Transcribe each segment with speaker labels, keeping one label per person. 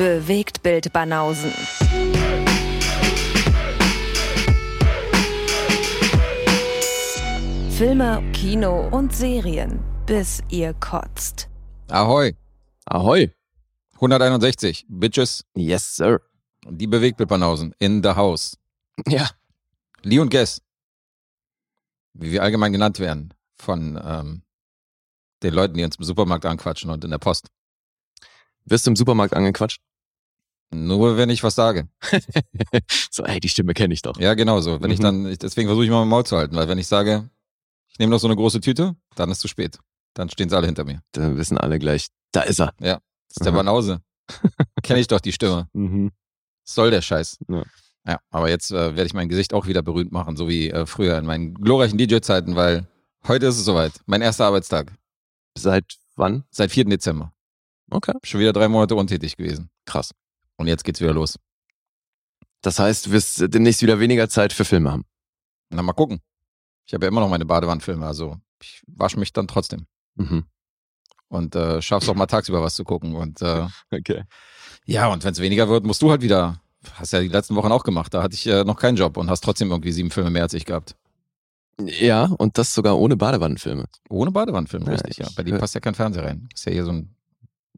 Speaker 1: Bewegt Bild Banausen. Filme, Kino und Serien, bis ihr kotzt.
Speaker 2: Ahoi.
Speaker 3: Ahoi.
Speaker 2: 161. Bitches.
Speaker 3: Yes, sir.
Speaker 2: Die Bewegtbildbanausen. In the house.
Speaker 3: Ja.
Speaker 2: Lee und Guess. Wie wir allgemein genannt werden. Von ähm, den Leuten, die uns im Supermarkt anquatschen und in der Post.
Speaker 3: Wirst du im Supermarkt angequatscht?
Speaker 2: Nur wenn ich was sage.
Speaker 3: so, ey, die Stimme kenne ich doch.
Speaker 2: Ja, genau so. Wenn ich
Speaker 3: Mhm.
Speaker 2: dann, ich, deswegen versuche ich mal mein Maul zu halten, weil wenn ich sage, ich nehme noch so eine große Tüte, dann ist zu spät. Dann stehen sie alle hinter mir.
Speaker 3: Da wissen alle gleich, da ist er.
Speaker 2: Das ist der. Banause. Kenne ich doch die Stimme.
Speaker 3: Mhm.
Speaker 2: Soll der Scheiß?
Speaker 3: Ja.
Speaker 2: Ja, aber jetzt äh, werde ich mein Gesicht auch wieder berühmt machen, so wie äh, früher in meinen glorreichen DJ-Zeiten, weil heute ist es soweit. Mein erster Arbeitstag.
Speaker 3: Seit wann?
Speaker 2: Seit 4. Dezember.
Speaker 3: Okay.
Speaker 2: Schon wieder drei Monate untätig gewesen.
Speaker 3: Krass.
Speaker 2: Und jetzt geht's wieder los.
Speaker 3: Das heißt, du wirst demnächst wieder weniger Zeit für Filme haben.
Speaker 2: Na, mal gucken. Ich habe ja immer noch meine Badewannenfilme, also ich wasche mich dann trotzdem.
Speaker 3: Mhm.
Speaker 2: Und äh, schaff's auch mal tagsüber was zu gucken. Und äh,
Speaker 3: Okay.
Speaker 2: ja, und wenn es weniger wird, musst du halt wieder. Hast ja die letzten Wochen auch gemacht. Da hatte ich äh, noch keinen Job und hast trotzdem irgendwie sieben Filme mehr als ich gehabt.
Speaker 3: Ja, und das sogar ohne Badewannenfilme.
Speaker 2: Ohne Badewannenfilm,
Speaker 3: Ja,
Speaker 2: richtig, ja. Bei dir passt ja kein Fernseher rein. Ist ja hier so ein,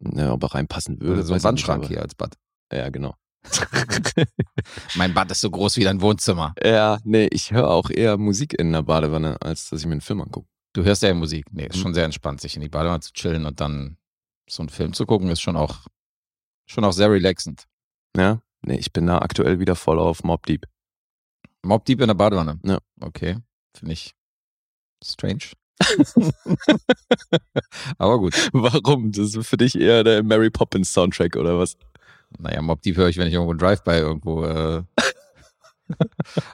Speaker 3: Ja, ob er reinpassen würde.
Speaker 2: so ein Wandschrank
Speaker 3: nicht,
Speaker 2: hier als Bad.
Speaker 3: Ja, genau.
Speaker 2: Mein Bad ist so groß wie dein Wohnzimmer.
Speaker 3: ja, nee, ich höre auch eher Musik in der Badewanne, als dass ich mir einen Film angucke.
Speaker 2: Du hörst ja Musik. Nee, ist
Speaker 3: Mhm.
Speaker 2: schon sehr entspannt, sich in die Badewanne zu chillen und dann so einen Film zu gucken, ist schon auch, schon auch sehr relaxend.
Speaker 3: Ja? Nee, ich bin da aktuell wieder voll auf Mob Deep.
Speaker 2: Mob Deep in der Badewanne.
Speaker 3: Ja.
Speaker 2: Okay. Finde ich strange. Aber gut.
Speaker 3: Warum? Das ist für dich eher der Mary Poppins Soundtrack oder was?
Speaker 2: Naja, Mob Deep höre ich, wenn ich irgendwo Drive-By irgendwo äh,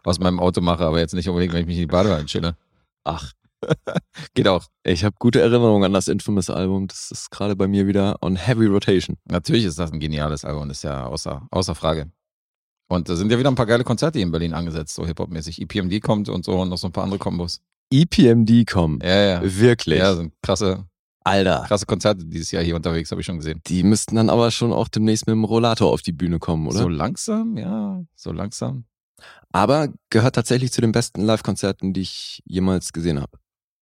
Speaker 2: aus meinem Auto mache, aber jetzt nicht unbedingt, wenn ich mich in die Badewanne chille.
Speaker 3: Ach,
Speaker 2: Geht auch.
Speaker 3: ich habe gute Erinnerungen an das Infamous Album. Das ist gerade bei mir wieder on heavy rotation.
Speaker 2: Natürlich ist das ein geniales Album, ist ja außer, außer Frage. Und da sind ja wieder ein paar geile Konzerte hier in Berlin angesetzt, so Hip-Hop-mäßig. EPMD kommt und so und noch so ein paar andere Kombos.
Speaker 3: EPMD kommen.
Speaker 2: Ja, ja.
Speaker 3: Wirklich.
Speaker 2: Ja, sind krasse,
Speaker 3: Alter.
Speaker 2: krasse Konzerte dieses Jahr hier unterwegs, habe ich schon gesehen.
Speaker 3: Die müssten dann aber schon auch demnächst mit dem Rollator auf die Bühne kommen, oder?
Speaker 2: So langsam, ja, so langsam.
Speaker 3: Aber gehört tatsächlich zu den besten Live-Konzerten, die ich jemals gesehen habe.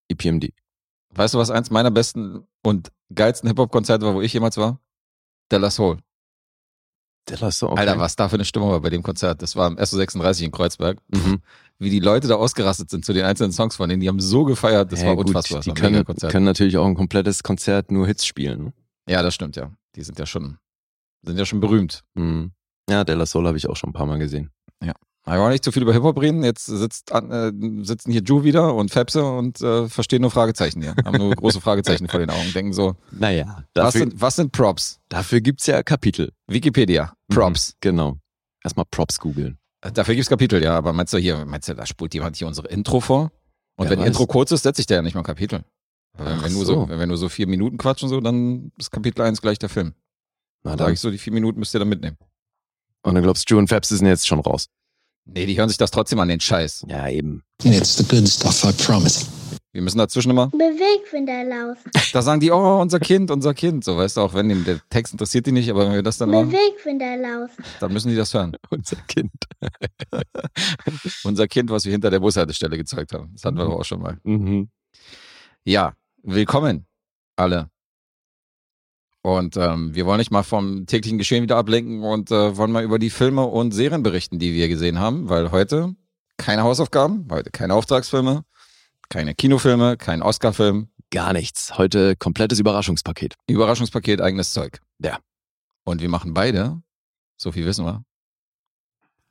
Speaker 3: EPMD.
Speaker 2: Weißt du, was eins meiner besten und geilsten Hip-Hop-Konzerte war, wo ich jemals war? Della Soul.
Speaker 3: Der war so okay.
Speaker 2: Alter, was da für eine Stimmung war bei dem Konzert. Das war am SO36 in Kreuzberg.
Speaker 3: Mhm.
Speaker 2: Wie die Leute da ausgerastet sind zu den einzelnen Songs von denen. Die haben so gefeiert, das
Speaker 3: Ja,
Speaker 2: war
Speaker 3: gut,
Speaker 2: unfassbar.
Speaker 3: Die können, können natürlich auch ein komplettes Konzert nur Hits spielen. Ne?
Speaker 2: Ja, das stimmt, ja. Die sind ja schon, sind ja schon berühmt.
Speaker 3: Mhm. Ja, Della Soul habe ich auch schon ein paar Mal gesehen.
Speaker 2: Aber wir wollen nicht zu viel über Hip-Hop reden. Jetzt sitzt, äh, sitzen hier Ju wieder und Fepse und äh, verstehen nur Fragezeichen hier. Haben nur große Fragezeichen vor den Augen. Denken so,
Speaker 3: Naja,
Speaker 2: was
Speaker 3: dafür,
Speaker 2: sind, was sind Props?
Speaker 3: dafür gibt's ja Kapitel.
Speaker 2: Wikipedia. Props.
Speaker 3: Mhm, genau. Erstmal Props googeln.
Speaker 2: Dafür gibt's Kapitel, ja. Aber meinst du hier, meinst du, da spult jemand hier unsere Intro vor? Und
Speaker 3: Wer
Speaker 2: wenn
Speaker 3: weiß.
Speaker 2: Intro kurz ist, setze ich da ja nicht mal ein Kapitel. Wenn, wenn, nur
Speaker 3: so.
Speaker 2: so. wenn wir nur so vier Minuten quatschen, so, dann ist Kapitel 1 gleich der Film.
Speaker 3: Na
Speaker 2: Dann sage ich so, die vier Minuten müsst ihr dann mitnehmen.
Speaker 3: Und dann glaubst du, und Fabs sind jetzt schon raus.
Speaker 2: Nee, die hören sich das trotzdem an den Scheiß.
Speaker 3: Ja, eben.
Speaker 4: It's the good stuff, I promise.
Speaker 2: Wir müssen dazwischen immer,
Speaker 5: Bewegfinderlauf.
Speaker 2: da sagen die, oh, unser Kind, unser Kind. So, weißt du, auch wenn den, der Text interessiert die nicht, aber wenn wir das dann machen,
Speaker 5: Bewegfinderlauf.
Speaker 2: dann müssen die das hören.
Speaker 3: Unser Kind.
Speaker 2: Unser Kind, was wir hinter der Bushaltestelle gezeigt haben. Das hatten wir doch auch schon mal.
Speaker 3: Mhm.
Speaker 2: Ja, willkommen alle. Und ähm, wir wollen euch mal vom täglichen Geschehen wieder ablenken und äh, wollen mal über die Filme und Serien berichten, die wir gesehen haben, weil heute keine Hausaufgaben, heute keine Auftragsfilme, keine Kinofilme, kein Oscarfilm,
Speaker 3: Gar nichts. Heute komplettes Überraschungspaket.
Speaker 2: Überraschungspaket, eigenes Zeug.
Speaker 3: Ja.
Speaker 2: Und wir machen beide, so viel wissen wir,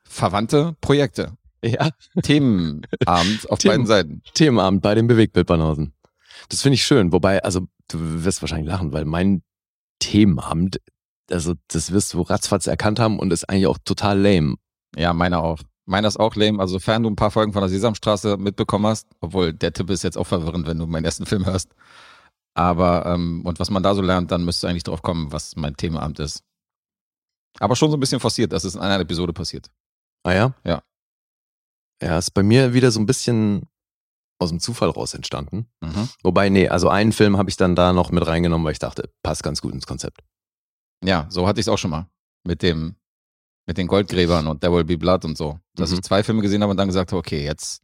Speaker 2: verwandte Projekte.
Speaker 3: Ja.
Speaker 2: Themenabend auf
Speaker 3: Themen.
Speaker 2: beiden Seiten.
Speaker 3: Themenabend bei den Bewegtbildbanausen. Das finde ich schön. Wobei, also, du wirst wahrscheinlich lachen, weil mein Themenabend, also, das wirst du ratzfatz erkannt haben und ist eigentlich auch total lame.
Speaker 2: Ja, meiner auch. Meiner ist auch lame. Also, sofern du ein paar Folgen von der Sesamstraße mitbekommen hast, obwohl der Tipp ist jetzt auch verwirrend, wenn du meinen ersten Film hörst. Aber, ähm, und was man da so lernt, dann müsste eigentlich drauf kommen, was mein Themenabend ist. Aber schon so ein bisschen forciert, dass es in einer Episode passiert.
Speaker 3: Ah ja?
Speaker 2: Ja.
Speaker 3: Ja, ist bei mir wieder so ein bisschen aus dem Zufall raus entstanden.
Speaker 2: Mhm.
Speaker 3: Wobei, nee, also einen Film habe ich dann da noch mit reingenommen, weil ich dachte, passt ganz gut ins Konzept.
Speaker 2: Ja, so hatte ich es auch schon mal. Mit dem, mit den Goldgräbern und There Will Be Blood und so. Dass
Speaker 3: Mhm.
Speaker 2: ich zwei Filme gesehen habe und dann gesagt habe, okay, jetzt,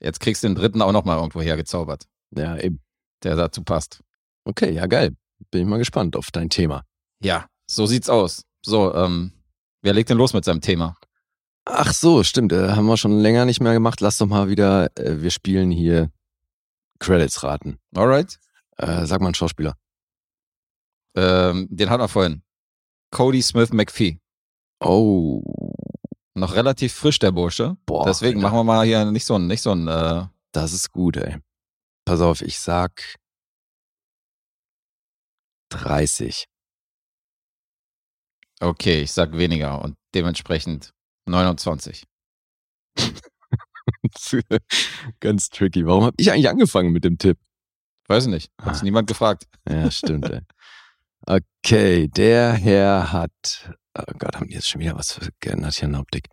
Speaker 2: jetzt kriegst du den dritten auch nochmal irgendwo hergezaubert,
Speaker 3: Ja, eben.
Speaker 2: der dazu passt.
Speaker 3: Okay, ja, geil. Bin ich mal gespannt auf dein Thema.
Speaker 2: Ja, so sieht's aus. So, ähm, wer legt denn los mit seinem Thema?
Speaker 3: Ach so, stimmt. Äh, haben wir schon länger nicht mehr gemacht. Lass doch mal wieder, äh, wir spielen hier Credits raten.
Speaker 2: Alright.
Speaker 3: Äh, sag mal einen Schauspieler.
Speaker 2: Ähm, den hatten wir vorhin. Cody Smith McPhee.
Speaker 3: Oh,
Speaker 2: Noch relativ frisch, der Bursche.
Speaker 3: boah.
Speaker 2: Deswegen
Speaker 3: Alter,
Speaker 2: machen wir mal hier nicht so ein, nicht so ein, äh,
Speaker 3: Das ist gut, ey. Pass auf, ich sag 30.
Speaker 2: okay, ich sag weniger und dementsprechend 29.
Speaker 3: Ganz tricky. Warum habe ich eigentlich angefangen mit dem Tipp?
Speaker 2: Weiß ich nicht. Hat's
Speaker 3: Ah.
Speaker 2: niemand gefragt.
Speaker 3: Ja, stimmt, ey. Okay, der Herr hat, oh Gott, haben die jetzt schon wieder was geändert hier in der Optik.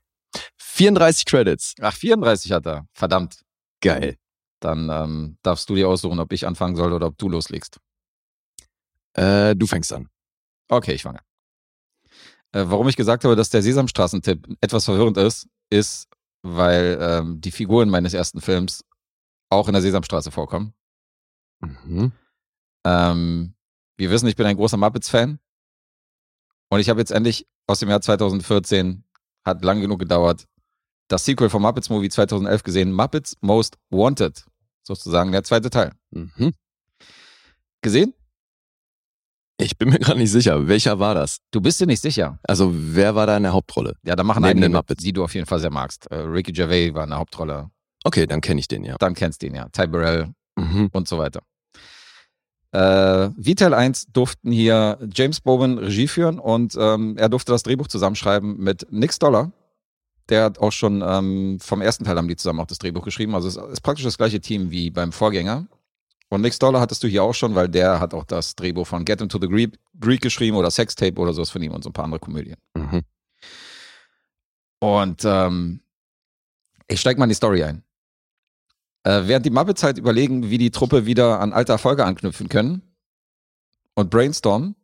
Speaker 3: 34 Credits.
Speaker 2: Ach, 34 hat er. Verdammt.
Speaker 3: Geil.
Speaker 2: Dann ähm, darfst du dir aussuchen, ob ich anfangen soll oder ob du loslegst.
Speaker 3: Äh, du fängst an.
Speaker 2: Okay, ich fange. Äh, warum ich gesagt habe, dass der Sesamstraßen-Tipp etwas verwirrend ist, ist, weil ähm, die Figuren meines ersten Films auch in der Sesamstraße vorkommen.
Speaker 3: Mhm.
Speaker 2: Ähm, wir wissen, ich bin ein großer Muppets-Fan. Und ich habe jetzt endlich aus dem Jahr 2014, hat lang genug gedauert, das Sequel vom Muppets Movie 2011 gesehen, Muppets Most Wanted. Sozusagen der zweite Teil.
Speaker 3: Mhm.
Speaker 2: Gesehen?
Speaker 3: Ich bin mir gerade nicht sicher, welcher war das?
Speaker 2: Du bist dir nicht sicher.
Speaker 3: Also, wer war da in der Hauptrolle?
Speaker 2: Ja, da machen
Speaker 3: Neben
Speaker 2: einige
Speaker 3: den
Speaker 2: mit,
Speaker 3: Muppets.
Speaker 2: die du auf jeden Fall sehr magst. Äh, Ricky Gervais war in der Hauptrolle.
Speaker 3: Okay, dann kenne ich den, ja.
Speaker 2: Dann kennst du ihn ja. Ty Burrell
Speaker 3: Mhm.
Speaker 2: und so weiter. Äh, wie Teil 1 durften hier James Bowen Regie führen und ähm, er durfte das Drehbuch zusammenschreiben mit Nick Stoller. Der hat auch schon ähm, vom ersten Teil haben die zusammen auch das Drehbuch geschrieben. Also es ist praktisch das gleiche Team wie beim Vorgänger. Und Nick Stoller hattest du hier auch schon, weil der hat auch das Drehbuch von Get Into the Greek, Greek geschrieben oder Sextape oder sowas von ihm und so ein paar andere Komödien.
Speaker 3: Mhm.
Speaker 2: Und ähm, ich steig mal in die Story ein. Äh, während die Muppets halt überlegen, wie die Truppe wieder an alte Erfolge anknüpfen können und brainstormen,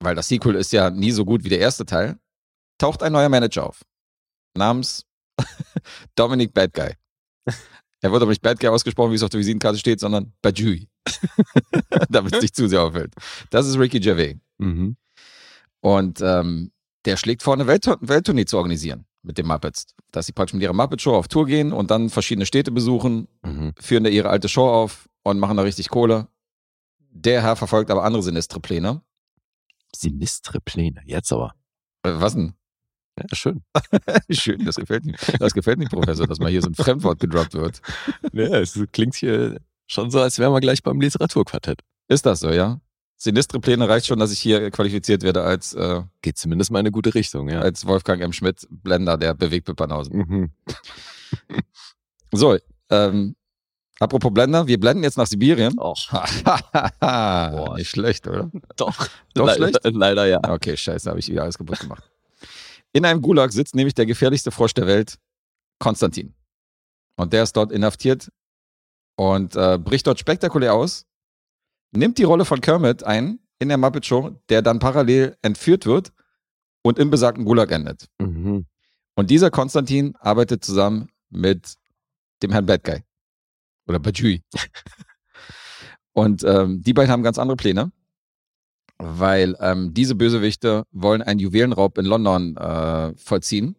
Speaker 2: weil das Sequel ist ja nie so gut wie der erste Teil, taucht ein neuer Manager auf. Namens Dominic Bad Guy. Er wird aber nicht Bad Guy ausgesprochen, wie es auf der Visitenkarte steht, sondern Bajui. Damit es nicht zu sehr auffällt. Das ist Ricky Gervais.
Speaker 3: Mhm.
Speaker 2: Und ähm, der schlägt vor, eine Welt Welttournee zu organisieren mit den Muppets. Dass sie praktisch mit ihrer Muppet-Show auf Tour gehen und dann verschiedene Städte besuchen,
Speaker 3: Mhm.
Speaker 2: führen da ihre alte Show auf und machen da richtig Kohle. Der Herr verfolgt aber andere sinistre Pläne.
Speaker 3: Sinistre Pläne. Jetzt aber.
Speaker 2: Äh, was denn?
Speaker 3: Ja, schön.
Speaker 2: Schön, das gefällt mir. Das gefällt mir, Professor, dass mal hier so ein Fremdwort gedroppt wird.
Speaker 3: Ja, es klingt hier schon so, als wären wir gleich beim Literaturquartett.
Speaker 2: Ist das so, ja? Sinistre Pläne reicht schon, dass ich hier qualifiziert werde als, äh,
Speaker 3: Geht zumindest mal in eine gute Richtung, ja.
Speaker 2: als Wolfgang M. Schmidt, Blender der Bewegtbildbanausen.
Speaker 3: Mhm.
Speaker 2: So, ähm, apropos Blender, wir blenden jetzt nach Sibirien.
Speaker 3: Och,
Speaker 2: Boah, nicht schlecht, oder?
Speaker 3: doch.
Speaker 2: Doch
Speaker 3: Le
Speaker 2: schlecht?
Speaker 3: Leider ja.
Speaker 2: Okay, scheiße, habe ich wieder alles kaputt gemacht. In einem Gulag sitzt nämlich der gefährlichste Frosch der Welt, Konstantin. Und der ist dort inhaftiert und äh, bricht dort spektakulär aus, nimmt die Rolle von Kermit ein in der Muppet Show, der dann parallel entführt wird und im besagten Gulag endet.
Speaker 3: Mhm.
Speaker 2: Und dieser Konstantin arbeitet zusammen mit dem Herrn Bad Guy. Oder Bajui. und ähm, die beiden haben ganz andere Pläne, weil ähm, diese Bösewichte wollen einen Juwelenraub in London äh, vollziehen.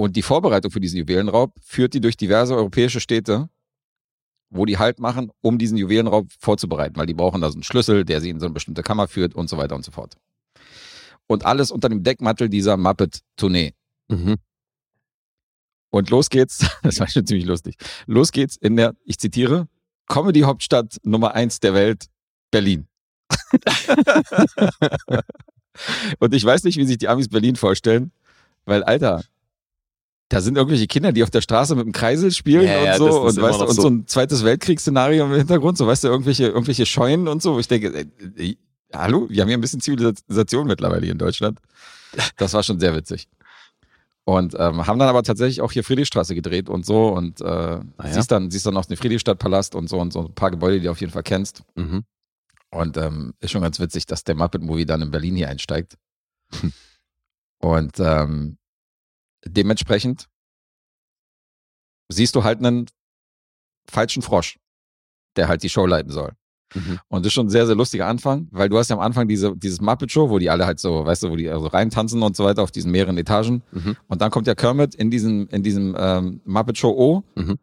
Speaker 2: Und die Vorbereitung für diesen Juwelenraub führt die durch diverse europäische Städte, wo die Halt machen, um diesen Juwelenraub vorzubereiten, weil die brauchen da so einen Schlüssel, der sie in so eine bestimmte Kammer führt und so weiter und so fort. Und alles unter dem Deckmantel dieser Muppet-Tournee.
Speaker 3: Mhm.
Speaker 2: Und los geht's, das war schon ziemlich lustig. Los geht's in der, ich zitiere, Comedy-Hauptstadt Nummer eins der Welt, Berlin. und ich weiß nicht, wie sich die Amis Berlin vorstellen, weil, Alter, da sind irgendwelche Kinder, die auf der Straße mit dem Kreisel spielen
Speaker 3: Ja,
Speaker 2: und
Speaker 3: ja,
Speaker 2: so und weißt du, und
Speaker 3: so.
Speaker 2: so ein zweites Weltkriegsszenario im Hintergrund, so weißt du, irgendwelche, irgendwelche Scheunen und so, wo ich denke, äh, äh, hallo, wir haben hier ein bisschen Zivilisation mittlerweile hier in Deutschland. Das war schon sehr witzig. Und ähm, haben dann aber tatsächlich auch hier Friedrichstraße gedreht und so und äh,
Speaker 3: ja?
Speaker 2: siehst dann siehst dann auch den Friedrichstadtpalast und so und so ein paar Gebäude, die du auf jeden Fall kennst.
Speaker 3: Mhm.
Speaker 2: Und ähm, ist schon ganz witzig, dass der Muppet Movie dann in Berlin hier einsteigt. Und ähm, dementsprechend siehst du halt einen falschen Frosch, der halt die Show leiten soll.
Speaker 3: Mhm.
Speaker 2: Und das ist schon ein sehr, sehr lustiger Anfang, weil du hast ja am Anfang diese, dieses Muppet Show, wo die alle halt so, weißt du, wo die also reintanzen und so weiter auf diesen mehreren Etagen.
Speaker 3: Mhm.
Speaker 2: Und dann kommt ja Kermit in diesem, in diesem ähm, Muppet Show O
Speaker 3: Mhm.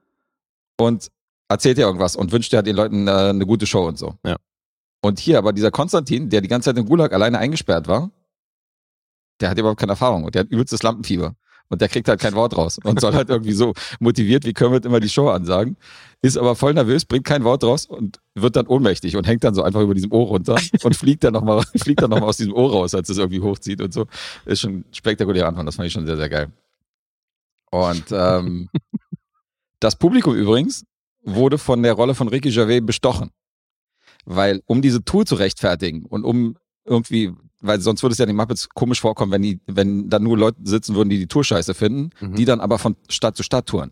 Speaker 2: und erzählt ja irgendwas und wünscht ja den Leuten äh, eine gute Show und so.
Speaker 3: Ja.
Speaker 2: Und hier aber dieser Konstantin, der die ganze Zeit im Gulag alleine eingesperrt war, der hat überhaupt keine Erfahrung und der hat übelstes Lampenfieber. Und der kriegt halt kein Wort raus und soll halt irgendwie so motiviert wie Kermit immer die Show ansagen, ist aber voll nervös, bringt kein Wort raus und wird dann ohnmächtig und hängt dann so einfach über diesem Ohr runter und fliegt dann nochmal, fliegt dann noch mal aus diesem Ohr raus, als es irgendwie hochzieht und so. Ist schon ein spektakulärer Anfang, das fand ich schon sehr, sehr geil. Und ähm, das Publikum übrigens wurde von der Rolle von Ricky Gervais bestochen. Weil, um diese Tour zu rechtfertigen und um irgendwie, weil sonst würde es ja den Muppets komisch vorkommen, wenn die, wenn da nur Leute sitzen würden, die die Tour scheiße finden,
Speaker 3: Mhm.
Speaker 2: die dann aber von Stadt zu Stadt touren.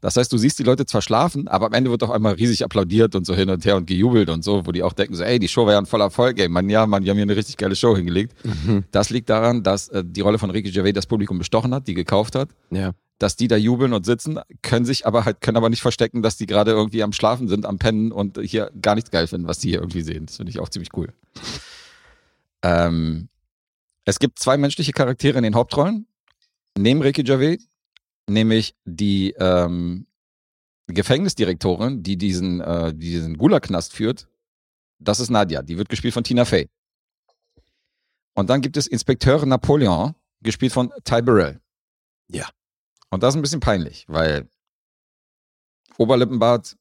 Speaker 2: Das heißt, du siehst die Leute zwar schlafen, aber am Ende wird auch einmal riesig applaudiert und so hin und her und gejubelt und so, wo die auch denken so, ey, die Show war ja ein voller Erfolg, ey, man, ja, man, die haben hier eine richtig geile Show hingelegt.
Speaker 3: Mhm.
Speaker 2: Das liegt daran, dass äh, die Rolle von Ricky Gervais das Publikum bestochen hat, die gekauft hat
Speaker 3: Ja.
Speaker 2: dass die da jubeln und sitzen, können sich aber halt, können aber nicht verstecken, dass die gerade irgendwie am Schlafen sind, am Pennen und hier gar nichts geil finden, was die hier irgendwie sehen. Das finde ich auch ziemlich cool. Ähm, es gibt zwei menschliche Charaktere in den Hauptrollen, neben Ricky Gervais, nämlich die ähm, Gefängnisdirektorin, die diesen, äh, diesen Gulag-Knast führt. Das ist Nadia, die wird gespielt von Tina Fey. Und dann gibt es Inspekteur Napoleon, gespielt von Ty Burrell.
Speaker 3: Ja.
Speaker 2: Und das ist ein bisschen peinlich, weil Oberlippenbart,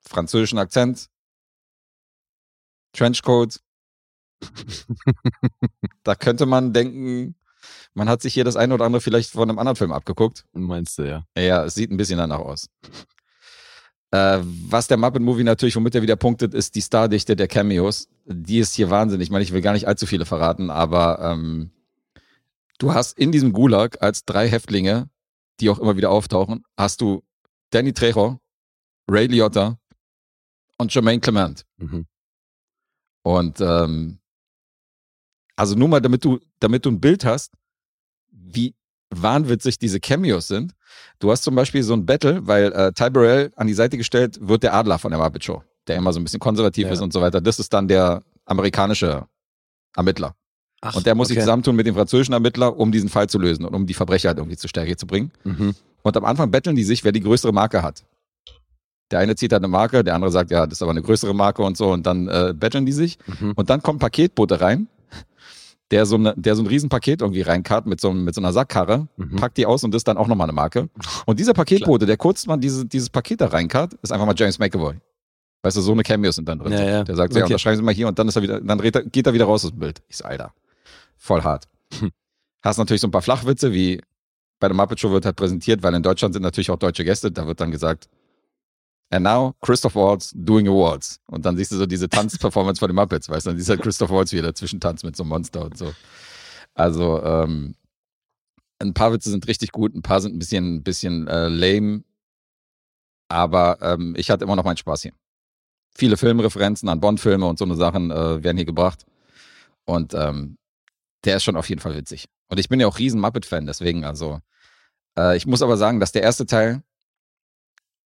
Speaker 2: französischen Akzent, Trenchcoat. da könnte man denken, man hat sich hier das eine oder andere vielleicht von einem anderen Film abgeguckt.
Speaker 3: Meinst du, ja.
Speaker 2: Ja, es sieht ein bisschen danach aus. Äh, was der Muppet Movie natürlich, womit er wieder punktet, ist die Stardichte der Cameos. Die ist hier wahnsinnig. Ich meine, ich will gar nicht allzu viele verraten, aber ähm, du hast in diesem Gulag als drei Häftlinge, die auch immer wieder auftauchen, hast du Danny Trejo, Ray Liotta und Jermaine Clement.
Speaker 3: Mhm.
Speaker 2: Und ähm, also nur mal, damit du, damit du ein Bild hast, wie wahnwitzig diese Cameos sind. Du hast zum Beispiel so ein Battle, weil äh, Ty Burrell an die Seite gestellt wird der Adler von der Muppet Show, der immer so ein bisschen konservativ
Speaker 3: Ja.
Speaker 2: ist und so weiter. Das ist dann der amerikanische Ermittler.
Speaker 3: Ach,
Speaker 2: und der muss sich
Speaker 3: okay.
Speaker 2: zusammentun mit dem französischen Ermittler, um diesen Fall zu lösen und um die Verbrecher halt irgendwie zur Stärke zu bringen.
Speaker 3: Mhm.
Speaker 2: Und am Anfang betteln die sich, wer die größere Marke hat. Der eine zieht halt eine Marke, der andere sagt, ja, das ist aber eine größere Marke und so. Und dann äh, betteln die sich.
Speaker 3: Mhm.
Speaker 2: Und dann kommt ein Paketbote rein, der so, eine, der so ein Riesenpaket irgendwie reinkarrt mit so, mit so einer Sackkarre,
Speaker 3: Mhm.
Speaker 2: packt die aus und das ist dann auch nochmal eine Marke. Und dieser Paketbote, der kurz mal diese, dieses Paket da reinkarrt, ist einfach mal James McAvoy. Weißt du, so eine Cameos sind dann drin.
Speaker 3: Ja, ja.
Speaker 2: Der sagt, so, ja,
Speaker 3: Okay.
Speaker 2: unterschreiben Sie mal hier und dann ist er wieder, dann er, geht er wieder raus aus dem Bild. Ich so, Alter, voll hart.
Speaker 3: Hm.
Speaker 2: Hast natürlich so ein paar Flachwitze, wie bei der Muppet Show wird halt präsentiert, weil in Deutschland sind natürlich auch deutsche Gäste, da wird dann gesagt, and now Christoph Waltz doing a waltz. Und dann siehst du so diese Tanzperformance von den Muppets, weißt du, dann siehst du halt Christoph Waltz wieder dazwischen tanzt mit so einem Monster und so. Also, ähm, ein paar Witze sind richtig gut, ein paar sind ein bisschen, ein bisschen äh, lame, aber ähm, ich hatte immer noch meinen Spaß hier. Viele Filmreferenzen an Bond-Filme und so eine Sachen äh, werden hier gebracht. Und ähm, der ist schon auf jeden Fall witzig. Und ich bin ja auch riesen Muppet-Fan, deswegen also. Äh, ich muss aber sagen, dass der erste Teil,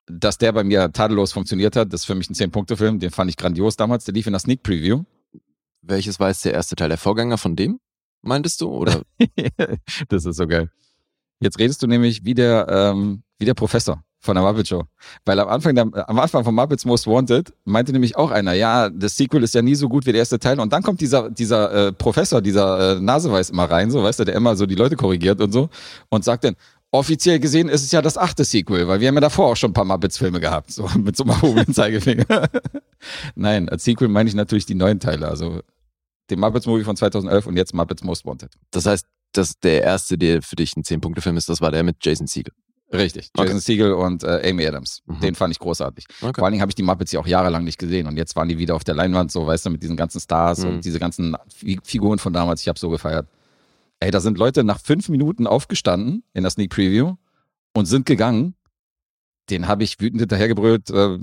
Speaker 2: dass der bei mir tadellos funktioniert hat, das ist für mich ein 10-Punkte-Film, den fand ich grandios damals. Der lief in der Sneak Preview.
Speaker 3: Welches war jetzt der erste Teil? Der Vorgänger von dem? Meintest du? Oder?
Speaker 2: das ist so geil. Jetzt redest du nämlich wie der, ähm, wie der Professor von der Muppet Show. Weil am Anfang, der, am Anfang von Muppets Most Wanted meinte nämlich auch einer, ja, das Sequel ist ja nie so gut wie der erste Teil. Und dann kommt dieser, dieser äh, Professor, dieser äh, Naseweiß immer rein, so, weißt du, der immer so die Leute korrigiert und so und sagt dann, offiziell gesehen ist es ja das achte Sequel, weil wir haben ja davor auch schon ein paar Muppets-Filme gehabt, so mit so einem erhobenen Zeigefinger. Nein, als Sequel meine ich natürlich die neuen Teile, also den Muppets-Movie von 2011 und jetzt Muppets Most Wanted.
Speaker 3: Das heißt, dass der erste, der für dich ein 10-Punkte-Film ist, das war der mit Jason Segel.
Speaker 2: Richtig.
Speaker 3: Okay.
Speaker 2: Jason Segel und äh, Amy Adams.
Speaker 3: Mhm.
Speaker 2: Den fand ich großartig.
Speaker 3: Okay.
Speaker 2: Vor allen Dingen habe ich die Muppets ja auch jahrelang nicht gesehen und jetzt waren die wieder auf der Leinwand, so weißt du, mit diesen ganzen Stars
Speaker 3: Mhm.
Speaker 2: und diese ganzen Fi- Figuren von damals. Ich habe so gefeiert. Ey, da sind Leute nach fünf Minuten aufgestanden in der Sneak Preview und sind gegangen. Den habe ich wütend hinterhergebrüllt. Äh,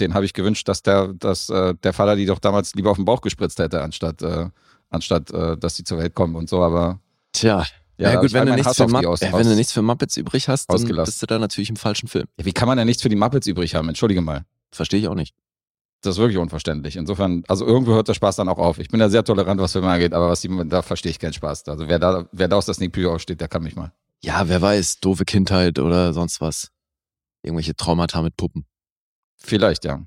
Speaker 2: den habe ich gewünscht, dass der, dass äh, der Vater die doch damals lieber auf den Bauch gespritzt hätte, anstatt, äh, anstatt äh, dass die zur Welt kommen und so. Aber
Speaker 3: Tja. Ja,
Speaker 2: hab
Speaker 3: gut, wenn du, nichts für Mupp- ja, wenn du nichts für Muppets übrig hast, dann bist du da natürlich im falschen Film.
Speaker 2: Ja, wie kann man denn nichts für die Muppets übrig haben? Entschuldige mal.
Speaker 3: Verstehe ich auch nicht.
Speaker 2: Das ist wirklich unverständlich. Insofern, also irgendwo hört der Spaß dann auch auf. Ich bin ja sehr tolerant, was Filme angeht, aber was die, da verstehe ich keinen Spaß. Also wer da, wer da aus der Sneak Preview aussteht, der kann mich mal.
Speaker 3: Ja, wer weiß, doofe Kindheit oder sonst was. Irgendwelche Traumata mit Puppen.
Speaker 2: Vielleicht, ja.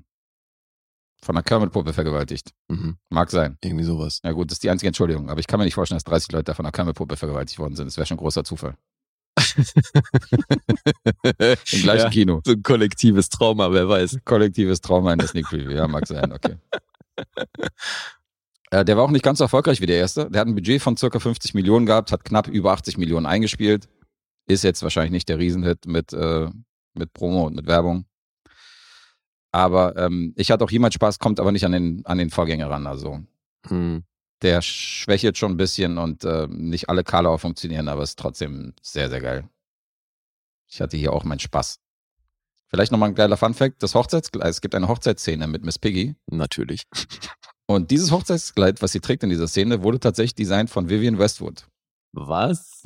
Speaker 2: Von einer Kermit-Puppe vergewaltigt.
Speaker 3: Mhm.
Speaker 2: Mag sein.
Speaker 3: Irgendwie sowas.
Speaker 2: Ja gut, das ist die einzige Entschuldigung. Aber ich kann mir nicht vorstellen, dass 30 Leute da von einer Kermit-Puppe vergewaltigt worden sind. Das wäre schon ein großer Zufall. Im gleichen
Speaker 3: Ja,
Speaker 2: Kino.
Speaker 3: so ein kollektives Trauma, wer weiß.
Speaker 2: Kollektives Trauma in der Sneak Preview. Ja, mag sein, okay. Äh, der war auch nicht ganz so erfolgreich wie der erste. Der hat ein Budget von circa 50 Millionen gehabt, hat knapp über 80 Millionen eingespielt. Ist jetzt wahrscheinlich nicht der Riesenhit mit, äh, mit Promo und mit Werbung. Aber ähm, ich hatte auch jemals Spaß, kommt aber nicht an den, an den Vorgänger ran. Also
Speaker 3: Hm.
Speaker 2: Der schwächelt schon ein bisschen und äh, nicht alle Karlauer funktionieren, aber ist trotzdem sehr, sehr geil. Ich hatte hier auch meinen Spaß. Vielleicht nochmal ein geiler Funfact: Das Hochzeitskleid, es gibt eine Hochzeitsszene mit Miss Piggy.
Speaker 3: Natürlich.
Speaker 2: Und dieses Hochzeitskleid, was sie trägt in dieser Szene, wurde tatsächlich designt von Vivian Westwood.
Speaker 3: Was?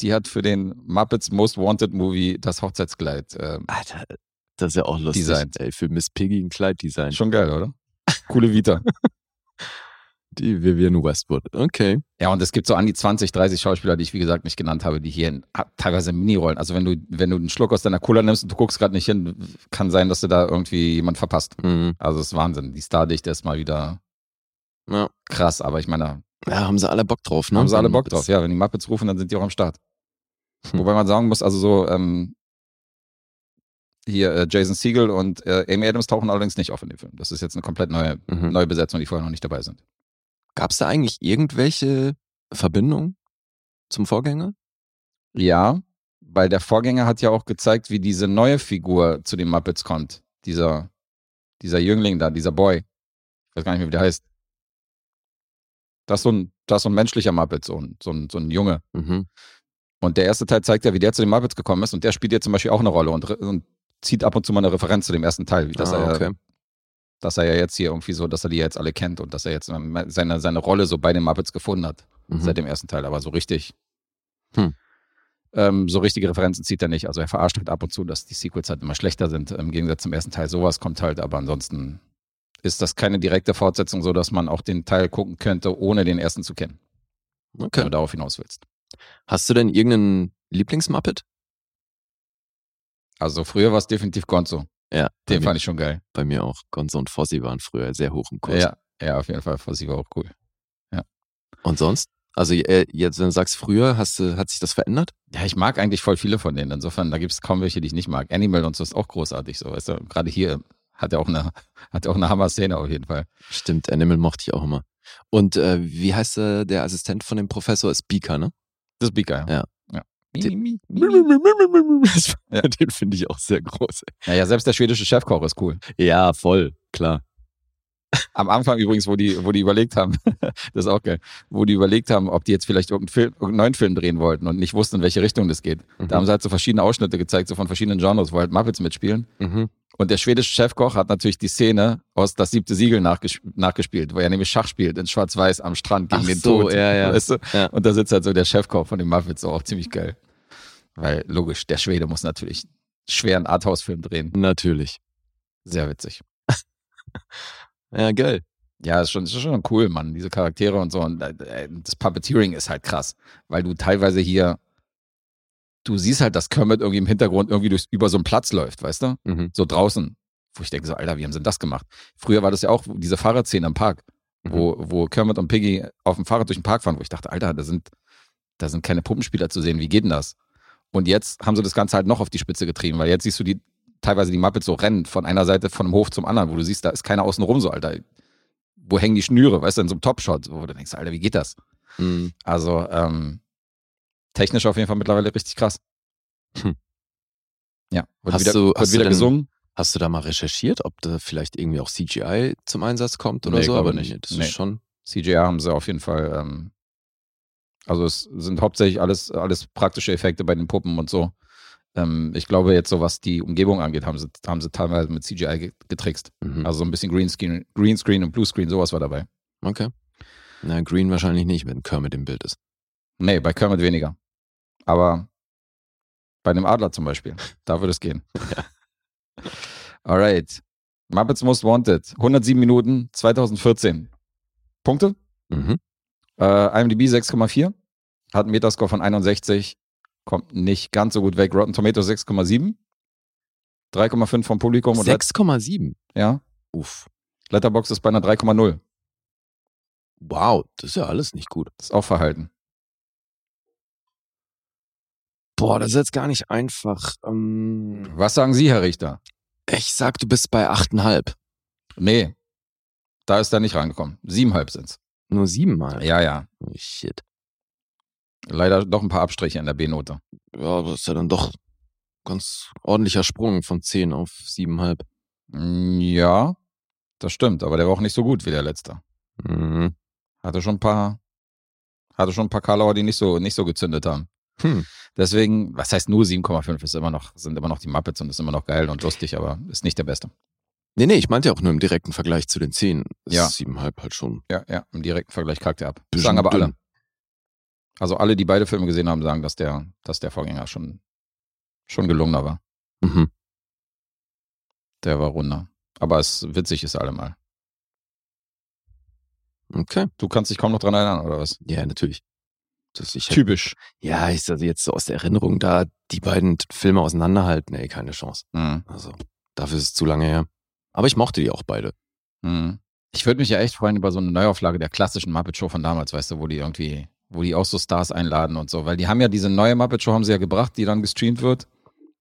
Speaker 2: Die hat für den Muppets Most Wanted Movie das Hochzeitskleid. Äh,
Speaker 3: Alter, das ist ja auch lustig.
Speaker 2: Designt.
Speaker 3: Ey, für Miss Piggy ein Kleid design.
Speaker 2: schon geil, oder? Coole Vita.
Speaker 3: Die Vivian Westwood. Okay.
Speaker 2: Ja, und es gibt so an die 20, 30 Schauspieler, die ich wie gesagt nicht genannt habe, die hier in, teilweise Minirollen. Also wenn du, wenn du einen Schluck aus deiner Cola nimmst und du guckst gerade nicht hin, kann sein, dass du da irgendwie jemand verpasst.
Speaker 3: Mhm.
Speaker 2: Also es ist Wahnsinn. Die Stardichte ist mal wieder
Speaker 3: Ja.
Speaker 2: krass, aber ich meine,
Speaker 3: ja, haben sie alle Bock drauf, ne?
Speaker 2: haben sie alle Bock drauf. Ja, wenn die Muppets rufen, dann sind die auch am Start.
Speaker 3: Hm.
Speaker 2: Wobei man sagen muss, also so, ähm, hier äh, Jason Siegel und äh, Amy Adams tauchen allerdings nicht auf in dem Film. Das ist jetzt eine komplett neue,
Speaker 3: Mhm.
Speaker 2: neue Besetzung, die vorher noch nicht dabei sind.
Speaker 3: Gab es da eigentlich irgendwelche Verbindungen zum Vorgänger?
Speaker 2: Ja, weil der Vorgänger hat ja auch gezeigt, wie diese neue Figur zu den Muppets kommt. Dieser, dieser Jüngling da, dieser Boy. Ich weiß gar nicht mehr, wie der heißt. Das ist so ein, das ist so ein menschlicher Muppet, so ein, so ein, so ein Junge.
Speaker 3: Mhm.
Speaker 2: Und der erste Teil zeigt ja, wie der zu den Muppets gekommen ist. Und der spielt hier zum Beispiel auch eine Rolle und, und zieht ab und zu mal eine Referenz zu dem ersten Teil. Wie dass,
Speaker 3: ah, okay.
Speaker 2: Dass er ja jetzt hier irgendwie so, dass er die jetzt alle kennt und dass er jetzt ähm, seine, seine Rolle so bei den Muppets gefunden hat.
Speaker 3: Mhm.
Speaker 2: Seit dem ersten Teil. Aber so richtig.
Speaker 3: Hm.
Speaker 2: Ähm, so richtige Referenzen zieht er nicht. Also er verarscht halt ab und zu, dass die Sequels halt immer schlechter sind. Im Gegensatz zum ersten Teil. Sowas kommt halt, aber ansonsten ist das keine direkte Fortsetzung, so dass man auch den Teil gucken könnte, ohne den ersten zu kennen. Wenn
Speaker 3: Okay.
Speaker 2: du darauf hinaus willst.
Speaker 3: Hast du denn irgendeinen Lieblingsmuppet?
Speaker 2: Also früher war es definitiv Gonzo.
Speaker 3: Ja.
Speaker 2: Den
Speaker 3: bei, mir,
Speaker 2: fand ich schon geil.
Speaker 3: bei mir auch. Gonzo und Fossi waren früher sehr hoch im Kurs.
Speaker 2: Ja, ja, auf jeden Fall. Fossi war auch cool.
Speaker 3: Und sonst? Also äh, jetzt, wenn du sagst früher, hast hat sich das verändert?
Speaker 2: Ja, ich mag eigentlich voll viele von denen. Insofern, da gibt es kaum welche, die ich nicht mag. Animal und so ist auch großartig, so, weißt du. Gerade hier hat er auch eine, hat er auch eine Hammer-Szene auf jeden Fall.
Speaker 3: Stimmt, Animal mochte ich auch immer. Und äh, wie heißt äh, der Assistent von dem Professor? Ist Beaker, ne?
Speaker 2: Das ist Beaker,
Speaker 3: Ja.
Speaker 2: ja.
Speaker 3: Den-.
Speaker 2: Ja.
Speaker 3: Den finde ich auch sehr groß.
Speaker 2: Naja, selbst der schwedische Chefkoch ist cool.
Speaker 3: Ja, voll, klar.
Speaker 2: Am Anfang übrigens, wo die, wo die überlegt haben, das ist auch geil, wo die überlegt haben, ob die jetzt vielleicht irgendeinen, Film, irgendeinen neuen Film drehen wollten und nicht wussten, in welche Richtung das geht.
Speaker 3: Mhm.
Speaker 2: Da haben sie halt so verschiedene Ausschnitte gezeigt, so von verschiedenen Genres, wo halt Muppets mitspielen.
Speaker 3: Mhm.
Speaker 2: Und der schwedische Chefkoch hat natürlich die Szene aus Das siebte Siegel nachges nachgespielt, wo er nämlich Schach spielt in Schwarz-Weiß am Strand gegen
Speaker 3: Ach
Speaker 2: den
Speaker 3: so,
Speaker 2: Tod.
Speaker 3: ja, ja.
Speaker 2: Weißt du?
Speaker 3: Ja.
Speaker 2: Und da sitzt halt so der Chefkoch von den Muppets, so auch ziemlich geil. Weil logisch, der Schwede muss natürlich schweren Arthouse-Film drehen.
Speaker 3: Natürlich.
Speaker 2: Sehr witzig.
Speaker 3: Ja, geil.
Speaker 2: Ja, ist schon, ist schon cool, Mann, diese Charaktere und so. Und äh, das Puppeteering ist halt krass, weil du teilweise hier, du siehst halt, dass Kermit irgendwie im Hintergrund irgendwie durch, über so einen Platz läuft, weißt du?
Speaker 3: Mhm.
Speaker 2: So draußen. Wo ich denke so, Alter, wie haben sie denn das gemacht? Früher war das ja auch diese Fahrradszene im Park, wo, wo Kermit und Piggy auf dem Fahrrad durch den Park fahren, wo ich dachte, Alter, da sind, da sind keine Puppenspieler zu sehen, wie geht denn das? Und jetzt haben sie das Ganze halt noch auf die Spitze getrieben, weil jetzt siehst du die, teilweise die Muppets so rennen von einer Seite von einem Hof zum anderen, wo du siehst, da ist keiner außen rum so, Alter. Wo hängen die Schnüre, weißt du, in so einem Topshot, wo du denkst, Alter, wie geht das?
Speaker 3: Mhm.
Speaker 2: Also, ähm, technisch auf jeden Fall mittlerweile richtig krass.
Speaker 3: Hm.
Speaker 2: Ja, wird
Speaker 3: Hast
Speaker 2: wieder,
Speaker 3: du- hast du
Speaker 2: wieder
Speaker 3: denn-
Speaker 2: gesungen.
Speaker 3: Hast du da mal recherchiert, ob da vielleicht irgendwie auch CGI zum Einsatz kommt oder
Speaker 2: Nee,
Speaker 3: so? Aber
Speaker 2: nicht.
Speaker 3: das
Speaker 2: Nee.
Speaker 3: ist schon.
Speaker 2: CGI haben sie auf jeden Fall. Ähm, also es sind hauptsächlich alles, alles praktische Effekte bei den Puppen und so. Ähm, ich glaube jetzt so, was die Umgebung angeht, haben sie, haben sie teilweise mit CGI ge- getrickst.
Speaker 3: Mhm.
Speaker 2: Also so ein bisschen Greenscreen, Greenscreen und Bluescreen, sowas war dabei.
Speaker 3: okay. Na, Green wahrscheinlich nicht, wenn Kermit im Bild ist.
Speaker 2: Nee, bei Kermit weniger. Aber bei dem Adler zum Beispiel, da würde es gehen. Alright. Muppets Most Wanted, 107 Minuten, 2014. Punkte?
Speaker 3: Mhm.
Speaker 2: Äh, IMDb 6,4. Hat einen Metascore von 61. Kommt nicht ganz so gut weg. Rotten Tomatoes 6,7. 3,5 vom Publikum. Und Let
Speaker 3: 6,7.
Speaker 2: ja,
Speaker 3: Uff.
Speaker 2: Letterbox ist bei einer 3,0.
Speaker 3: Wow, das ist ja alles nicht gut.
Speaker 2: Das ist auch Verhalten.
Speaker 3: Boah, das ist jetzt gar nicht einfach. Ähm,
Speaker 2: Was sagen Sie, Herr Richter?
Speaker 3: ich sag, du bist bei 8,5.
Speaker 2: Nee, da ist er nicht reingekommen. Siebenhalb sind's.
Speaker 3: Nur siebenmal.
Speaker 2: Ja, ja.
Speaker 3: Oh, shit.
Speaker 2: Leider doch ein paar Abstriche in der B-Note.
Speaker 3: Ja, das ist ja dann doch ganz ordentlicher Sprung von 10 auf 7,5.
Speaker 2: Mm, Ja, das stimmt, aber der war auch nicht so gut wie der letzte.
Speaker 3: Mhm.
Speaker 2: Hatte schon ein paar, hatte schon ein paar Karlauer, die nicht so, nicht so gezündet haben.
Speaker 3: Hm.
Speaker 2: Deswegen, was heißt nur 7,5 ist immer noch, sind immer noch die Muppets und ist immer noch geil und lustig, aber ist nicht der beste.
Speaker 3: Nee, nee, ich meinte ja auch nur im direkten Vergleich zu den 10. Ist
Speaker 2: Ja.
Speaker 3: 7,5 halt schon.
Speaker 2: Ja, ja, im direkten Vergleich kackt er ab.
Speaker 3: Bisschen
Speaker 2: sagen aber alle.
Speaker 3: dünn.
Speaker 2: Also alle, die beide Filme gesehen haben, sagen, dass der, dass der Vorgänger schon, schon gelungener war.
Speaker 3: Mhm.
Speaker 2: Der war runder. Aber es witzig ist allemal.
Speaker 3: Okay.
Speaker 2: Du kannst dich kaum noch dran erinnern, oder was?
Speaker 3: Ja, natürlich.
Speaker 2: Typisch.
Speaker 3: ja, ich also jetzt so aus der Erinnerung da die beiden Filme auseinanderhalten, ey, keine Chance.
Speaker 2: Mhm.
Speaker 3: Also, dafür ist es zu lange her. Aber ich mochte die auch beide.
Speaker 2: Mhm. Ich würde mich ja echt freuen über so eine Neuauflage der klassischen Muppet Show von damals, weißt du, wo die irgendwie, wo die auch so Stars einladen und so, weil die haben ja diese neue Muppet Show haben sie ja gebracht, die dann gestreamt wird,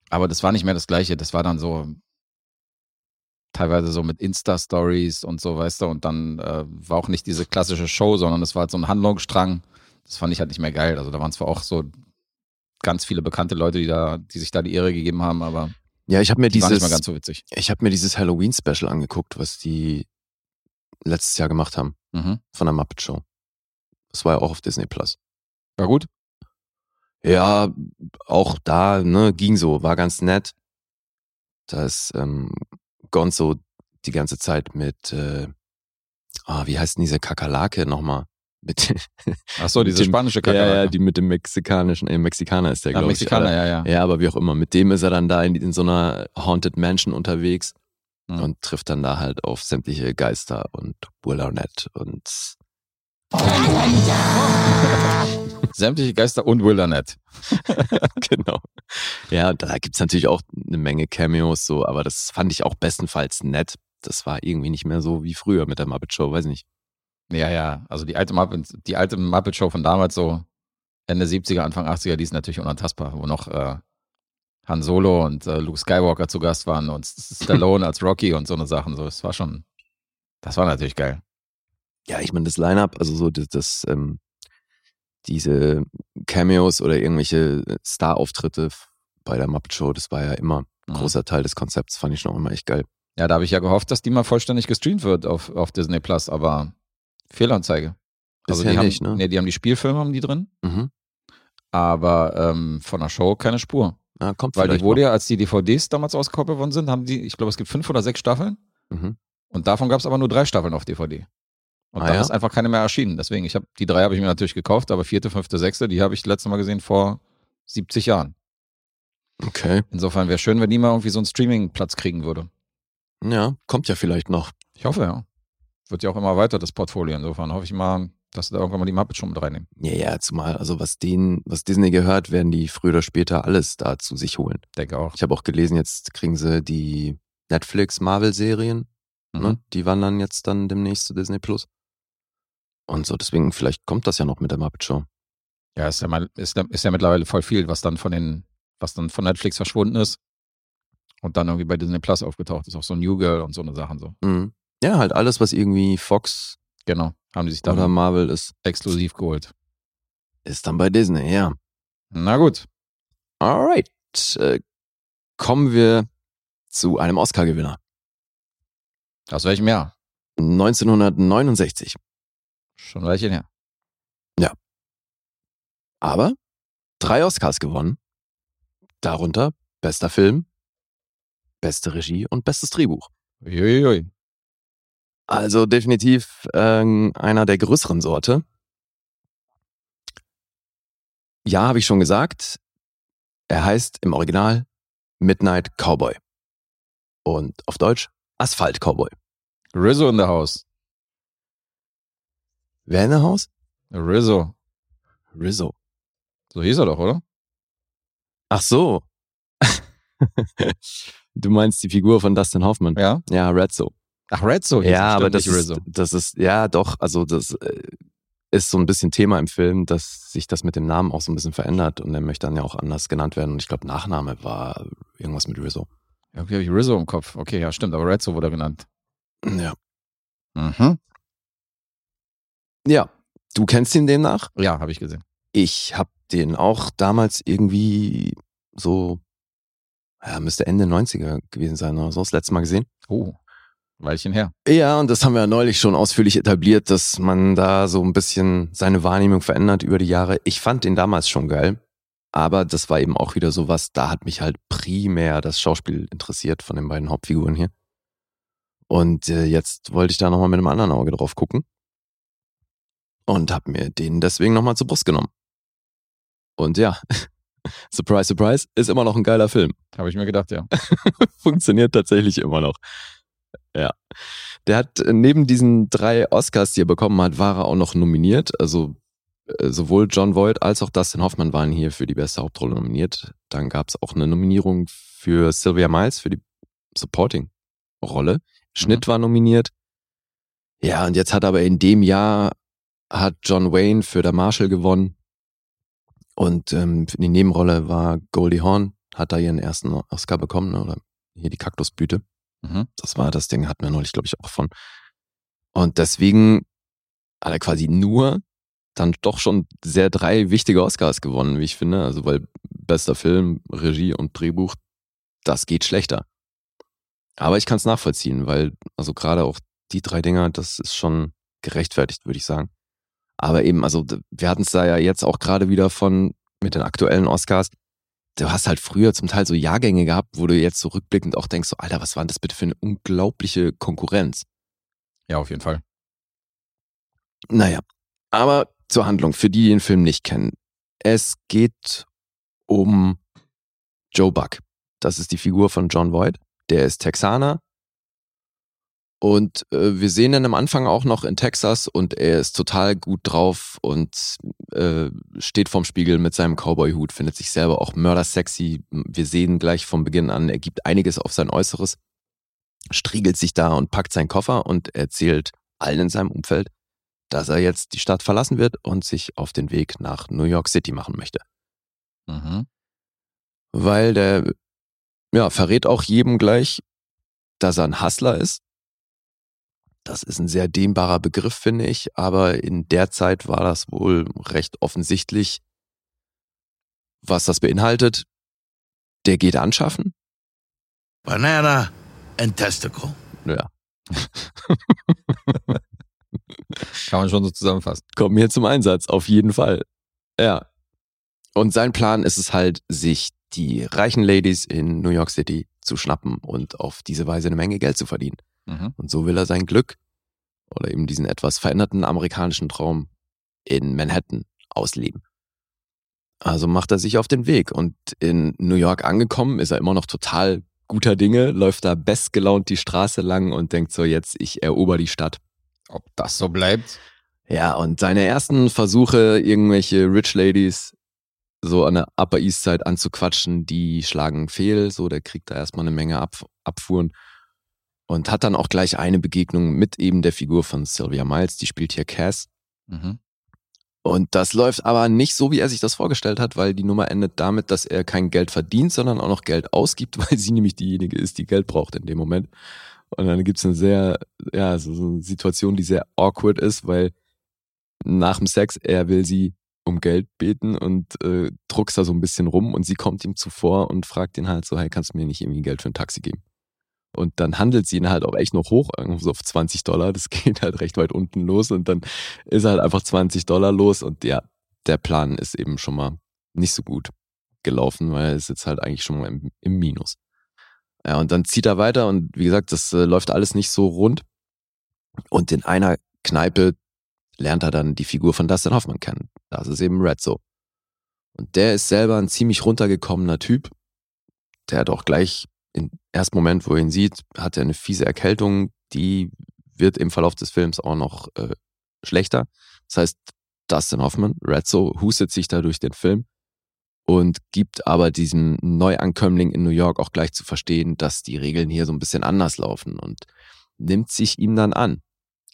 Speaker 2: aber das war nicht mehr das gleiche, das war dann so teilweise so mit Insta-Stories und so, weißt du, und dann äh, war auch nicht diese klassische Show, sondern es war halt so ein Handlungsstrang. Das fand ich halt nicht mehr geil. Also da waren zwar auch so ganz viele bekannte Leute, die da, die sich da die Ehre gegeben haben, aber
Speaker 3: Ja, ich habe mir
Speaker 2: die
Speaker 3: dieses
Speaker 2: mehr ganz so witzig.
Speaker 3: ich habe mir dieses Halloween Special angeguckt, was die letztes Jahr gemacht haben
Speaker 2: Mhm.
Speaker 3: von der Muppet Show. Das war ja auch auf Disney Plus.
Speaker 2: War gut?
Speaker 3: Ja, auch da, ne, ging so, war ganz nett. Da ist ähm, Gonzo die ganze Zeit mit, äh, ah, wie heißt denn diese Kakerlake nochmal? Mit,
Speaker 2: Ach so, diese
Speaker 3: dem-
Speaker 2: spanische
Speaker 3: ja,
Speaker 2: Kakerlake.
Speaker 3: ja, die mit dem mexikanischen, äh, Mexikaner ist der,
Speaker 2: Ah,
Speaker 3: glaube ich.
Speaker 2: Mexikaner,
Speaker 3: oder?
Speaker 2: ja, ja.
Speaker 3: Ja, aber wie auch immer. Mit dem ist er dann da in, in so einer Haunted Mansion unterwegs
Speaker 2: Mhm.
Speaker 3: und trifft dann da halt auf sämtliche Geister und Will Arnett und
Speaker 2: Sämtliche Geister und Wildernett.
Speaker 3: genau. Ja, da gibt's natürlich auch eine Menge Cameos, so, aber das fand ich auch bestenfalls nett. Das war irgendwie nicht mehr so wie früher mit der Muppet Show, weiß nicht.
Speaker 2: Ja, ja. Also die alte Muppet, die alte Muppet Show von damals, so Ende 70er, Anfang 80er, die ist natürlich unantastbar, wo noch äh, Han Solo und äh, Luke Skywalker zu Gast waren und Stallone als Rocky und so eine Sachen. So, das war schon, das war natürlich geil.
Speaker 3: Ja, ich meine, das Line-Up, also so das, das ähm, diese Cameos oder irgendwelche Star-Auftritte bei der Muppet Show, das war ja immer ein
Speaker 2: Mhm.
Speaker 3: großer Teil des Konzepts, fand ich schon immer echt geil.
Speaker 2: Ja, da habe ich ja gehofft, dass die mal vollständig gestreamt wird auf, auf Disney Plus, aber Fehlanzeige. Also
Speaker 3: Bisher
Speaker 2: die haben,
Speaker 3: nicht, ne?
Speaker 2: Nee, die haben die Spielfilme haben die drin,
Speaker 3: Mhm.
Speaker 2: aber ähm, von der Show keine Spur.
Speaker 3: Ja, kommt
Speaker 2: Weil die wurde
Speaker 3: noch.
Speaker 2: ja, als die DVDs damals ausgekoppelt worden sind, haben die, ich glaube, es gibt fünf oder sechs Staffeln.
Speaker 3: Mhm.
Speaker 2: Und davon gab es aber nur drei Staffeln auf DVD. Und
Speaker 3: Ah,
Speaker 2: dann
Speaker 3: ja?
Speaker 2: ist einfach keine mehr erschienen. Deswegen, ich habe die drei habe ich mir natürlich gekauft, aber vierte, fünfte, sechste, die habe ich letztes Mal gesehen vor 70 Jahren.
Speaker 3: Okay.
Speaker 2: Insofern wäre schön, wenn die mal irgendwie so einen Streaming-Platz kriegen würde.
Speaker 3: Ja, kommt ja vielleicht noch.
Speaker 2: Ich hoffe, ja. Wird ja auch immer weiter, das Portfolio. Insofern hoffe ich mal, dass sie da irgendwann mal die Muppets schon mit reinnehmen.
Speaker 3: Ja, ja, zumal, also was denen, was Disney gehört, werden die früher oder später alles da zu sich holen.
Speaker 2: Denke auch.
Speaker 3: Ich habe auch gelesen, jetzt kriegen sie die Netflix-Marvel-Serien,
Speaker 2: Mhm.
Speaker 3: ne? Die wandern jetzt dann demnächst zu Disney Plus. Und so, deswegen, vielleicht kommt das ja noch mit der Muppet Show.
Speaker 2: Ja, ist ja, mal, ist, ja- ist ja mittlerweile voll viel, was dann von den, was dann von Netflix verschwunden ist und dann irgendwie bei Disney Plus aufgetaucht ist. Auch so New Girl und so eine Sachen so.
Speaker 3: Mhm. Ja, halt alles, was irgendwie Fox
Speaker 2: Genau. Haben die sich
Speaker 3: oder
Speaker 2: dann
Speaker 3: Marvel ist,
Speaker 2: exklusiv geholt.
Speaker 3: ist dann bei Disney, ja.
Speaker 2: Na gut.
Speaker 3: Alright. Äh, kommen wir zu einem Oscar-Gewinner.
Speaker 2: Aus welchem Jahr?
Speaker 3: 1969.
Speaker 2: Schon welche her.
Speaker 3: Aber drei Oscars gewonnen. Darunter bester Film, beste Regie und bestes Drehbuch.
Speaker 2: Uiuiui.
Speaker 3: Also definitiv ähm, einer der größeren Sorte. ja, habe ich schon gesagt. Er heißt im Original Midnight Cowboy. Und auf Deutsch Asphalt Cowboy.
Speaker 2: Rizzo in the house.
Speaker 3: Wer in der Haus?
Speaker 2: Rizzo.
Speaker 3: Rizzo.
Speaker 2: So hieß er doch, oder?
Speaker 3: Ach so. du meinst die Figur von Dustin Hoffman?
Speaker 2: Ja.
Speaker 3: Ja, Redso.
Speaker 2: Ach, Rizzo hieß
Speaker 3: Ja,
Speaker 2: er,
Speaker 3: aber das ist, das ist, ja doch, also das äh, ist so ein bisschen Thema im Film, dass sich das mit dem Namen auch so ein bisschen verändert und er möchte dann ja auch anders genannt werden und ich glaube Nachname war irgendwas mit Rizzo.
Speaker 2: Irgendwie habe ich Rizzo im Kopf. Okay, ja, stimmt, aber Rizzo wurde er genannt.
Speaker 3: Ja.
Speaker 2: Mhm.
Speaker 3: Ja, du kennst ihn demnach?
Speaker 2: Ja, habe ich gesehen.
Speaker 3: Ich habe den auch damals irgendwie so, ja, müsste Ende 90er gewesen sein oder so, das letzte Mal gesehen.
Speaker 2: Oh, Weilchen her.
Speaker 3: Ja, und das haben wir ja neulich schon ausführlich etabliert, dass man da so ein bisschen seine Wahrnehmung verändert über die Jahre. Ich fand den damals schon geil, aber das war eben auch wieder so was, da hat mich halt primär das Schauspiel interessiert von den beiden Hauptfiguren hier. Und äh, jetzt wollte ich da nochmal mit einem anderen Auge drauf gucken und habe mir den deswegen nochmal zur Brust genommen. Und ja, surprise, surprise, ist immer noch ein geiler Film
Speaker 2: Habe ich mir gedacht, ja.
Speaker 3: funktioniert tatsächlich immer noch. Ja. Der hat äh, neben diesen drei Oscars, die er bekommen hat, war er auch noch nominiert. Also äh, sowohl John Voight als auch Dustin Hoffman waren hier für die beste Hauptrolle nominiert. Dann gab es auch eine Nominierung für Sylvia Miles für die Supporting-Rolle. Schnitt war nominiert. Ja, und jetzt hat aber in dem Jahr hat John Wayne für der Marshall gewonnen. Und ähm, für die Nebenrolle war Goldie Hawn, hat da ihren ersten Oscar bekommen, ne, oder hier die Kaktusblüte.
Speaker 2: Mhm.
Speaker 3: Das war das Ding, hatten wir neulich, glaube ich, auch von. Und deswegen hat er quasi nur dann doch schon sehr drei wichtige Oscars gewonnen, wie ich finde. Also, weil bester Film, Regie und Drehbuch, das geht schlechter. Aber ich kann es nachvollziehen, weil, also gerade auch die drei Dinger, das ist schon gerechtfertigt, würde ich sagen. Aber eben, also wir hatten es da ja jetzt auch gerade wieder von mit den aktuellen Oscars. Du hast halt früher zum Teil so Jahrgänge gehabt, wo du jetzt so rückblickend auch denkst, so, Alter, was war denn das bitte für eine unglaubliche Konkurrenz?
Speaker 2: Ja, auf jeden Fall.
Speaker 3: Naja, aber zur Handlung, für die, die den Film nicht kennen. Es geht um Joe Buck. Das ist die Figur von John Voight. Der ist Texaner. Und äh, wir sehen ihn am Anfang auch noch in Texas und er ist total gut drauf und äh, steht vorm Spiegel mit seinem Cowboy-Hut, findet sich selber auch mördersexy. Wir sehen gleich vom Beginn an, er gibt einiges auf sein Äußeres, striegelt sich da und packt seinen Koffer und erzählt allen in seinem Umfeld, dass er jetzt die Stadt verlassen wird und sich auf den Weg nach New York City machen möchte.
Speaker 2: Mhm.
Speaker 3: Weil der, ja, verrät auch jedem gleich, dass er ein Hustler ist. Das ist ein sehr dehnbarer Begriff, finde ich, aber in der Zeit war das wohl recht offensichtlich, was das beinhaltet. Der geht anschaffen.
Speaker 6: Banana and testicle.
Speaker 3: Ja,
Speaker 2: Kann man schon so zusammenfassen.
Speaker 3: kommen hier zum Einsatz, auf jeden Fall. Ja. Und sein Plan ist es halt, sich die reichen Ladies in New York City zu schnappen und auf diese Weise eine Menge Geld zu verdienen.
Speaker 2: Mhm.
Speaker 3: Und so will er sein Glück oder eben diesen etwas veränderten amerikanischen Traum in Manhattan ausleben. Also macht er sich auf den Weg und in New York angekommen ist er immer noch total guter Dinge, läuft da bestgelaunt die Straße lang und denkt so jetzt, ich erober die Stadt.
Speaker 2: Ob das so bleibt?
Speaker 3: Ja, und seine ersten Versuche, irgendwelche Rich Ladies so an der Upper East Side anzuquatschen, die schlagen fehl. So, der kriegt da erstmal eine Menge Ab Abfuhren. Und hat dann auch gleich eine Begegnung mit eben der Figur von Sylvia Miles, die spielt hier Cass.
Speaker 2: Mhm.
Speaker 3: Und das läuft aber nicht so, wie er sich das vorgestellt hat, weil die Nummer endet damit, dass er kein Geld verdient, sondern auch noch Geld ausgibt, weil sie nämlich diejenige ist, die Geld braucht in dem Moment. Und dann gibt's eine sehr, ja, so, so eine Situation, die sehr awkward ist, weil nach dem Sex, er will sie um Geld beten und äh, druckst da so ein bisschen rum und sie kommt ihm zuvor und fragt ihn halt so, hey, kannst du mir nicht irgendwie Geld für ein Taxi geben? Und dann handelt sie ihn halt auch echt noch hoch, so auf 20 Dollar. Das geht halt recht weit unten los und dann ist halt einfach 20 Dollar los und ja, der Plan ist eben schon mal nicht so gut gelaufen, weil er ist jetzt halt eigentlich schon mal im, im Minus. Ja, und dann zieht er weiter und wie gesagt, das äh, läuft alles nicht so rund. Und in einer Kneipe lernt er dann die Figur von Dustin Hoffman kennen. Das ist eben Redso. Und der ist selber ein ziemlich runtergekommener Typ. Der hat auch gleich im ersten Moment, wo er ihn sieht, hat er eine fiese Erkältung, die wird im Verlauf des Films auch noch äh, schlechter. Das heißt, Dustin Hoffman, Redso, hustet sich da durch den Film und gibt aber diesem Neuankömmling in New York auch gleich zu verstehen, dass die Regeln hier so ein bisschen anders laufen und nimmt sich ihm dann an.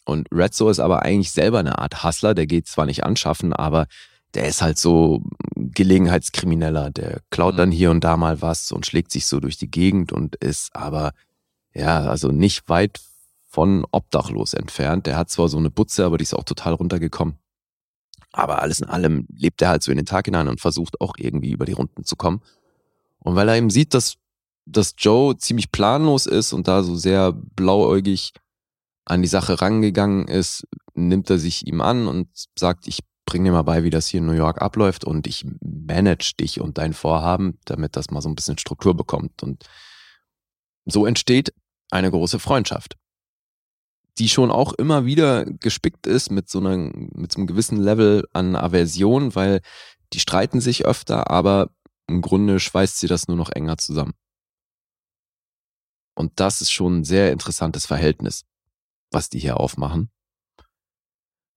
Speaker 3: Und Redso ist aber eigentlich selber eine Art Hustler, der geht zwar nicht anschaffen, aber der ist halt so Gelegenheitskrimineller, der klaut dann hier und da mal was und schlägt sich so durch die Gegend und ist aber, ja, also nicht weit von obdachlos entfernt. Der hat zwar so eine Butze, aber die ist auch total runtergekommen. Aber alles in allem lebt er halt so in den Tag hinein und versucht auch irgendwie über die Runden zu kommen. Und weil er eben sieht, dass, dass Joe ziemlich planlos ist und da so sehr blauäugig an die Sache rangegangen ist, nimmt er sich ihm an und sagt, ich bring dir mal bei, wie das hier in New York abläuft und ich manage dich und dein Vorhaben, damit das mal so ein bisschen Struktur bekommt. Und so entsteht eine große Freundschaft die schon auch immer wieder gespickt ist mit so, einer, mit so einem gewissen Level an Aversion, weil die streiten sich öfter, aber im Grunde schweißt sie das nur noch enger zusammen. Und das ist schon ein sehr interessantes Verhältnis, was die hier aufmachen.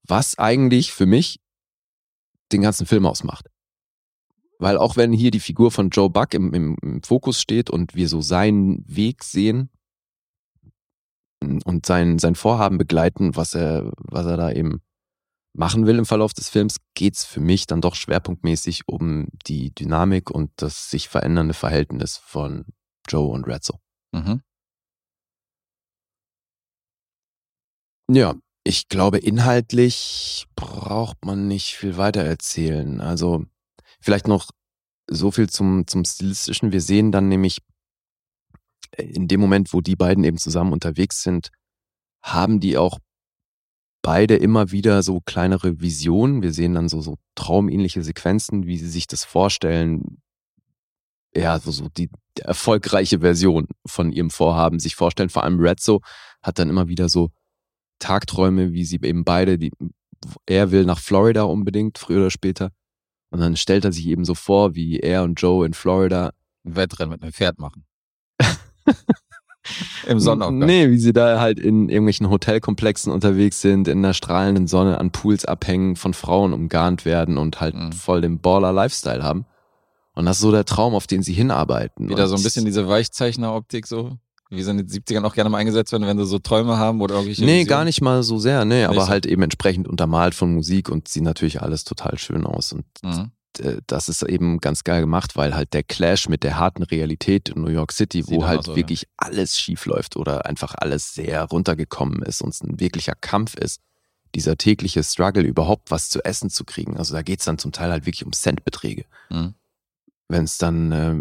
Speaker 3: Was eigentlich für mich den ganzen Film ausmacht. Weil auch wenn hier die Figur von Joe Buck im, im, im Fokus steht und wir so seinen Weg sehen, und sein, sein Vorhaben begleiten, was er, was er da eben machen will im Verlauf des Films, geht's für mich dann doch schwerpunktmäßig um die Dynamik und das sich verändernde Verhältnis von Joe und Rezzo. Mhm. Ja, ich glaube, inhaltlich braucht man nicht viel weiter erzählen. Also vielleicht noch so viel zum, zum Stilistischen. Wir sehen dann nämlich in dem Moment, wo die beiden eben zusammen unterwegs sind, haben die auch beide immer wieder so kleinere Visionen. Wir sehen dann so, so traumähnliche Sequenzen, wie sie sich das vorstellen. Ja, so, so die, die erfolgreiche Version von ihrem Vorhaben sich vorstellen. Vor allem Redso hat dann immer wieder so Tagträume, wie sie eben beide, die, er will nach Florida unbedingt, früher oder später. Und dann stellt er sich eben so vor, wie er und Joe in Florida
Speaker 2: ein Wettrennen mit einem Pferd machen. Im Sonnenaufgang.
Speaker 3: Nee, wie sie da halt in irgendwelchen Hotelkomplexen unterwegs sind, in der strahlenden Sonne an Pools abhängen, von Frauen umgarnt werden und halt mhm. voll den Baller-Lifestyle haben. Und das ist so der Traum, auf den sie hinarbeiten.
Speaker 2: Wieder so ein bisschen diese Weichzeichner-Optik so. Wie sie in den 70ern auch gerne mal eingesetzt werden, wenn sie so Träume haben oder irgendwelche.
Speaker 3: Nee, Visionen. gar nicht mal so sehr, nee, aber halt eben entsprechend untermalt von Musik und sieht natürlich alles total schön aus. Und mhm. Äh, das ist eben ganz geil gemacht, weil halt der Clash mit der harten Realität in New York City, wo halt so, wirklich ja. alles schief läuft oder einfach alles sehr runtergekommen ist und es ein wirklicher Kampf ist, dieser tägliche Struggle überhaupt was zu essen zu kriegen. Also da geht's dann zum Teil halt wirklich um Centbeträge. Mhm. Wenn es dann, äh,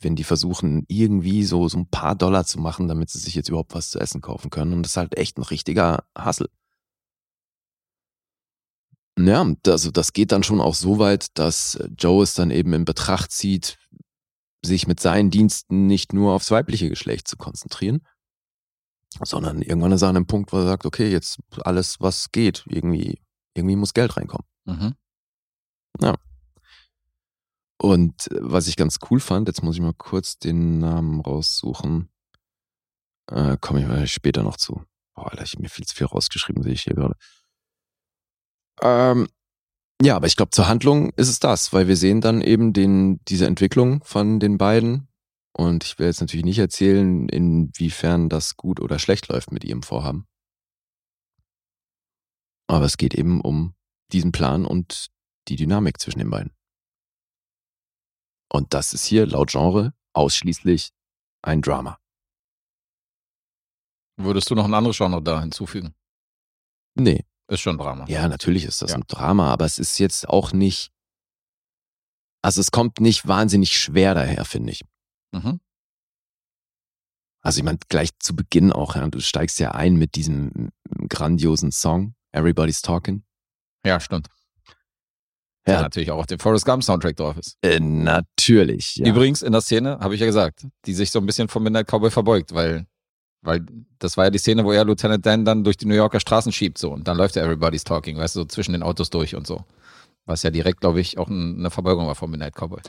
Speaker 3: wenn die versuchen, irgendwie so, so ein paar Dollar zu machen, damit sie sich jetzt überhaupt was zu essen kaufen können. Und das ist halt echt ein richtiger Hassel. Ja, also das geht dann schon auch so weit, dass äh, Joe es dann eben in Betracht zieht, sich mit seinen Diensten nicht nur aufs weibliche Geschlecht zu konzentrieren, sondern irgendwann ist er an einem Punkt, wo er sagt, okay, jetzt alles, was geht, irgendwie, irgendwie muss Geld reinkommen. Mhm. Ja. Und äh, was ich ganz cool fand, jetzt muss ich mal kurz den Namen raussuchen, äh, komme ich später noch zu. Boah, Alter, ich habe mir viel zu viel rausgeschrieben, sehe ich hier gerade. Ähm, ja, aber ich glaube, zur Handlung ist es das, weil wir sehen dann eben den, diese Entwicklung von den beiden. Und ich will jetzt natürlich nicht erzählen, inwiefern das gut oder schlecht läuft mit ihrem Vorhaben. Aber es geht eben um diesen Plan und die Dynamik zwischen den beiden. Und das ist hier laut Genre ausschließlich ein Drama.
Speaker 2: Würdest du noch ein anderes Genre da hinzufügen?
Speaker 3: Nee.
Speaker 2: Ist schon Drama.
Speaker 3: Ja, natürlich ist das ja. ein Drama, aber es ist jetzt auch nicht. Also es kommt nicht wahnsinnig schwer daher, finde ich. Mhm. Also ich meine, gleich zu Beginn auch, ja, du steigst ja ein mit diesem grandiosen Song, Everybody's Talking.
Speaker 2: Ja, stimmt. Ja, ja natürlich auch auf dem Forrest Gump Soundtrack drauf ist.
Speaker 3: Äh, natürlich. Ja.
Speaker 2: Übrigens in der Szene, habe ich ja gesagt, die sich so ein bisschen vom Midnight Cowboy verbeugt, weil weil das war ja die Szene, wo er Lieutenant Dan dann durch die New Yorker Straßen schiebt so und dann läuft er Everybody's Talking, weißt du, so zwischen den Autos durch und so. Was ja direkt, glaube ich, auch ein- eine Verbeugung war von Midnight Cowboy.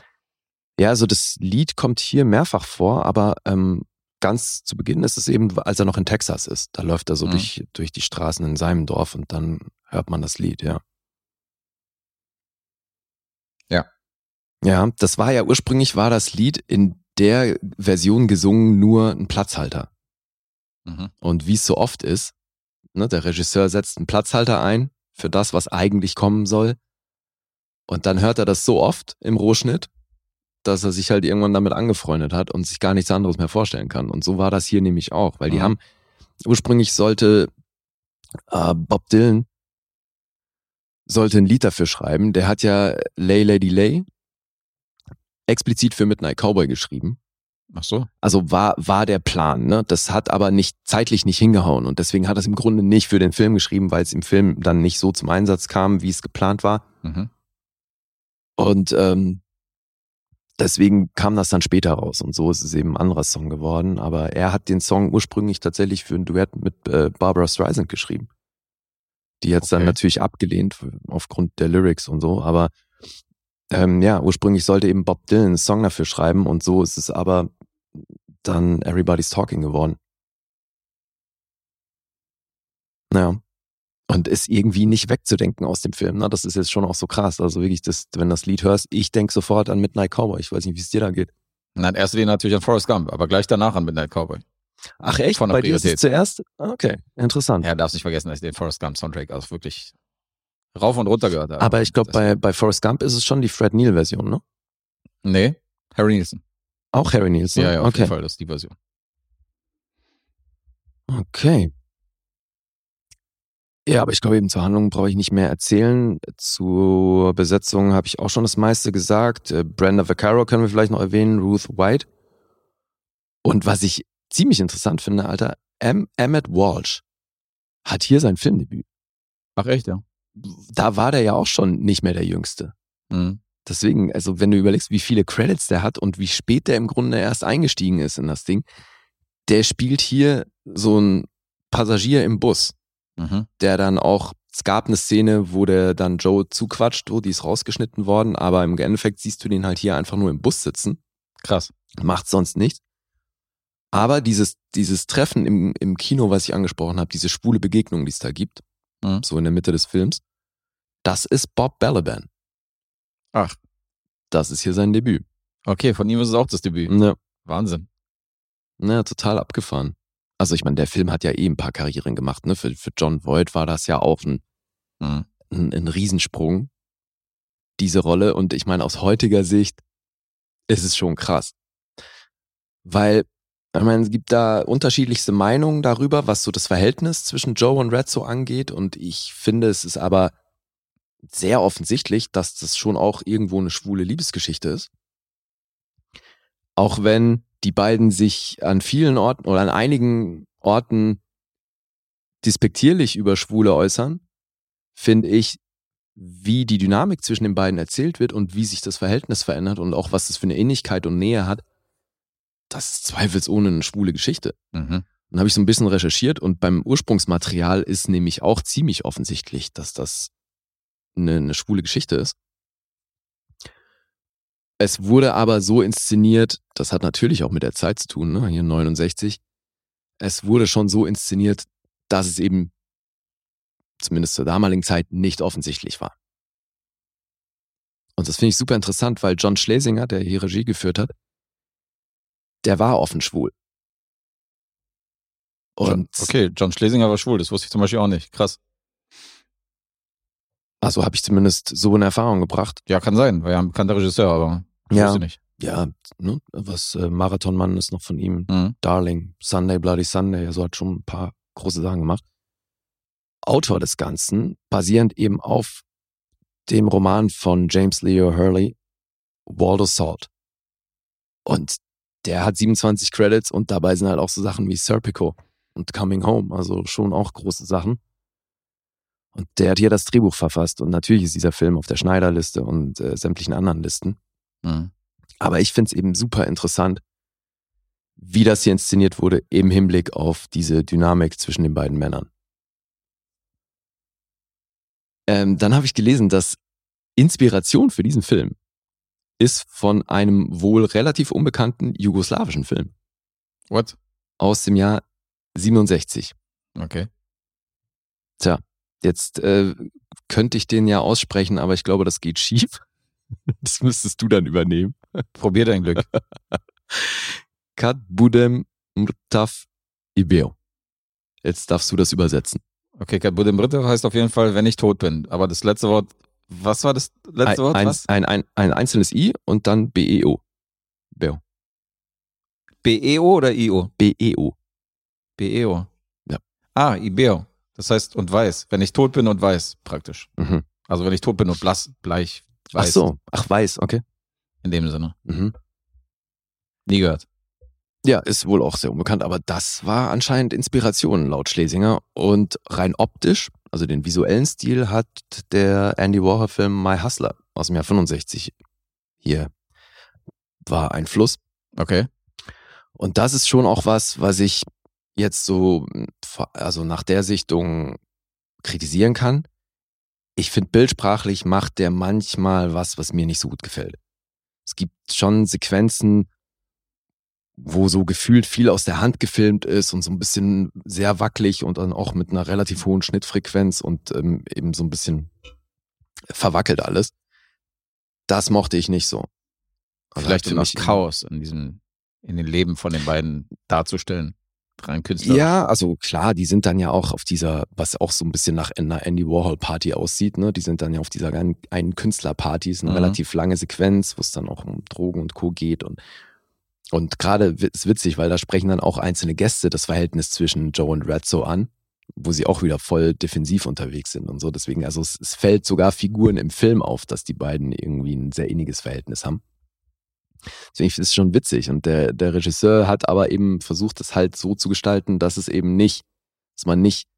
Speaker 3: Ja, also das Lied kommt hier mehrfach vor, aber ähm, ganz zu Beginn ist es eben, als er noch in Texas ist. Da läuft er so
Speaker 2: Mhm.
Speaker 3: durch, durch die Straßen in seinem Dorf und dann hört man das Lied. Ja.
Speaker 2: Ja,
Speaker 3: das war ja ursprünglich war das Lied in der Version gesungen nur ein Platzhalter.
Speaker 2: Mhm.
Speaker 3: Und wie es so oft ist, ne, der Regisseur setzt einen Platzhalter ein für das, was eigentlich kommen soll. Und dann hört er das so oft im Rohschnitt, dass er sich halt irgendwann damit angefreundet hat und sich gar nichts anderes mehr vorstellen kann. Und so war das hier nämlich auch, weil die
Speaker 2: Mhm.
Speaker 3: haben, ursprünglich sollte äh, Bob Dylan sollte ein Lied dafür schreiben. Der hat ja Lay Lady Lay explizit für Midnight Cowboy geschrieben.
Speaker 2: Ach so.
Speaker 3: Also war, war der Plan, ne? Das hat aber nicht zeitlich nicht hingehauen und deswegen hat er es im Grunde nicht für den Film geschrieben, weil es im Film dann nicht so zum Einsatz kam, wie es geplant war.
Speaker 2: Mhm.
Speaker 3: Und ähm, deswegen kam das dann später raus und so ist es eben ein anderer Song geworden. Aber er hat den Song ursprünglich tatsächlich für ein Duett mit äh, Barbara Streisand geschrieben. Die hat's dann
Speaker 2: Okay.
Speaker 3: natürlich abgelehnt aufgrund der Lyrics und so. Aber ähm, ja, ursprünglich sollte eben Bob Dylan einen Song dafür schreiben und so ist es aber dann Everybody's Talking geworden. Naja. Und ist irgendwie nicht wegzudenken aus dem Film. Ne? Das ist jetzt schon auch so krass. Also wirklich, das, wenn das Lied hörst, ich denk sofort an Midnight Cowboy. Ich weiß nicht, wie es dir da geht.
Speaker 2: Na, in erster Linie natürlich an Forrest Gump, aber gleich danach an Midnight Cowboy.
Speaker 3: Ach echt?
Speaker 2: Von der
Speaker 3: Bei dir ist es
Speaker 2: Priorität.
Speaker 3: zuerst? Ah, Okay, interessant.
Speaker 2: Ja, darfst nicht vergessen, dass ich den Forrest Gump Soundtrack auch wirklich rauf und runter gehört habe.
Speaker 3: Aber ich glaube, bei, bei Forrest Gump ist es schon die Fred Neil-Version, ne?
Speaker 2: Nee, Harry Nielsen.
Speaker 3: Auch Harry Nielsen?
Speaker 2: Ja, ja, auf
Speaker 3: okay.
Speaker 2: jeden Fall, das ist die Version.
Speaker 3: Okay. Ja, aber ich glaube eben zur Handlung brauche ich nicht mehr erzählen. Zur Besetzung habe ich auch schon das meiste gesagt. Äh, Brenda Vaccaro können wir vielleicht noch erwähnen, Ruth White. Und was ich ziemlich interessant finde, Alter, M. Emmett Walsh hat hier sein Filmdebüt.
Speaker 2: Ach echt, ja.
Speaker 3: Da war der ja auch schon nicht mehr der Jüngste.
Speaker 2: Mhm.
Speaker 3: Deswegen, also wenn du überlegst, wie viele Credits der hat und wie spät der im Grunde erst eingestiegen ist in das Ding, der spielt hier so ein Passagier im Bus,
Speaker 2: Mhm.
Speaker 3: der dann auch, es gab eine Szene, wo der dann Joe zuquatscht, oh, die ist rausgeschnitten worden, aber im Endeffekt siehst du den halt hier einfach nur im Bus sitzen,
Speaker 2: Krass.
Speaker 3: macht sonst nichts. Aber dieses, dieses Treffen im, im Kino, was ich angesprochen habe, diese schwule Begegnung, die es da gibt,
Speaker 2: Mhm.
Speaker 3: so in der Mitte des Films, das ist Bob Balaban.
Speaker 2: Ach,
Speaker 3: Das ist hier sein Debüt.
Speaker 2: okay, von ihm ist es auch das Debüt.
Speaker 3: Ja.
Speaker 2: Wahnsinn.
Speaker 3: Ne, total abgefahren. Also ich meine, der Film hat ja eh ein paar Karrieren gemacht. Ne? Für, für John Voight war das ja auch ein,
Speaker 2: Mhm.
Speaker 3: ein, ein Riesensprung, diese Rolle. Und ich meine, aus heutiger Sicht ist es schon krass. Weil, ich meine, es gibt da unterschiedlichste Meinungen darüber, was so das Verhältnis zwischen Joe und Red so angeht. Und ich finde, es ist aber sehr offensichtlich, dass das schon auch irgendwo eine schwule Liebesgeschichte ist. Auch wenn die beiden sich an vielen Orten oder an einigen Orten despektierlich über Schwule äußern, finde ich, wie die Dynamik zwischen den beiden erzählt wird und wie sich das Verhältnis verändert und auch was das für eine Ähnlichkeit und Nähe hat, das ist zweifelsohne eine schwule Geschichte.
Speaker 2: Mhm.
Speaker 3: Dann habe ich so ein bisschen recherchiert und beim Ursprungsmaterial ist nämlich auch ziemlich offensichtlich, dass das eine, eine schwule Geschichte ist. Es wurde aber so inszeniert, das hat natürlich auch mit der Zeit zu tun, ne? hier 69. Es wurde schon so inszeniert, dass es eben zumindest zur damaligen Zeit nicht offensichtlich war. Und das finde ich super interessant, weil John Schlesinger, der hier Regie geführt hat, der war offen schwul. Und
Speaker 2: Okay, John Schlesinger war schwul, das wusste ich zum Beispiel auch nicht. Krass.
Speaker 3: also habe ich zumindest so in Erfahrung gebracht.
Speaker 2: Ja, kann sein, war ja ein bekannter Regisseur, aber ich
Speaker 3: Ja.
Speaker 2: wusste nicht.
Speaker 3: Ja, ne, was äh, Marathonmann ist noch von ihm.
Speaker 2: Mhm.
Speaker 3: Darling, Sunday Bloody Sunday, also hat schon ein paar große Sachen gemacht. Autor des Ganzen, basierend eben auf dem Roman von James Leo Hurley, Waldo Salt. Und der hat 27 Credits und dabei sind halt auch so Sachen wie Serpico und Coming Home, also schon auch große Sachen. Und der hat hier das Drehbuch verfasst und natürlich ist dieser Film auf der Schneiderliste und äh, sämtlichen anderen Listen.
Speaker 2: Mhm.
Speaker 3: Aber ich finde es eben super interessant, wie das hier inszeniert wurde im Hinblick auf diese Dynamik zwischen den beiden Männern. Ähm, dann habe ich gelesen, dass Inspiration für diesen Film ist von einem wohl relativ unbekannten jugoslawischen Film
Speaker 2: What?
Speaker 3: aus dem Jahr 67.
Speaker 2: Okay.
Speaker 3: Tja, jetzt äh, könnte ich den ja aussprechen, aber ich glaube, das geht schief. Das müsstest du dann übernehmen.
Speaker 2: Probier dein Glück.
Speaker 3: Kat Budem Mrtaf Ibeo. Jetzt darfst du das übersetzen.
Speaker 2: Okay, Kabudem Britte heißt auf jeden Fall, wenn ich tot bin. Aber das letzte Wort, was war das letzte Wort?
Speaker 3: ein, ein, ein, ein einzelnes I und dann BEO. Beo.
Speaker 2: BEO oder IO?
Speaker 3: BEO.
Speaker 2: BEO.
Speaker 3: Ja.
Speaker 2: Ah, IBEO. Das heißt, und weiß. Wenn ich tot bin und weiß, praktisch.
Speaker 3: Mhm.
Speaker 2: Also wenn ich tot bin und blass, bleich,
Speaker 3: Ach
Speaker 2: weiß.
Speaker 3: so, ach weiß, okay.
Speaker 2: In dem Sinne.
Speaker 3: Mhm.
Speaker 2: Nie gehört.
Speaker 3: Ja, ist wohl auch sehr unbekannt, aber das war anscheinend Inspiration laut Schlesinger. Und rein optisch, also den visuellen Stil, hat der Andy Warhol-Film My Hustler aus dem Jahr 65 hier war Einfluss.
Speaker 2: Okay.
Speaker 3: Und das ist schon auch was, was ich jetzt so, also nach der Sichtung kritisieren kann. Ich finde, bildsprachlich macht der manchmal was, was mir nicht so gut gefällt. Es gibt schon Sequenzen, wo so gefühlt viel aus der Hand gefilmt ist und so ein bisschen sehr wackelig und dann auch mit einer relativ hohen Schnittfrequenz und ähm, eben so ein bisschen verwackelt alles. Das mochte ich nicht so. Also
Speaker 2: Vielleicht noch
Speaker 3: mich-
Speaker 2: Chaos in diesem, in den Leben von den beiden darzustellen. Rein künstlerisch.
Speaker 3: Ja, also klar, die sind dann ja auch auf dieser, was auch so ein bisschen nach einer Andy Warhol Party aussieht, ne? Die sind dann ja auf dieser einen, einen Künstlerparty, ist eine
Speaker 2: Mhm.
Speaker 3: relativ lange Sequenz, wo es dann auch um Drogen und Co. geht und und gerade ist witzig, weil da sprechen dann auch einzelne Gäste das Verhältnis zwischen Joe und Ratso an, wo sie auch wieder voll defensiv unterwegs sind und so. Deswegen, also es, es fällt sogar Figuren im Film auf, dass die beiden irgendwie ein sehr inniges Verhältnis haben. Deswegen ist es schon witzig. Und der, der Regisseur hat aber eben versucht, es halt so zu gestalten, dass es eben nicht, dass man nicht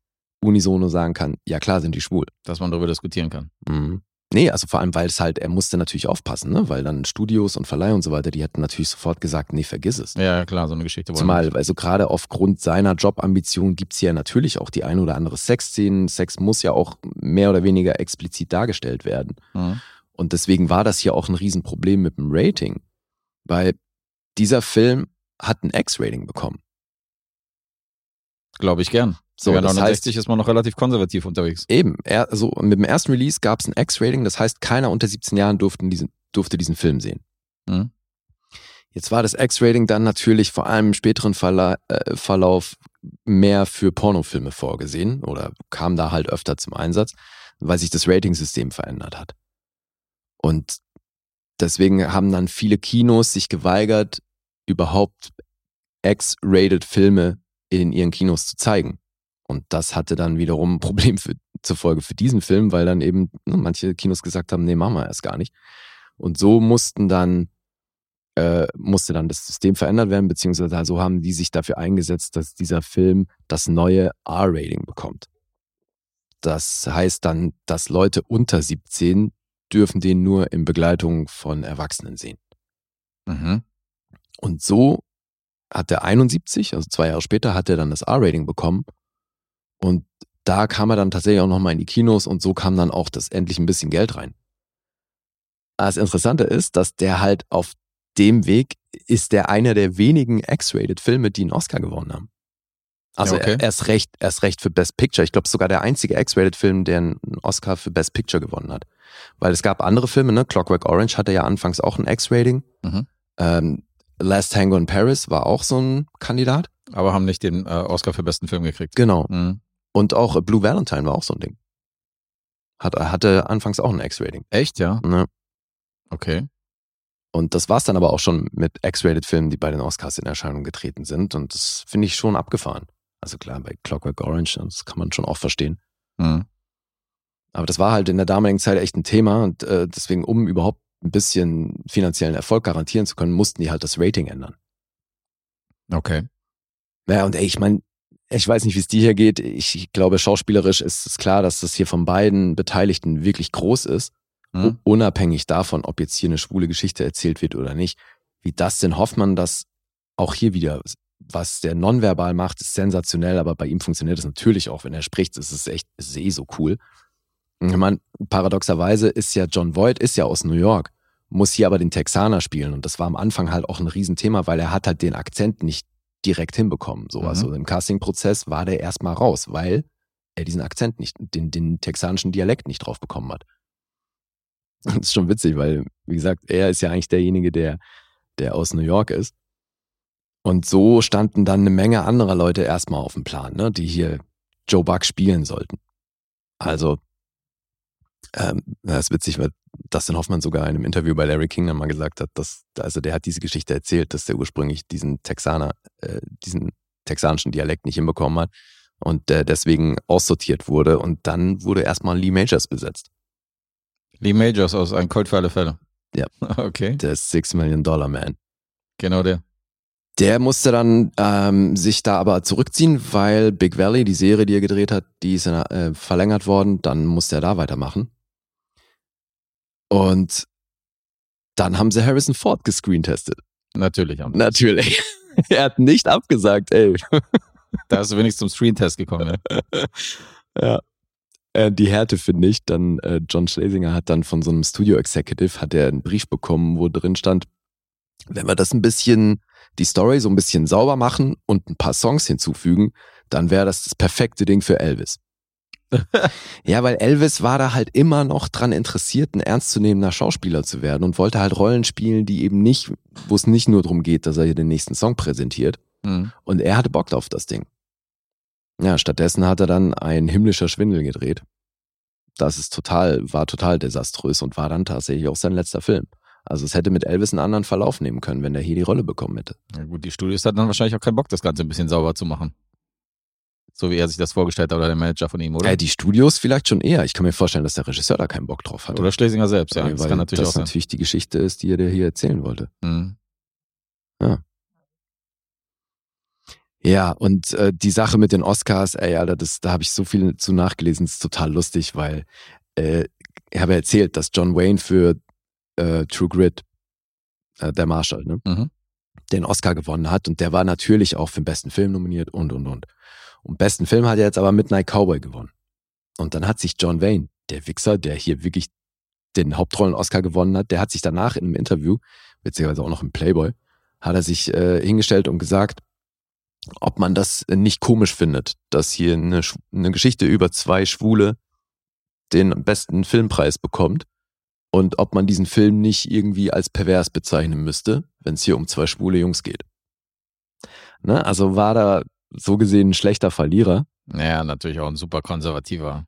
Speaker 3: unisono sagen kann, ja klar sind die schwul.
Speaker 2: Dass man darüber diskutieren kann.
Speaker 3: Mhm. Nee, also vor allem, weil es halt, er musste natürlich aufpassen, ne? Weil dann Studios und Verleih und so weiter, die hätten natürlich sofort gesagt, nee, vergiss es.
Speaker 2: Ja, ja, klar, so eine Geschichte
Speaker 3: Zumal, also gerade aufgrund seiner Jobambition gibt's hier natürlich auch die ein oder andere Sexszenen. Sex muss ja auch mehr oder weniger explizit dargestellt werden.
Speaker 2: Mhm.
Speaker 3: Und deswegen war das hier auch ein Riesenproblem mit dem Rating, weil dieser Film hat ein X-Rating bekommen.
Speaker 2: Glaube ich gern.
Speaker 3: So,
Speaker 2: ja,
Speaker 3: das
Speaker 2: 69 ist man noch relativ konservativ unterwegs.
Speaker 3: Eben, er, also mit dem ersten Release gab's ein X-Rating, das heißt, keiner unter 17 Jahren durften diesen, durfte diesen Film sehen.
Speaker 2: Mhm.
Speaker 3: Jetzt war das X-Rating dann natürlich vor allem im späteren Verla äh, Verlauf mehr für Pornofilme vorgesehen oder kam da halt öfter zum Einsatz, weil sich das Ratingsystem verändert hat. Und deswegen haben dann viele Kinos sich geweigert, überhaupt X-rated Filme in ihren Kinos zu zeigen. Und das hatte dann wiederum ein Problem für, zur Folge für diesen Film, weil dann eben ne, manche Kinos gesagt haben, nee, machen wir erst gar nicht. Und so mussten dann äh, musste dann das System verändert werden, beziehungsweise so haben die sich dafür eingesetzt, dass dieser Film das neue R-Rating bekommt. Das heißt dann, dass Leute unter 17 dürfen den nur in Begleitung von Erwachsenen sehen.
Speaker 2: Mhm.
Speaker 3: Und so hat er 71, also zwei Jahre später, hat er dann das R-Rating bekommen. Und da kam er dann tatsächlich auch nochmal in die Kinos und so kam dann auch das endlich ein bisschen Geld rein. Aber Das Interessante ist, dass der halt auf dem Weg ist der einer der wenigen X-rated Filme, die einen Oscar gewonnen haben. Also
Speaker 2: Ja, okay.
Speaker 3: er erst recht, erst recht für Best Picture. Ich glaube sogar der einzige X-rated Film, der einen Oscar für Best Picture gewonnen hat. Weil es gab andere Filme, ne? Clockwork Orange hatte ja anfangs auch ein X-Rating.
Speaker 2: Mhm.
Speaker 3: Ähm, Last Tango in Paris war auch so ein Kandidat.
Speaker 2: Aber haben nicht den äh, Oscar für besten Film gekriegt.
Speaker 3: Genau.
Speaker 2: Mhm.
Speaker 3: Und auch Blue Valentine war auch so ein Ding. Hat, hatte anfangs auch ein X-Rating.
Speaker 2: Echt, ja?
Speaker 3: Ne?
Speaker 2: Okay.
Speaker 3: Und das war's dann aber auch schon mit X-rated Filmen, die bei den Oscars in Erscheinung getreten sind. Und das finde ich schon abgefahren. Also klar, bei Clockwork Orange, das kann man schon auch verstehen.
Speaker 2: Mhm.
Speaker 3: Aber das war halt in der damaligen Zeit echt ein Thema. Und äh, deswegen, um überhaupt ein bisschen finanziellen Erfolg garantieren zu können, mussten die halt das Rating ändern.
Speaker 2: Okay.
Speaker 3: Naja, und ey, ich meine, ich weiß nicht, wie es dir hier geht. Ich, glaube, schauspielerisch ist es klar, dass das hier von beiden Beteiligten wirklich groß ist.
Speaker 2: Mhm.
Speaker 3: Unabhängig davon, ob jetzt hier eine schwule Geschichte erzählt wird oder nicht. Wie Dustin Hoffmann das auch hier wieder, was der nonverbal macht, ist sensationell, aber bei ihm funktioniert es natürlich auch, wenn er spricht. Es ist echt, es ist eh so cool. Ich meine, paradoxerweise ist ja John Voight ist ja aus New York, muss hier aber den Texaner spielen und das war am Anfang halt auch ein Riesenthema, weil er hat halt den Akzent nicht direkt hinbekommen. So,
Speaker 2: Mhm.
Speaker 3: also im Castingprozess war der erstmal raus, weil er diesen Akzent nicht, den, den texanischen Dialekt nicht drauf bekommen hat. Das ist schon witzig, weil, wie gesagt, er ist ja eigentlich derjenige, der, der aus New York ist. Und so standen dann eine Menge anderer Leute erstmal auf dem Plan, ne, die hier Joe Buck spielen sollten. Also, ähm, das ist witzig, weil Dustin Hoffmann sogar in einem Interview bei Larry King dann mal gesagt hat, dass, also der hat diese Geschichte erzählt, dass der ursprünglich diesen Texaner, äh, diesen texanischen Dialekt nicht hinbekommen hat und der deswegen aussortiert wurde und dann wurde erstmal Lee Majors besetzt.
Speaker 2: Lee Majors aus Ein Colt für alle Fälle.
Speaker 3: Ja.
Speaker 2: Okay,
Speaker 3: Der Six Million Dollar Man.
Speaker 2: genau der.
Speaker 3: Der musste dann ähm, sich da aber zurückziehen, weil Big Valley, die Serie, die er gedreht hat, die ist äh, verlängert worden. Dann musste er da weitermachen. Und dann haben sie Harrison Ford gescreentestet.
Speaker 2: Natürlich. haben sie.
Speaker 3: Natürlich. er hat nicht abgesagt, ey.
Speaker 2: Da ist du wenigstens zum Screentest gekommen. Ja.
Speaker 3: ja. Äh, die Härte finde ich, dann äh, John Schlesinger hat dann von so einem Studio Executive hat er einen Brief bekommen, wo drin stand, wenn wir das ein bisschen, die Story so ein bisschen sauber machen und ein paar Songs hinzufügen, dann wäre das das perfekte Ding für Elvis. ja, weil Elvis war da halt immer noch dran interessiert, ein ernstzunehmender Schauspieler zu werden und wollte halt Rollen spielen, die eben nicht, wo es nicht nur darum geht, dass er hier den nächsten Song präsentiert.
Speaker 2: Hm.
Speaker 3: Und er hatte Bock auf das Ding. Ja, stattdessen hat er dann ein himmlischer Schwindel gedreht. Das ist total, war total desaströs und war dann tatsächlich auch sein letzter Film. Also es hätte mit Elvis einen anderen Verlauf nehmen können, wenn er hier die Rolle bekommen hätte.
Speaker 2: Ja gut, die Studios hatten dann wahrscheinlich auch keinen Bock, das Ganze ein bisschen sauber zu machen. So wie er sich das vorgestellt hat oder der Manager von ihm, oder?
Speaker 3: Äh, die Studios vielleicht schon eher. Ich kann mir vorstellen, dass der Regisseur da keinen Bock drauf hat.
Speaker 2: oder Schlesinger selbst, ja.
Speaker 3: Weil
Speaker 2: Das kann natürlich
Speaker 3: das
Speaker 2: auch sein.
Speaker 3: natürlich die Geschichte ist, die er dir hier erzählen wollte.
Speaker 2: Hm.
Speaker 3: Ja, und äh, die Sache mit den Oscars, ey, Alter, das, da habe ich so viel zu nachgelesen, das ist total lustig, weil äh, ich habe ja erzählt, dass John Wayne für äh, True Grit, äh, der Marshall, ne,
Speaker 2: Mhm.
Speaker 3: den Oscar gewonnen hat und der war natürlich auch für den besten Film nominiert und und und. Und besten Film hat er jetzt aber Midnight Cowboy gewonnen. Und dann hat sich John Wayne, der Wichser, der hier wirklich den Hauptrollen-Oscar gewonnen hat, der hat sich danach in einem Interview, beziehungsweise auch noch im Playboy, hat er sich äh, hingestellt und gesagt, ob man das nicht komisch findet, dass hier eine, eine Geschichte über zwei Schwule den besten Filmpreis bekommt und ob man diesen Film nicht irgendwie als pervers bezeichnen müsste, wenn es hier um zwei schwule Jungs geht. Ne? Also war da so gesehen ein schlechter Verlierer.
Speaker 2: Naja, natürlich auch ein super konservativer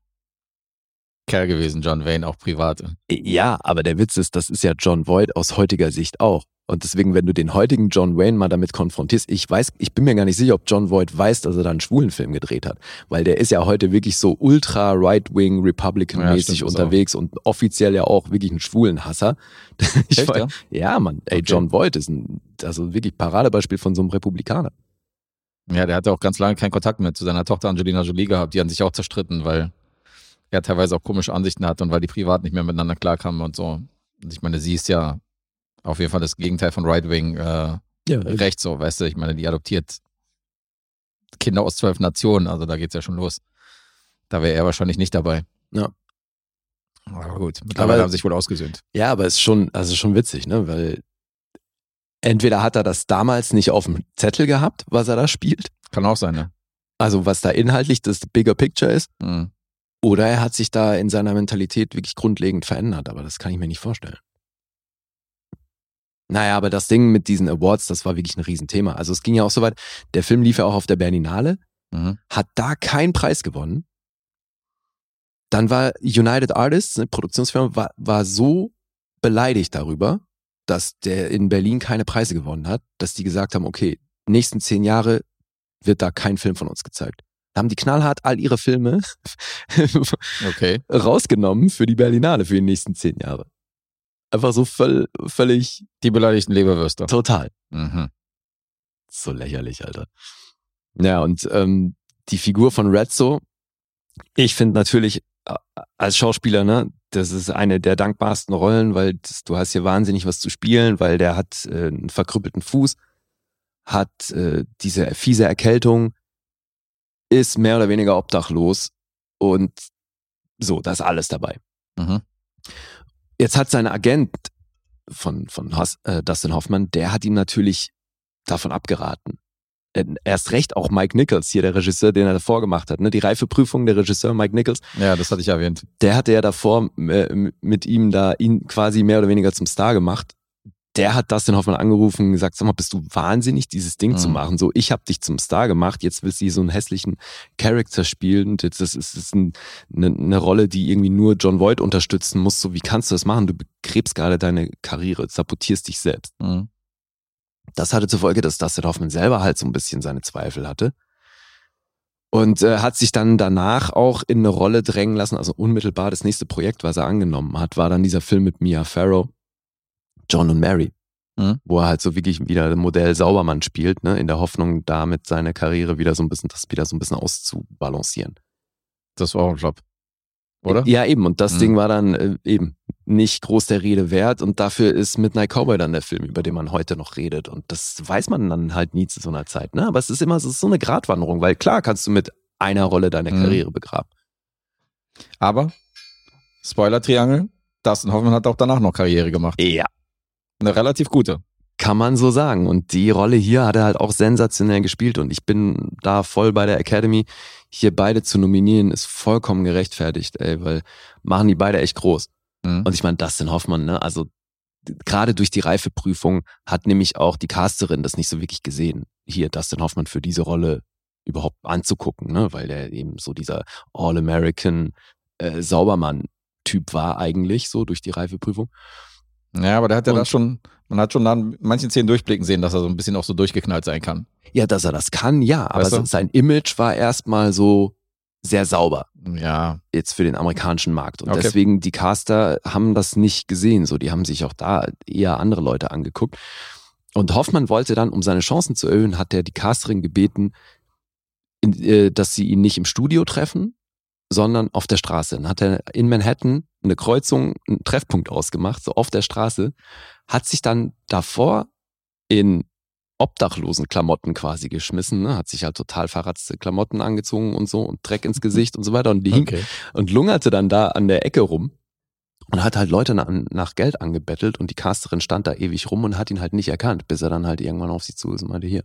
Speaker 2: Kerl gewesen, John Wayne, auch privat.
Speaker 3: Ja, aber der Witz ist, das ist ja John Voight aus heutiger Sicht auch. Und deswegen, wenn du den heutigen John Wayne mal damit konfrontierst, ich weiß, ich bin mir gar nicht sicher, ob John Voight weiß, dass er da einen schwulen Film gedreht hat. Weil der ist ja heute wirklich so ultra right-wing,
Speaker 2: Ja,
Speaker 3: Republican-mäßig
Speaker 2: das
Speaker 3: unterwegs und offiziell ja auch wirklich ein schwulen Hasser. Ich
Speaker 2: Echt, ja?
Speaker 3: ja, Mann, ey,
Speaker 2: Okay.
Speaker 3: John Voight ist ein, also wirklich Paradebeispiel von so einem Republikaner.
Speaker 2: Ja, der hatte auch ganz lange keinen Kontakt mehr zu seiner Tochter Angelina Jolie gehabt. Die haben sich auch zerstritten, weil er teilweise auch komische Ansichten hat und weil die privat nicht mehr miteinander klarkamen und so. Und ich meine, sie ist ja auf jeden Fall das Gegenteil von Right Wing äh,
Speaker 3: Ja,
Speaker 2: recht so, weißt du? Ich meine, die adoptiert Kinder aus zwölf Nationen, also da geht's ja schon los. Da wäre er wahrscheinlich nicht dabei.
Speaker 3: Ja.
Speaker 2: Aber gut, mittlerweile
Speaker 3: Aber-
Speaker 2: haben sie sich wohl ausgesöhnt.
Speaker 3: Ja, aber es ist schon, also schon witzig, ne? Weil entweder hat er das damals nicht auf dem Zettel gehabt, was er da spielt,
Speaker 2: Kann auch sein, ne?
Speaker 3: also was da inhaltlich das Bigger Picture ist,
Speaker 2: Mhm.
Speaker 3: oder er hat sich da in seiner Mentalität wirklich grundlegend verändert, aber das kann ich mir nicht vorstellen. Naja, aber das Ding mit diesen Awards, das war wirklich ein Riesenthema. Also es ging ja auch so weit, der Film lief ja auch auf der Berlinale,
Speaker 2: Mhm.
Speaker 3: hat da keinen Preis gewonnen. Dann war United Artists, eine Produktionsfirma, war, war so beleidigt darüber, dass der in Berlin keine Preise gewonnen hat, dass die gesagt haben, okay, nächsten zehn Jahre wird da kein Film von uns gezeigt. Da haben die knallhart all ihre Filme
Speaker 2: Okay.
Speaker 3: rausgenommen für die Berlinale für die nächsten zehn Jahre. Einfach so völl, völlig
Speaker 2: Die beleidigten Leberwürste.
Speaker 3: total.
Speaker 2: Mhm.
Speaker 3: So lächerlich, Alter. Ja, und ähm, die Figur von Rezzo, ich finde natürlich als Schauspieler, ne, das ist eine der dankbarsten Rollen, weil das, du hast hier wahnsinnig was zu spielen, weil der hat äh, einen verkrüppelten Fuß, hat äh, diese fiese Erkältung, ist mehr oder weniger obdachlos und So, da ist alles dabei.
Speaker 2: Mhm.
Speaker 3: Jetzt hat sein Agent von, von äh, Dustin Hoffman, der hat ihm natürlich davon abgeraten. Äh, Erst recht auch Mike Nichols, hier der Regisseur, den er davor gemacht hat. Ne? Die Reifeprüfung der Regisseur Mike Nichols,
Speaker 2: Ja, das hatte ich erwähnt.
Speaker 3: der hatte ja davor äh, mit ihm da ihn quasi mehr oder weniger zum Star gemacht. Der hat Dustin Hoffman angerufen und gesagt, sag mal, bist du wahnsinnig, dieses Ding zu
Speaker 2: Mhm.
Speaker 3: machen? So, ich habe dich zum Star gemacht, jetzt willst du hier so einen hässlichen Charakter spielen und jetzt das ist, das ist ein, eine, eine Rolle, die irgendwie nur John Voight unterstützen muss. So, wie kannst du das machen? Du begräbst gerade deine Karriere, sabotierst dich selbst.
Speaker 2: Mhm.
Speaker 3: Das hatte zur Folge, dass Dustin Hoffman selber halt so ein bisschen seine Zweifel hatte. Und äh, hat sich dann danach auch in eine Rolle drängen lassen. Also unmittelbar das nächste Projekt, was er angenommen hat, war dann dieser Film mit Mia Farrow, John und Mary.
Speaker 2: Mhm.
Speaker 3: Wo er halt so wirklich wieder Modell Saubermann spielt, ne, in der Hoffnung, damit seine Karriere wieder so ein bisschen, das wieder so ein bisschen auszubalancieren.
Speaker 2: Das war auch ein Job. Oder?
Speaker 3: Ja, eben. Und das
Speaker 2: Mhm.
Speaker 3: Ding war dann äh, eben nicht groß der Rede wert. Und dafür ist Midnight Cowboy dann der Film, über den man heute noch redet. Und das weiß man dann halt nie zu so einer Zeit. Ne? Aber es ist immer es ist so eine Gratwanderung, weil klar kannst du mit einer Rolle deine
Speaker 2: Mhm.
Speaker 3: Karriere begraben.
Speaker 2: Aber, Spoiler-Triangel, Dustin Hoffman hat auch danach noch Karriere gemacht.
Speaker 3: Ja.
Speaker 2: Eine relativ gute.
Speaker 3: Kann man so sagen. Und die Rolle hier hat er halt auch sensationell gespielt. Und ich bin da voll bei der Academy. Hier beide zu nominieren, ist vollkommen gerechtfertigt, ey, weil machen die beide echt groß.
Speaker 2: Mhm.
Speaker 3: Und ich meine, Dustin Hoffmann, ne, also gerade durch die Reifeprüfung hat nämlich auch die Casterin das nicht so wirklich gesehen, hier Dustin Hoffmann für diese Rolle überhaupt anzugucken, ne, weil der eben so dieser All-American äh, Saubermann-Typ war eigentlich, so durch die Reifeprüfung.
Speaker 2: Ja, aber der hat ja da schon, man hat schon an manchen Szenen durchblicken sehen, dass er so ein bisschen auch so durchgeknallt sein kann.
Speaker 3: Ja, dass er das kann, ja, aber
Speaker 2: Weißt du?
Speaker 3: sein Image war erstmal so sehr sauber
Speaker 2: Ja,
Speaker 3: jetzt für den amerikanischen Markt. Und
Speaker 2: Okay.
Speaker 3: deswegen, die Caster haben das nicht gesehen. So, die haben sich auch da eher andere Leute angeguckt. Und Hoffmann wollte dann, um seine Chancen zu erhöhen, hat er die Casterin gebeten, äh, dass sie ihn nicht im Studio treffen, sondern auf der Straße. Dann hat er in Manhattan eine Kreuzung, einen Treffpunkt ausgemacht, so auf der Straße, hat sich dann davor in obdachlosen Klamotten quasi geschmissen, ne? hat sich halt total verratzte Klamotten angezogen und so und Dreck ins Gesicht und so weiter und die hing
Speaker 2: okay.
Speaker 3: und lungerte dann da an der Ecke rum und hat halt Leute nach, nach Geld angebettelt und die Casterin stand da ewig rum und hat ihn halt nicht erkannt, bis er dann halt irgendwann auf sie zu ist und meinte, hier.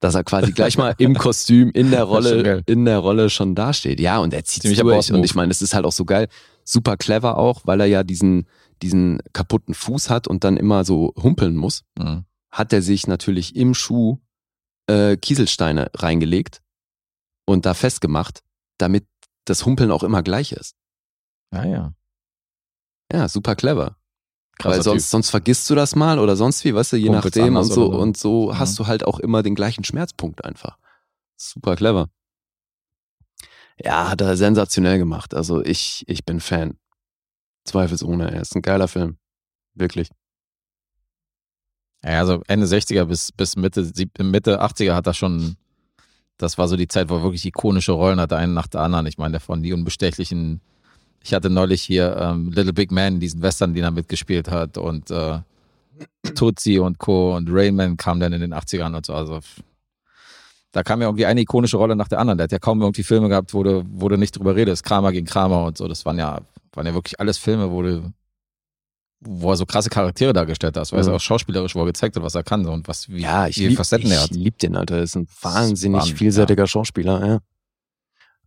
Speaker 3: Dass er quasi gleich mal im Kostüm, in der Rolle, in der Rolle schon dasteht. Ja, und er zieht
Speaker 2: Ziemlicher
Speaker 3: durch. Und ich meine, es ist halt auch so geil, super clever auch, weil er ja diesen, diesen kaputten Fuß hat und dann immer so humpeln muss
Speaker 2: Mhm.
Speaker 3: hat er sich natürlich im Schuh äh, Kieselsteine reingelegt und da festgemacht, damit das Humpeln auch immer gleich ist.
Speaker 2: Ja, ja.
Speaker 3: Ja, super clever.
Speaker 2: Krasser
Speaker 3: Weil sonst, sonst vergisst du das mal oder sonst wie, weißt du, je
Speaker 2: Humpelst
Speaker 3: nachdem und so.
Speaker 2: so.
Speaker 3: Und so
Speaker 2: Mhm.
Speaker 3: hast du halt auch immer den gleichen Schmerzpunkt einfach. Super clever. Ja, hat er sensationell gemacht. Also ich, ich bin Fan. Zweifelsohne. Er ist ein geiler Film. Wirklich.
Speaker 2: Ja, also Ende 60er bis, bis Mitte, Mitte 80er hat er schon, das war so die Zeit, wo er wirklich ikonische Rollen hatte, einen nach der anderen. Ich meine, von die Unbestechlichen. Ich hatte neulich hier ähm, Little Big Man, diesen Western, den er mitgespielt hat und äh, Tootsie und Co. und Rainman kam dann in den 80ern und so. Also da kam ja irgendwie eine ikonische Rolle nach der anderen. Der hat ja kaum irgendwie Filme gehabt, wo du, wo du nicht drüber redest. Kramer gegen Kramer und so. Das waren ja, waren ja wirklich alles Filme, wo du, wo er so krasse Charaktere dargestellt hat. Du,
Speaker 3: Mhm.
Speaker 2: auch schauspielerisch, wo er gezeigt hat, was er kann so und was, wie,
Speaker 3: Ja, ich
Speaker 2: viele
Speaker 3: lieb,
Speaker 2: Facetten er
Speaker 3: ich
Speaker 2: hat.
Speaker 3: lieb den, Alter. Das ist ein wahnsinnig
Speaker 2: Spannend,
Speaker 3: vielseitiger Schauspieler, ja.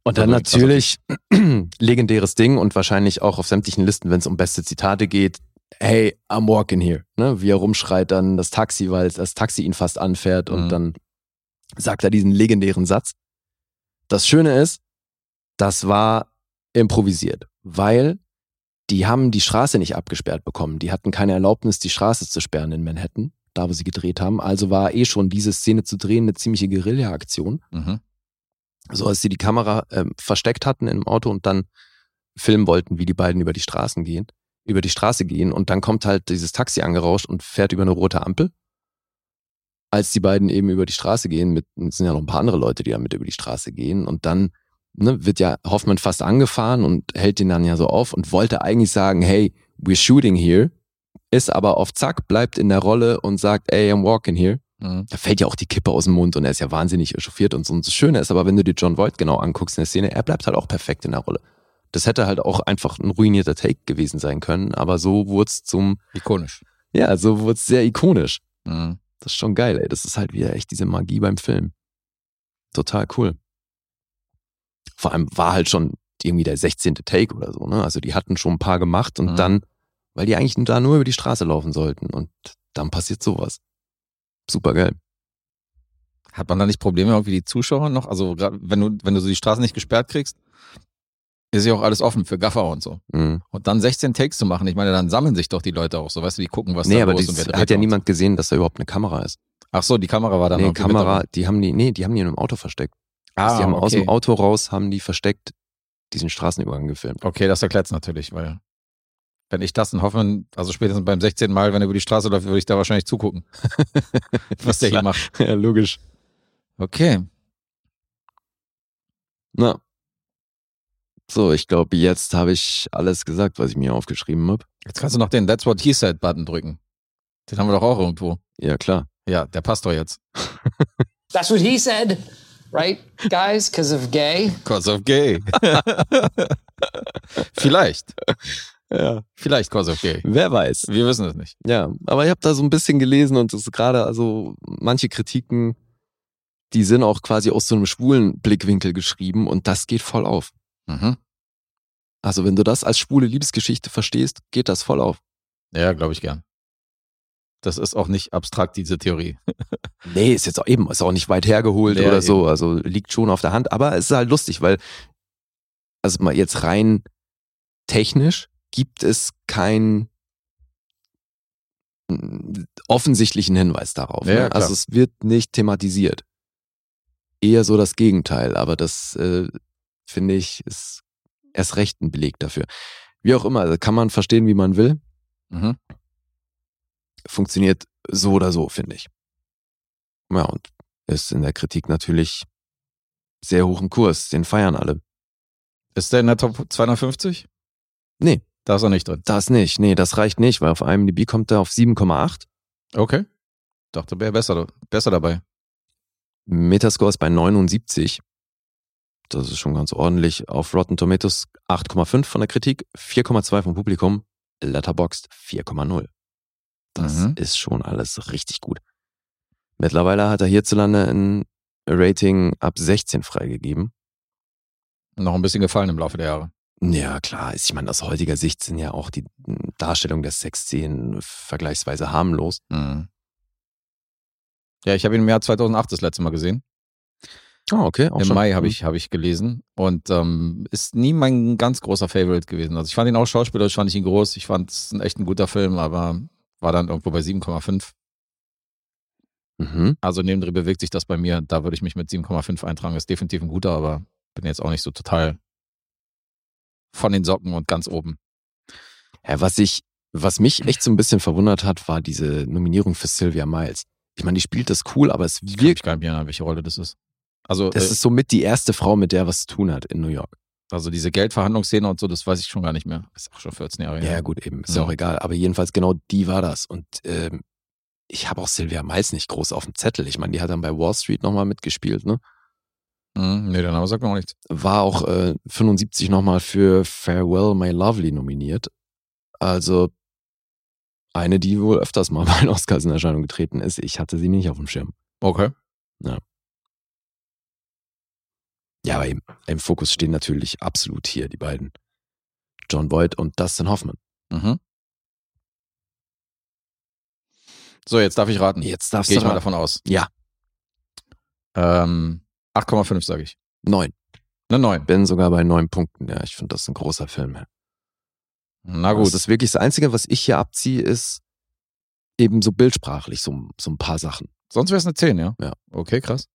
Speaker 3: Und dann
Speaker 2: Also,
Speaker 3: natürlich legendäres Ding und wahrscheinlich auch auf sämtlichen Listen, wenn es um beste Zitate geht. Hey, I'm walking here. Ne? Wie er rumschreit dann das Taxi, weil das Taxi ihn fast anfährt und
Speaker 2: Mhm.
Speaker 3: dann sagt er diesen legendären Satz. Das Schöne ist, das war improvisiert, weil die haben die Straße nicht abgesperrt bekommen. Die hatten keine Erlaubnis, die Straße zu sperren in Manhattan, da wo sie gedreht haben. Also war eh schon diese Szene zu drehen eine ziemliche Guerilla-Aktion
Speaker 2: Mhm.
Speaker 3: so als sie die Kamera ähm, versteckt hatten im Auto und dann filmen wollten, wie die beiden über die Straßen gehen, über die Straße gehen und dann kommt halt dieses Taxi angerauscht und fährt über eine rote Ampel. Als die beiden eben über die Straße gehen, mit, es sind ja noch ein paar andere Leute, die da mit über die Straße gehen und dann ne, wird ja Hoffmann fast angefahren und hält den dann ja so auf und wollte eigentlich sagen, hey, we're shooting here, ist aber auf Zack, bleibt in der Rolle und sagt, hey, I'm walking here
Speaker 2: Mhm.
Speaker 3: da fällt ja auch die Kippe aus dem Mund und er ist ja wahnsinnig echauffiert und so. Und das Schöne ist aber, wenn du dir John Voight genau anguckst in der Szene, er bleibt halt auch perfekt in der Rolle. Das hätte halt auch einfach ein ruinierter Take gewesen sein können, aber so wurde es zum,
Speaker 2: Ikonisch.
Speaker 3: ja, so wurde es sehr ikonisch.
Speaker 2: Mhm.
Speaker 3: Das ist schon geil, ey. Das ist halt wieder echt diese Magie beim Film. Total cool. Vor allem war halt schon irgendwie der 16. Take oder so, ne? Also die hatten schon ein paar gemacht und
Speaker 2: Mhm.
Speaker 3: dann, weil die eigentlich da nur über die Straße laufen sollten und dann passiert sowas. Super geil.
Speaker 2: Hat man da nicht Probleme irgendwie die Zuschauer noch? Also grad wenn du, wenn du so die Straßen nicht gesperrt kriegst, ist ja auch alles offen für Gaffer und so.
Speaker 3: Mhm.
Speaker 2: Und dann 16 Takes zu machen, ich meine, dann sammeln sich doch die Leute auch so, weißt du, die gucken, was
Speaker 3: nee,
Speaker 2: da
Speaker 3: aber
Speaker 2: los dreht
Speaker 3: hat ja niemand gesehen, dass da überhaupt eine Kamera ist.
Speaker 2: Ach so, die Kamera war dann
Speaker 3: nee,
Speaker 2: mit
Speaker 3: Kamera, die haben die, nee, die haben die in einem Auto versteckt.
Speaker 2: Ah,
Speaker 3: die haben aus
Speaker 2: okay.
Speaker 3: dem Auto raus, haben die versteckt diesen Straßenübergang gefilmt.
Speaker 2: Okay, das erklärt's natürlich, weil wenn ich das in Hoffmann, also spätestens beim 16. Mal, wenn er über die Straße läuft, würde ich da wahrscheinlich zugucken, was der hier
Speaker 3: Klar.
Speaker 2: macht.
Speaker 3: ja, logisch.
Speaker 2: Okay.
Speaker 3: Na. So, ich glaube, jetzt habe ich alles gesagt, was ich mir aufgeschrieben habe.
Speaker 2: Jetzt kannst du noch den That's What He Said Button drücken. Den haben wir doch auch irgendwo.
Speaker 3: Ja, klar.
Speaker 2: Ja, der passt doch jetzt.
Speaker 7: That's what he said, right, guys? Because of gay.
Speaker 2: Cause of Gay. Vielleicht.
Speaker 3: Ja.
Speaker 2: Vielleicht Cause of Gay.
Speaker 3: Wer weiß.
Speaker 2: Wir wissen es nicht.
Speaker 3: Ja, aber ich habe da so ein bisschen gelesen und das ist gerade, also manche Kritiken, die sind auch quasi aus so einem schwulen Blickwinkel geschrieben und das geht voll auf.
Speaker 2: Mhm.
Speaker 3: Also wenn du das als schwule Liebesgeschichte verstehst, geht das voll auf.
Speaker 2: Ja, glaube ich gern. Das ist auch nicht abstrakt, diese Theorie.
Speaker 3: Nee, ist jetzt auch eben, ist auch nicht weit hergeholt
Speaker 2: Ja,
Speaker 3: oder so, also liegt schon auf der Hand, aber es ist halt lustig, weil, also mal jetzt rein technisch gibt es keinen mm, offensichtlichen Hinweis darauf.
Speaker 2: Ja,
Speaker 3: ne? Also es wird nicht thematisiert. Eher so das Gegenteil, aber das äh, finde ich ist erst recht ein Beleg dafür. Wie auch immer, kann man verstehen, wie man will.
Speaker 2: Mhm.
Speaker 3: Funktioniert so oder so, finde ich. Ja, und ist in der Kritik natürlich sehr hoch im Kurs. Den feiern alle.
Speaker 2: Ist der in der Top 250?
Speaker 3: Nee.
Speaker 2: Da ist er nicht drin.
Speaker 3: Das nicht. Nee, das reicht nicht, weil auf IMDb kommt er auf 7,8.
Speaker 2: Okay. Dachte, wäre besser, besser dabei.
Speaker 3: Metascore ist bei 79. Das ist schon ganz ordentlich. Auf Rotten Tomatoes 8,5 von der Kritik, 4,2 vom Publikum, Letterboxd 4,0. Das
Speaker 2: Mhm.
Speaker 3: ist schon alles richtig gut. Mittlerweile hat er hierzulande ein Rating ab 16 freigegeben.
Speaker 2: Noch ein bisschen gefallen im Laufe der Jahre.
Speaker 3: Ja, klar. Ich meine, aus heutiger Sicht sind ja auch die Darstellung der Sexszenen vergleichsweise harmlos.
Speaker 2: Mhm. Ja, ich habe ihn im Jahr 2008 das letzte Mal gesehen.
Speaker 3: Ah, okay. Auch
Speaker 2: Im
Speaker 3: schon.
Speaker 2: Mai habe ich, hab ich gelesen. Und ähm, ist nie mein ganz großer Favorite gewesen. Also ich fand ihn auch schauspielerisch, fand ich ihn groß. Ich fand es echt ein guter Film, aber war dann irgendwo bei 7,5.
Speaker 3: Mhm.
Speaker 2: Also neben drin bewegt sich das bei mir. Da würde ich mich mit 7,5 eintragen. Ist definitiv ein guter, aber bin jetzt auch nicht so total von den Socken und ganz oben.
Speaker 3: Ja, was ich, was mich echt so ein bisschen verwundert hat, war diese Nominierung für Sylvia Miles. Ich meine, die spielt das cool, aber es
Speaker 2: Ich kann mich
Speaker 3: wirkt,
Speaker 2: gar nicht erinnern, welche Rolle das ist. Also,
Speaker 3: das
Speaker 2: äh,
Speaker 3: ist somit die erste Frau, mit der er was zu tun hat in New York.
Speaker 2: Also diese Geldverhandlungsszene und so, das weiß ich schon gar nicht mehr. Ist auch schon 14 Jahre
Speaker 3: Ja,
Speaker 2: her.
Speaker 3: gut, eben, ist ja auch
Speaker 2: Mhm.
Speaker 3: egal. Aber jedenfalls genau die war das. Und ähm, ich habe auch Sylvia Miles nicht groß auf dem Zettel. Ich meine, die hat dann bei Wall Street nochmal mitgespielt, ne?
Speaker 2: Mhm, nee, der Name sagt mir auch nichts.
Speaker 3: War auch äh, 75 nochmal für Farewell My Lovely nominiert. Also eine, die wohl öfters mal bei den Oscars in Erscheinung getreten ist. Ich hatte sie nicht auf dem Schirm.
Speaker 2: Okay.
Speaker 3: Ja, aber im, im Fokus stehen natürlich absolut hier die beiden. John Boyd und Dustin Hoffman.
Speaker 2: Mhm. So, jetzt darf ich raten.
Speaker 3: Jetzt darfst
Speaker 2: Gehe ich
Speaker 3: du
Speaker 2: mal
Speaker 3: raten.
Speaker 2: davon aus.
Speaker 3: Ja,
Speaker 2: Ähm, 8,5 sage ich.
Speaker 3: neun.
Speaker 2: Eine 9.
Speaker 3: Bin sogar bei neun Punkten. Ja, ich finde das ein großer Film. Ja.
Speaker 2: Na
Speaker 3: Gut.
Speaker 2: gut.
Speaker 3: Das ist wirklich das Einzige, was ich hier abziehe, ist eben so bildsprachlich, so, so ein paar Sachen.
Speaker 2: Sonst wäre es eine 10, ja?
Speaker 3: Ja.
Speaker 2: Okay, krass.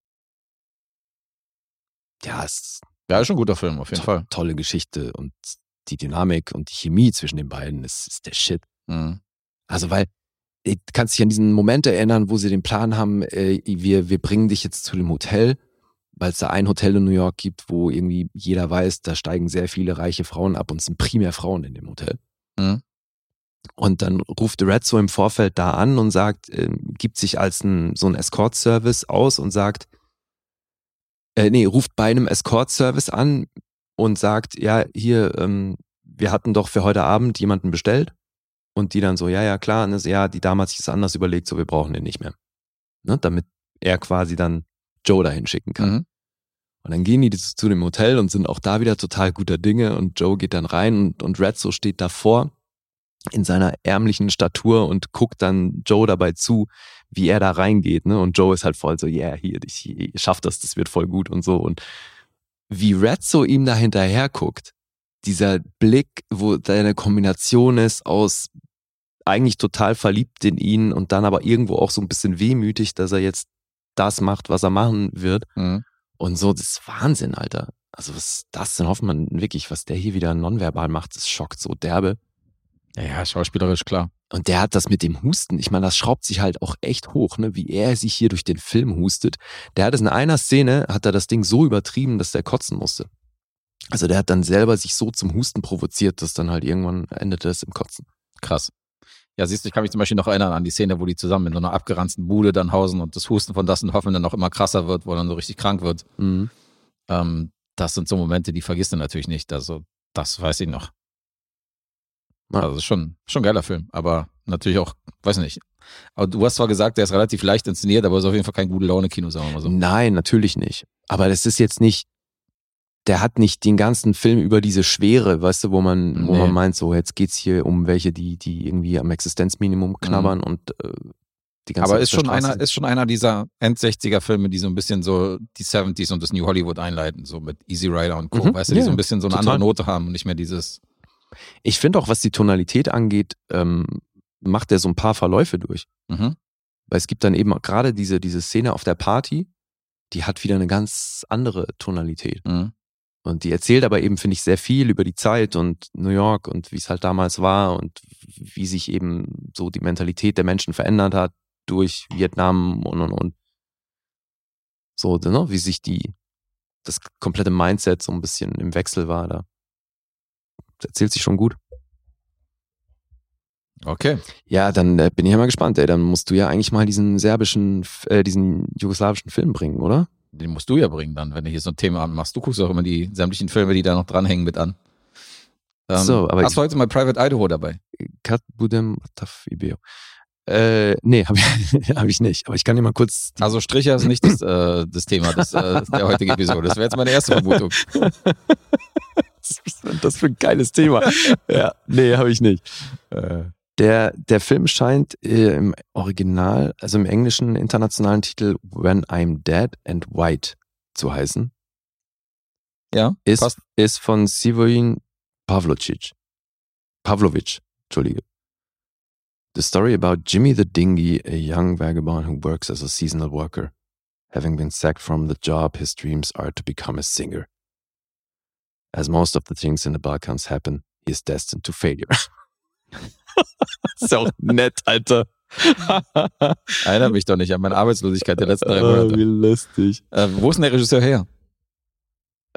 Speaker 3: Ja, ist
Speaker 2: Ja, ist schon ein guter Film, auf jeden
Speaker 3: to
Speaker 2: Fall.
Speaker 3: tolle Geschichte und die Dynamik und die Chemie zwischen den beiden ist, ist der Shit.
Speaker 2: Mhm.
Speaker 3: Also, weil du kannst dich an diesen Moment erinnern, wo sie den Plan haben, äh, wir, wir bringen dich jetzt zu dem Hotel, weil es da ein Hotel in New York gibt, wo irgendwie jeder weiß, da steigen sehr viele reiche Frauen ab und es sind primär Frauen in dem Hotel.
Speaker 2: Mhm.
Speaker 3: Und dann ruft Red so im Vorfeld da an und sagt, äh, gibt sich als ein, so ein Escort-Service aus und sagt, äh, nee, ruft bei einem Escort-Service an und sagt, ja, hier, ähm, wir hatten doch für heute Abend jemanden bestellt. Und die dann so, ja, ja, klar, ne, so, ja, die Dame hat sich das anders überlegt, so wir brauchen den nicht mehr. Ne, damit er quasi dann Joe dahin schicken kann.
Speaker 2: Mhm.
Speaker 3: Und dann gehen die zu dem Hotel und sind auch da wieder total guter Dinge und Joe geht dann rein und, und Rezzo steht davor in seiner ärmlichen Statur und guckt dann Joe dabei zu, wie er da reingeht, ne? Und Joe ist halt voll so, yeah, hier, ich, ich schaff das, das wird voll gut und so. Und wie Rezzo ihm da hinterher guckt, dieser Blick, wo da eine Kombination ist aus eigentlich total verliebt in ihn und dann aber irgendwo auch so ein bisschen wehmütig, dass er jetzt das macht, was er machen wird.
Speaker 2: Mhm.
Speaker 3: Und so, das ist Wahnsinn, Alter. Also was ist das denn? Hoffmann wirklich, was der hier wieder nonverbal macht, das schockt so derbe.
Speaker 2: Ja, ja, schauspielerisch, klar.
Speaker 3: Und der hat das mit dem Husten. Ich meine, das schraubt sich halt auch echt hoch, ne? Wie er sich hier durch den Film hustet. Der hat es in einer Szene, hat er das Ding so übertrieben, dass der kotzen musste. Also der hat dann selber sich so zum Husten provoziert, dass dann halt irgendwann endete es im Kotzen.
Speaker 2: Krass. Ja, siehst du, ich kann mich zum Beispiel noch erinnern an die Szene, wo die zusammen in so einer abgeranzten Bude dann hausen und das Husten von Dustin Hoffman dann noch immer krasser wird, wo er dann so richtig krank wird.
Speaker 3: Mhm.
Speaker 2: Ähm, das sind so Momente, die vergisst du natürlich nicht. Also, das weiß ich noch.
Speaker 3: Ja.
Speaker 2: Also, ist schon, schon ein geiler Film, aber natürlich auch, weiß nicht. Aber du hast zwar gesagt, der ist relativ leicht inszeniert, aber ist auf jeden Fall kein gute Laune-Kino, sagen wir mal so.
Speaker 3: Nein, natürlich nicht. Aber das ist jetzt nicht, der hat nicht den ganzen Film über diese Schwere, weißt du, wo man, wo
Speaker 2: Nee.
Speaker 3: man meint, so jetzt geht's hier um welche, die, die irgendwie am Existenzminimum knabbern und äh, die ganze
Speaker 2: Mhm. Aber ist schon einer, ist schon einer dieser End-60er-Filme, die so ein bisschen so die 70s und das New Hollywood einleiten, so mit Easy Rider und Co.
Speaker 3: Mhm,
Speaker 2: Weißt du, die
Speaker 3: ja,
Speaker 2: so ein bisschen so eine
Speaker 3: total.
Speaker 2: andere Note haben und nicht mehr dieses.
Speaker 3: Ich finde auch, was die Tonalität angeht, ähm, macht er so ein paar Verläufe durch.
Speaker 2: Mhm.
Speaker 3: Weil es gibt dann eben auch gerade diese, diese Szene auf der Party, die hat wieder eine ganz andere Tonalität.
Speaker 2: Mhm.
Speaker 3: Und die erzählt aber eben, finde ich, sehr viel über die Zeit und New York und wie es halt damals war und wie sich eben so die Mentalität der Menschen verändert hat durch Vietnam und und und. So, ne? wie sich die, das komplette Mindset so ein bisschen im Wechsel war da. Das erzählt sich schon gut.
Speaker 2: Okay.
Speaker 3: Ja, dann äh, bin ich ja mal gespannt, ey. Dann musst du ja eigentlich mal diesen serbischen, äh, diesen jugoslawischen Film bringen, oder?
Speaker 2: Den musst du ja bringen dann, wenn du hier so ein Thema machst. Du guckst auch immer die sämtlichen Filme, die da noch dranhängen, mit an. Ähm,
Speaker 3: So, aber
Speaker 2: hast du heute mal Private Idaho dabei?
Speaker 3: Kat Budem Tafibeo. Äh, nee, habe ich, hab ich nicht. Aber ich kann dir mal kurz.
Speaker 2: Also Stricher ist nicht das, äh, das Thema des, äh, der heutigen Episode. Das wäre jetzt meine erste Vermutung.
Speaker 3: Was ist denn das für ein geiles Thema? ja, nee, habe ich nicht.
Speaker 2: Äh,
Speaker 3: Der, der Film scheint äh, im Original, also im englischen internationalen Titel When I'm Dead and White zu heißen.
Speaker 2: ja,
Speaker 3: Ist,
Speaker 2: passt.
Speaker 3: ist von Sivoin Pavlovic. Pavlovic, Entschuldige. The story about Jimmy the Dingy, a young vagabond who works as a seasonal worker. Having been sacked from the job, his dreams are to become a singer. As most of the things in the Balkans happen, he is destined to failure. ist auch nett, Alter.
Speaker 2: Erinnert mich doch nicht an meine Arbeitslosigkeit der letzten drei
Speaker 3: Ah,
Speaker 2: Monate.
Speaker 3: wie lustig.
Speaker 2: Äh, wo ist denn der Regisseur her?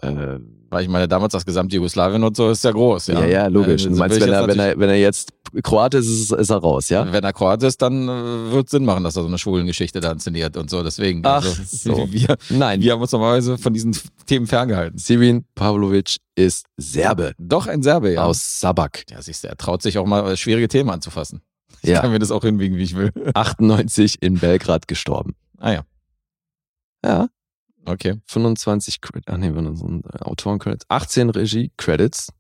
Speaker 3: Äh,
Speaker 2: Weil ich meine, damals das gesamte Jugoslawien und so ist ja groß. Ja,
Speaker 3: ja, ja, logisch.
Speaker 2: Äh,
Speaker 3: du meinst, wenn er, wenn, er, wenn er jetzt Kroate ist, ist, ist er raus, ja?
Speaker 2: Wenn er Kroat ist, dann äh, wird Sinn machen, dass er so eine schwulen Geschichte da inszeniert und so. Deswegen,
Speaker 3: Ach
Speaker 2: also,
Speaker 3: so.
Speaker 2: wir,
Speaker 3: Nein.
Speaker 2: wir haben uns normalerweise von diesen Themen ferngehalten.
Speaker 3: Sirin Pavlovic ist Serbe
Speaker 2: Doch ein Serbe, ja.
Speaker 3: aus Sabak.
Speaker 2: ja, siehst du, er traut sich auch mal äh, schwierige Themen anzufassen. Ich
Speaker 3: Ja.
Speaker 2: kann mir das auch hinbiegen, wie ich will.
Speaker 3: 98 in Belgrad gestorben.
Speaker 2: Ah ja,
Speaker 3: Ja.
Speaker 2: Okay.
Speaker 3: 25 Credits, ach nee, so ein äh, Autoren-Credits, 18 Regie-Credits.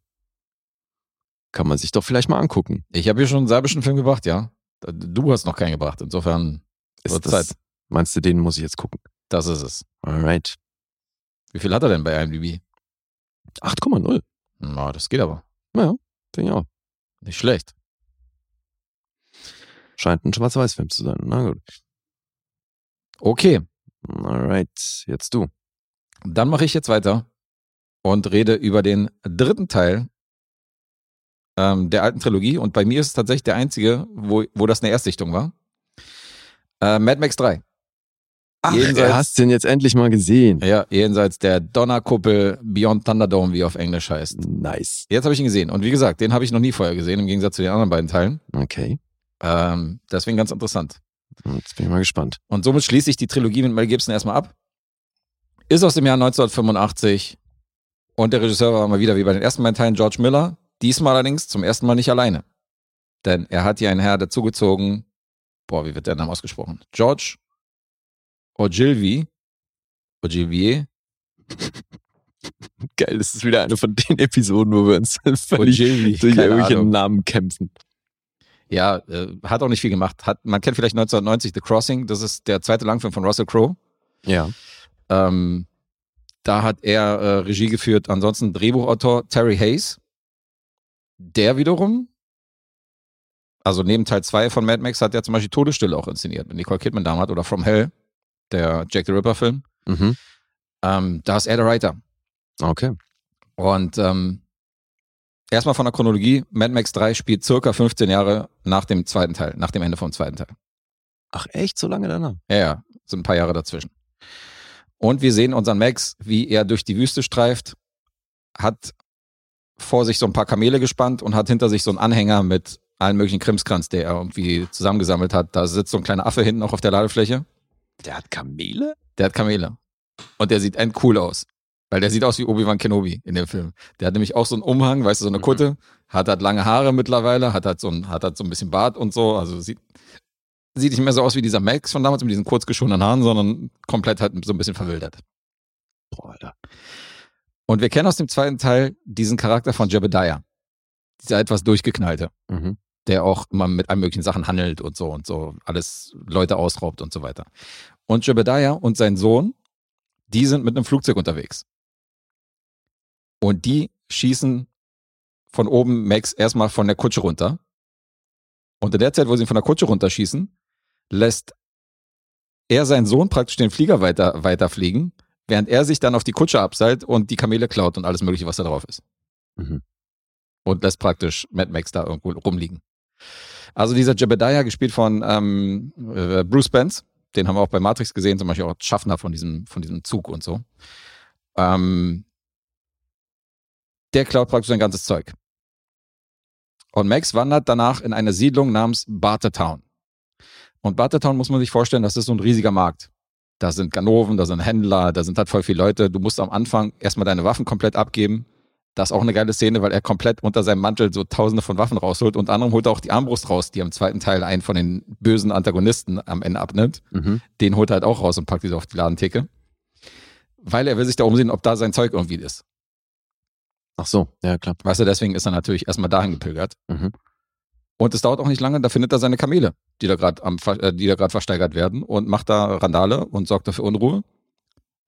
Speaker 3: Kann man sich doch vielleicht mal angucken.
Speaker 2: Ich habe hier schon einen serbischen Film gebracht, ja. Du hast noch keinen gebracht. Insofern,
Speaker 3: Ist das,
Speaker 2: Zeit.
Speaker 3: Meinst du, den muss ich jetzt gucken?
Speaker 2: das ist es.
Speaker 3: Alright.
Speaker 2: Wie viel hat er denn bei IMDb?
Speaker 3: 8,0.
Speaker 2: Na, das geht aber.
Speaker 3: Ja, denke ich auch.
Speaker 2: Nicht schlecht.
Speaker 3: Scheint ein Schwarz-Weiß-Film zu sein. Na gut.
Speaker 2: Okay,
Speaker 3: Alright, jetzt du.
Speaker 2: dann mache ich jetzt weiter und rede über den dritten Teil ähm, der alten Trilogie. Und bei mir ist es tatsächlich der einzige, wo, wo das eine Erstsichtung war. Äh, Mad Max 3.
Speaker 3: Ach,
Speaker 2: Jenseits-
Speaker 3: du hast den jetzt endlich mal gesehen.
Speaker 2: Ja, jenseits der Donnerkuppel Beyond Thunderdome, wie er auf Englisch heißt.
Speaker 3: Nice.
Speaker 2: Jetzt habe ich ihn gesehen. Und wie gesagt, den habe ich noch nie vorher gesehen, im Gegensatz zu den anderen beiden Teilen.
Speaker 3: Okay.
Speaker 2: Ähm, deswegen ganz interessant.
Speaker 3: Jetzt bin ich mal gespannt.
Speaker 2: Und somit schließe ich die Trilogie mit Mel Gibson erstmal ab. Ist aus dem Jahr 1985 Und der Regisseur war mal wieder wie bei den ersten beiden Teilen George Miller. Diesmal allerdings zum ersten Mal nicht alleine. Denn er hat hier einen Herr dazugezogen. Boah, wie wird der Name ausgesprochen? George Ogilvy. Ogilvy.
Speaker 3: Geil, das ist wieder eine von den Episoden, wo wir uns völlig durch irgendwelche. Namen kämpfen.
Speaker 2: Ja, äh, hat auch nicht viel gemacht. Hat, man kennt vielleicht 1990 The Crossing. Das ist der zweite Langfilm von Russell Crowe.
Speaker 3: Ja.
Speaker 2: Ähm, da hat er äh, Regie geführt. Ansonsten Drehbuchautor Terry Hayes. Der wiederum, also neben Teil 2 von Mad Max, hat er zum Beispiel Todesstille auch inszeniert mit Nicole Kidman damals oder From Hell, der Jack the Ripper-Film.
Speaker 3: Mhm.
Speaker 2: Ähm, da ist er der Writer.
Speaker 3: Okay.
Speaker 2: Und ähm, erstmal von der Chronologie: Mad Max 3 spielt circa 15 Jahre nach dem zweiten Teil, nach dem Ende vom zweiten Teil.
Speaker 3: Ach echt, so lange danach?
Speaker 2: Ja, ja, sind ein paar Jahre dazwischen. Und wir sehen unseren Max, wie er durch die Wüste streift, hat vor sich so ein paar Kamele gespannt und hat hinter sich so einen Anhänger mit allen möglichen Krimskrams, der er irgendwie zusammengesammelt hat. Da sitzt so ein kleiner Affe hinten noch auf der Ladefläche.
Speaker 3: Der hat Kamele?
Speaker 2: Der hat Kamele. Und der sieht endcool aus. Weil der sieht aus wie Obi-Wan Kenobi in dem Film. Der hat nämlich auch so einen Umhang, weißt du, so eine
Speaker 3: Mhm.
Speaker 2: Kutte, hat halt lange Haare mittlerweile, hat halt so ein, hat halt so ein bisschen Bart und so. Also sieht, sieht nicht mehr so aus wie dieser Max von damals mit diesen kurz geschorenen Haaren, sondern komplett halt so ein bisschen verwildert.
Speaker 3: Boah, Alter.
Speaker 2: Und wir kennen aus dem zweiten Teil diesen Charakter von Jebediah. Dieser etwas durchgeknallte,
Speaker 3: Mhm.
Speaker 2: der auch immer mit allen möglichen Sachen handelt und so und so, alles Leute ausraubt und so weiter. Und Jebediah und sein Sohn, die sind mit einem Flugzeug unterwegs. Und die schießen von oben Max erstmal von der Kutsche runter. Und in der Zeit, wo sie ihn von der Kutsche runterschießen, lässt er seinen Sohn praktisch den Flieger weiter, weiterfliegen, während er sich dann auf die Kutsche abseilt und die Kamele klaut und alles mögliche, was da drauf ist.
Speaker 3: Mhm.
Speaker 2: Und lässt praktisch Mad Max da irgendwo rumliegen. Also dieser Jebediah, gespielt von ähm, äh, Bruce Benz, den haben wir auch bei Matrix gesehen, zum Beispiel auch Schaffner von diesem, von diesem Zug und so. Ähm, der klaut praktisch sein ganzes Zeug. Und Max wandert danach in eine Siedlung namens Bartertown. Und Bartertown muss man sich vorstellen, das ist so ein riesiger Markt. Da sind Ganoven, da sind Händler, da sind halt voll viele Leute. Du musst am Anfang erstmal deine Waffen komplett abgeben. Das ist auch eine geile Szene, weil er komplett unter seinem Mantel so tausende von Waffen rausholt. Unter anderem holt er auch die Armbrust raus, die am zweiten Teil einen von den bösen Antagonisten am Ende abnimmt.
Speaker 3: Mhm.
Speaker 2: Den holt er halt auch raus und packt die so auf die Ladentheke. Weil er will sich da umsehen, ob da sein Zeug irgendwie ist.
Speaker 3: Ach so, ja klar.
Speaker 2: Weißt du, deswegen ist er natürlich erstmal dahin gepilgert.
Speaker 3: Mhm.
Speaker 2: Und es dauert auch nicht lange, da findet er seine Kamele, die da gerade äh, die da gerade versteigert werden und macht da Randale und sorgt dafür Unruhe,